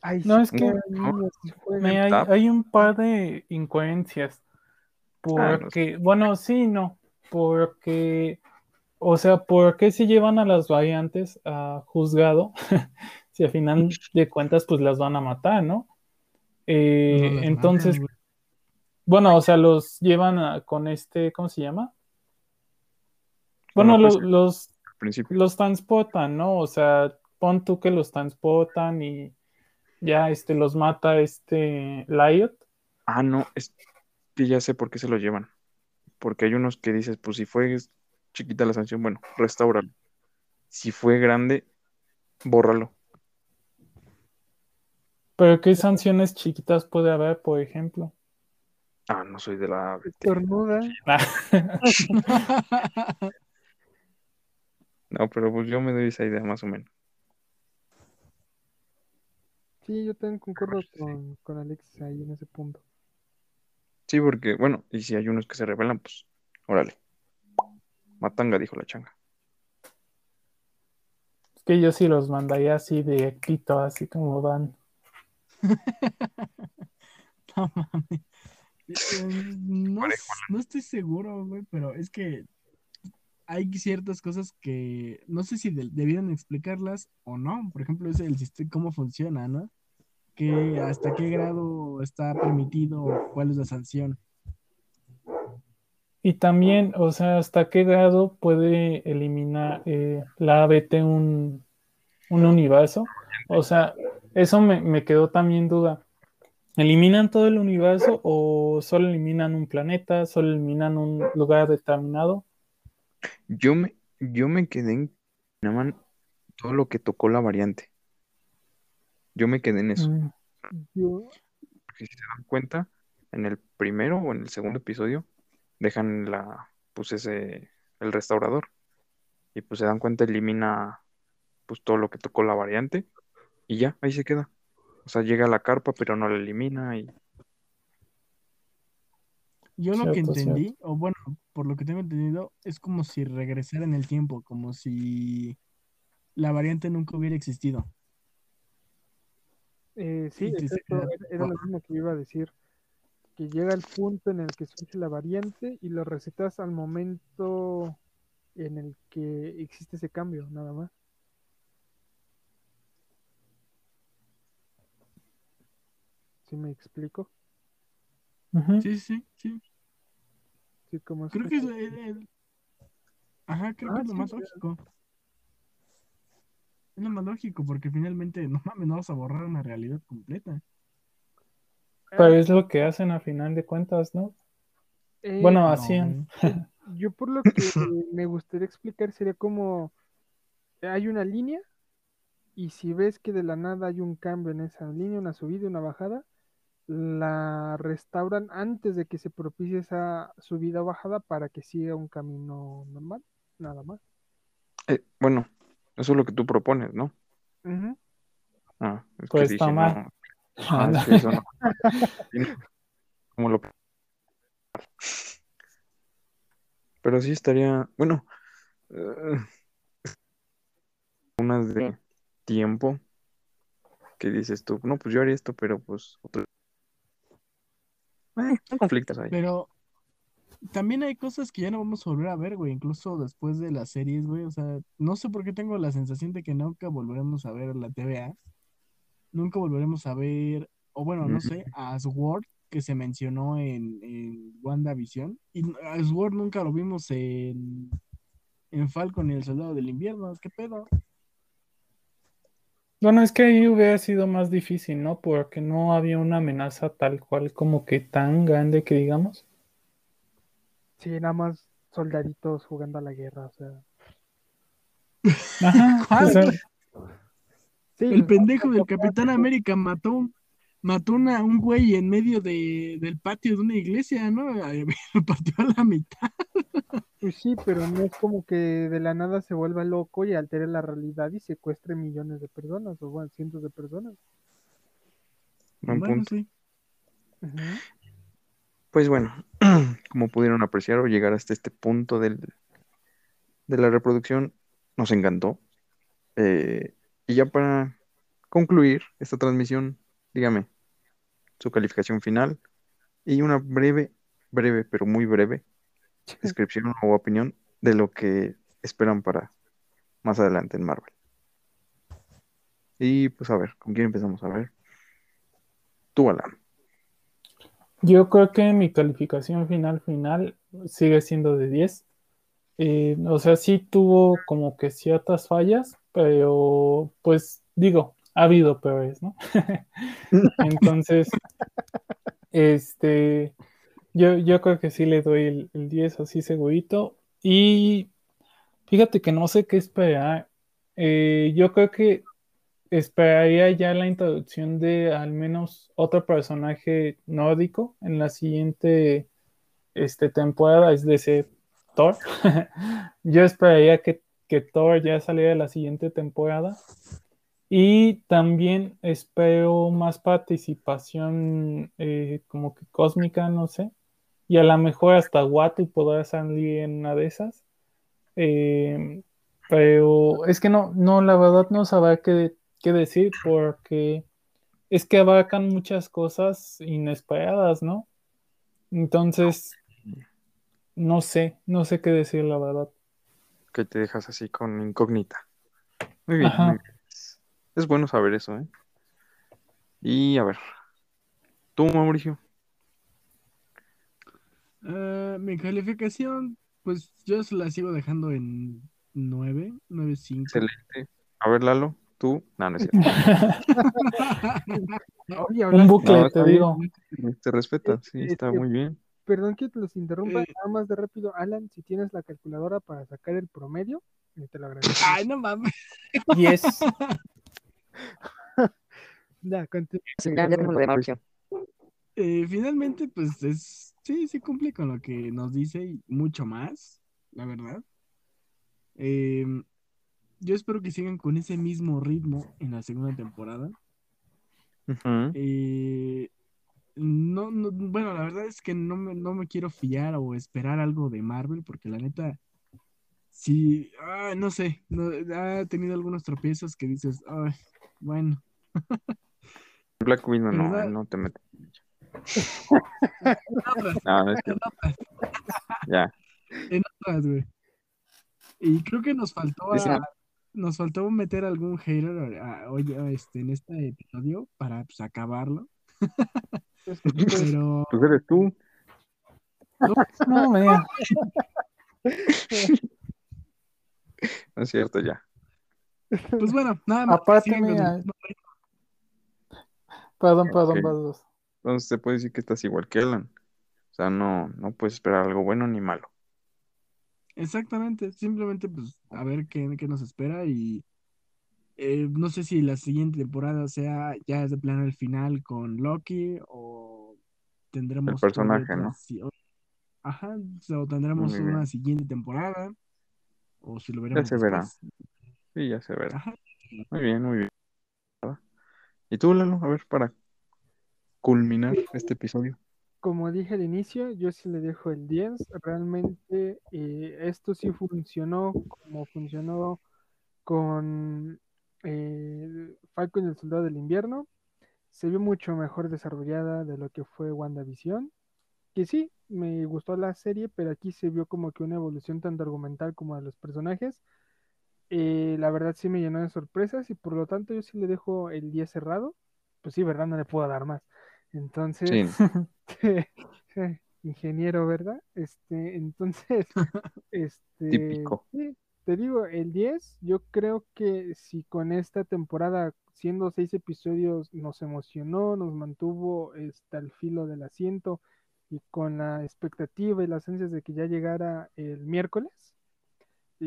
Ay, No, es que me- hay, un par de incoherencias. Ah, no sé. Porque, bueno, sí, no. Porque, o sea, ¿por qué si llevan a las variantes a juzgado? Si al final de cuentas, pues las van a matar, ¿no? Eh, No entonces, bueno, o sea, los llevan a- con este, ¿cómo se llama? Con Bueno, los, principio. los transportan, ¿no? O sea, pon tú que los transportan y ya este los mata este Lyot. Ah, no, es que ya sé por qué se lo llevan. Porque hay unos que dices, pues si fue chiquita la sanción, bueno, restáuralo. Si fue grande, bórralo. Pero ¿qué sanciones chiquitas puede haber, por ejemplo? Ah, no soy de la... Estornuda. No, pero pues yo me doy esa idea más o menos. Sí, yo también concuerdo con, con Alexis ahí en ese punto. Sí, porque, bueno, y si hay unos que se rebelan, pues, órale. Matanga, dijo la changa. Es que yo sí los mandaría así directito, así como van. No mames. Eh, No, estoy seguro, güey, pero es que hay ciertas cosas que no sé si de- debieran explicarlas o no. Por ejemplo, es el sistema, cómo funciona, ¿no? Que hasta qué grado está permitido o cuál es la sanción. Y también, o sea, hasta qué grado puede eliminar eh, la ABT un, un universo. O sea, eso me, me quedó también duda. ¿Eliminan todo el universo o solo eliminan un planeta, solo eliminan un lugar determinado? Yo me, yo me quedé en todo lo que tocó la variante. Yo me quedé en eso. Mm, Yo, Porque si se dan cuenta, en el primero o en el segundo episodio, dejan la, pues ese, el restaurador. Y pues se dan cuenta, elimina pues todo lo que tocó la variante. Y ya, ahí se queda. O sea, llega a la carpa, pero no la elimina. Y Yo lo que Cierto, entendí, o bueno, por lo que tengo entendido, es como si regresara en el tiempo, como si la variante nunca hubiera existido. eh, sí, exacto, era lo mismo que iba a decir. Que llega el punto en el que surge la variante y lo recetas al momento en el que existe ese cambio, nada más. ¿Sí me explico? ujú. Sí, sí, sí. Sí, como Creo que es, la- el- el- Ajá, creo Ah, que es lo sí, más claro. lógico. Es lo más lógico, porque finalmente, no mames, no vas a borrar una realidad completa. Pero es lo que hacen a final de cuentas, ¿no? Eh, Bueno, No, hacían. güey. Yo por lo que me gustaría explicar sería como hay una línea y si ves que de la nada hay un cambio en esa línea, una subida y una bajada, la restauran antes de que se propicie esa subida o bajada para que siga un camino normal, nada más. eh, bueno, eso es lo que tú propones, ¿no? Ah, es que Pues dije, está mal. no. Ah, es que eso no. ¿Cómo lo Pero sí estaría, bueno, eh, unas de tiempo que dices tú, no, pues yo haría esto, pero pues otro- Eh, son conflictos ahí. Pero también hay cosas que ya no vamos a volver a ver, güey, incluso después de las series, güey. O sea, no sé por qué tengo la sensación de que nunca volveremos a ver la TVA. Nunca volveremos a ver, o bueno, no sé, a Sword, que se mencionó en, en WandaVision. Y a Sword nunca lo vimos en, en Falcon y el Soldado del Invierno. ¿Qué pedo? Bueno, es que ahí hubiera sido más difícil, ¿no? Porque no había una amenaza tal cual como que tan grande que digamos. Sí, nada más soldaditos jugando a la guerra, o sea. Ajá, o sea, Sí, El pendejo del Capitán América mató, mató una- un güey en medio de, del patio de una iglesia, ¿no? Lo partió a la mitad. Pues sí, pero no es como que de la nada se vuelva loco y altere la realidad y secuestre millones de personas o bueno, cientos de personas. Buen Bueno, punto. sí. Pues bueno, como pudieron apreciar o llegar hasta este punto del, de la reproducción, nos encantó. Eh, y ya para concluir esta transmisión, dígame su calificación final y una breve, breve, pero muy breve descripción o opinión de lo que esperan para más adelante en Marvel. Y pues a ver, ¿con quién empezamos? A ver. Tú, Alan. yo creo que mi calificación final final sigue siendo de 10. Eh, o sea, sí tuvo como que ciertas fallas, pero pues digo, ha habido peores, ¿no? Entonces, este, yo, yo creo que sí le doy el, el 10 así segurito. Y fíjate que no sé qué esperar. Eh, yo creo que esperaría ya la introducción de al menos otro personaje nórdico en la siguiente este, temporada, es decir, Thor. Yo esperaría que, que Thor ya saliera de la siguiente temporada. Y también espero más participación eh, como que cósmica, no sé. Y a lo mejor hasta Watu podrá salir en una de esas. Eh, pero es que no, no, la verdad no sabrá qué, qué decir porque es que abarcan muchas cosas inesperadas, ¿no? Entonces, no sé, no sé qué decir, la verdad. que te dejas así con incógnita. Muy bien, Ajá. muy bien. Es bueno saber eso, ¿eh? Y a ver, tú, Mauricio. Ah, mi calificación, pues yo se la sigo dejando en 9, 9.5. Excelente. A ver, Lalo, tú. No, no es cierto. Oye, Un bucle, No, te bien. digo. Te respeta, sí, Eh, está este- muy bien. Perdón que los interrumpa, Eh. nada más de rápido. Alan, si tienes la calculadora para sacar el promedio, eh, te lo agradezco. Ay, no mames. Yes. Ya, de. Eh, finalmente, pues es, sí, sí cumple con lo que nos dice y mucho más, la verdad. Em, yo espero que sigan con ese mismo ritmo en la segunda temporada. Eh, no, no, bueno, la verdad es que no me, no me quiero fiar o esperar algo de Marvel, porque la neta, sí, ah, no sé, no, ha tenido algunos tropiezos que dices, ay, bueno, Black Widow, no, ¿Verdad? no te metes. otras, No, no es Ya. en otras, güey. Y creo que nos faltó, a- nos faltó meter algún hater a- a- hoy, a este, en este episodio para pues, acabarlo, pues, pero Pues eres tú. No, mira. No es cierto, ya. Pues bueno, nada más. Aparte, mira, Perdón, perdón, vos. Entonces se puede decir que estás igual que Alan. O sea, no, no puedes esperar algo bueno ni malo. Exactamente, simplemente pues a ver qué, qué nos espera y eh, no sé si la siguiente temporada sea ya de plano el final con Loki o tendremos ahí personaje, ¿no? Ajá, o tendremos una siguiente temporada o si lo Ya veremos se verá. después. Sí, ya se verá. Muy bien, muy bien. ¿Y tú, Lalo? A ver, para culminar este episodio. como dije al inicio, yo sí le dejo el 10. Realmente eh, esto sí funcionó como funcionó con eh, Falcon y el Soldado del Invierno. Se vio mucho mejor desarrollada de lo que fue WandaVision. que sí, me gustó la serie, pero aquí se vio como que una evolución tanto argumental como de los personajes. Eh, la verdad sí me llenó de sorpresas y por lo tanto yo sí le dejo el 10 cerrado. Pues sí, ¿verdad? No le puedo dar más. Entonces, Sí, ingeniero, ¿verdad? Este, entonces, este, típico. sí, te digo, el 10, yo creo que si con esta temporada, siendo seis episodios, nos emocionó, nos mantuvo este, al filo del asiento y con la expectativa y las ansias de que ya llegara el miércoles,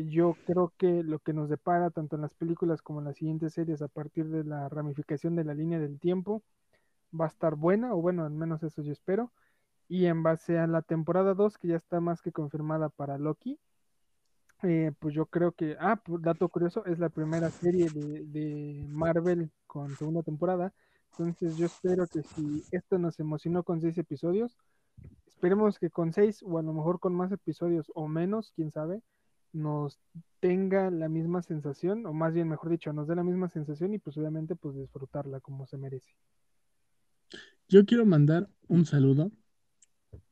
yo creo que lo que nos depara tanto en las películas como en las siguientes series a partir de la ramificación de la línea del tiempo va a estar buena, o bueno, al menos eso yo espero. Y en base a la temporada 2, que ya está más que confirmada para Loki, eh, pues yo creo que, ah, pues, dato curioso, es la primera serie de, de Marvel con segunda temporada. Entonces yo espero que si esto nos emocionó con seis episodios, esperemos que con seis o a lo mejor con más episodios o menos, quién sabe, nos tenga la misma sensación, o más bien, mejor dicho, nos dé la misma sensación y pues obviamente pues disfrutarla como se merece. Yo quiero mandar un saludo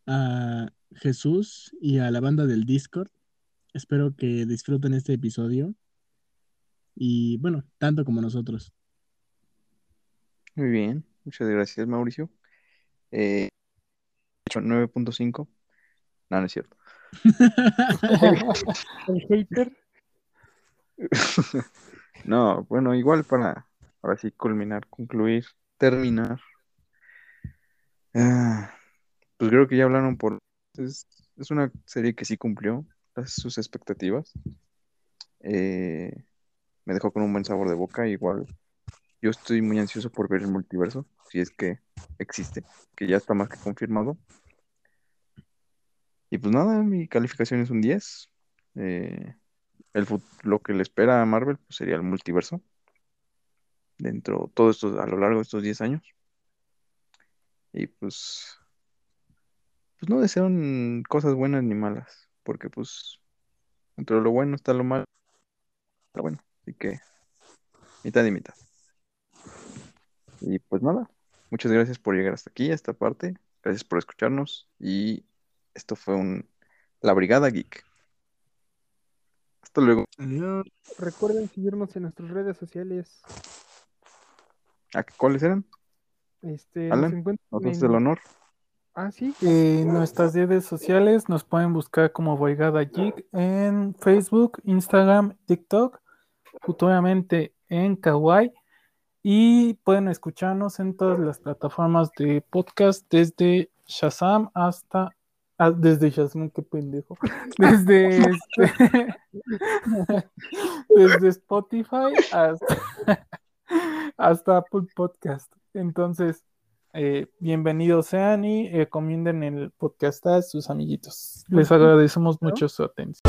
a Jesús y a la banda del Discord. Espero que disfruten este episodio. Y bueno, tanto como nosotros. Muy bien, muchas gracias, Mauricio. Eh, hecho 9.5. No, no es cierto. El hater, No, bueno, igual para ahora sí culminar, concluir, terminar. Ah, pues creo que ya hablaron por... Es, una serie que sí cumplió sus expectativas. Eh, me dejó con un buen sabor de boca. Igual yo estoy muy ansioso por ver el multiverso, si es que existe, que ya está más que confirmado. Y pues nada, mi calificación es un 10. Eh, el, lo que le espera a Marvel pues, sería el multiverso dentro todo esto a lo largo de estos 10 años. Y pues, pues no desean cosas buenas ni malas, porque pues entre lo bueno está lo malo, está bueno, así que mitad y mitad. Y pues nada, muchas gracias por llegar hasta aquí, a esta parte, gracias por escucharnos y esto fue un La Brigada Geek. Hasta luego. Adiós. recuerden seguirnos en nuestras redes sociales. ¿A qué- ¿Cuáles eran? Este, Alan, nos encuentran ¿Nos haces en- el honor? Ah, sí, En nuestras redes sociales nos pueden buscar como Boigada Geek en Facebook, Instagram, TikTok, futuramente en Kawaii y pueden escucharnos en todas las plataformas de podcast desde Shazam hasta ah, desde Shazam, qué pendejo. Desde este- desde Spotify hasta hasta Apple Podcast. Entonces, eh, bienvenidos sean y recomienden el podcast a sus amiguitos. Les agradecemos mucho su atención.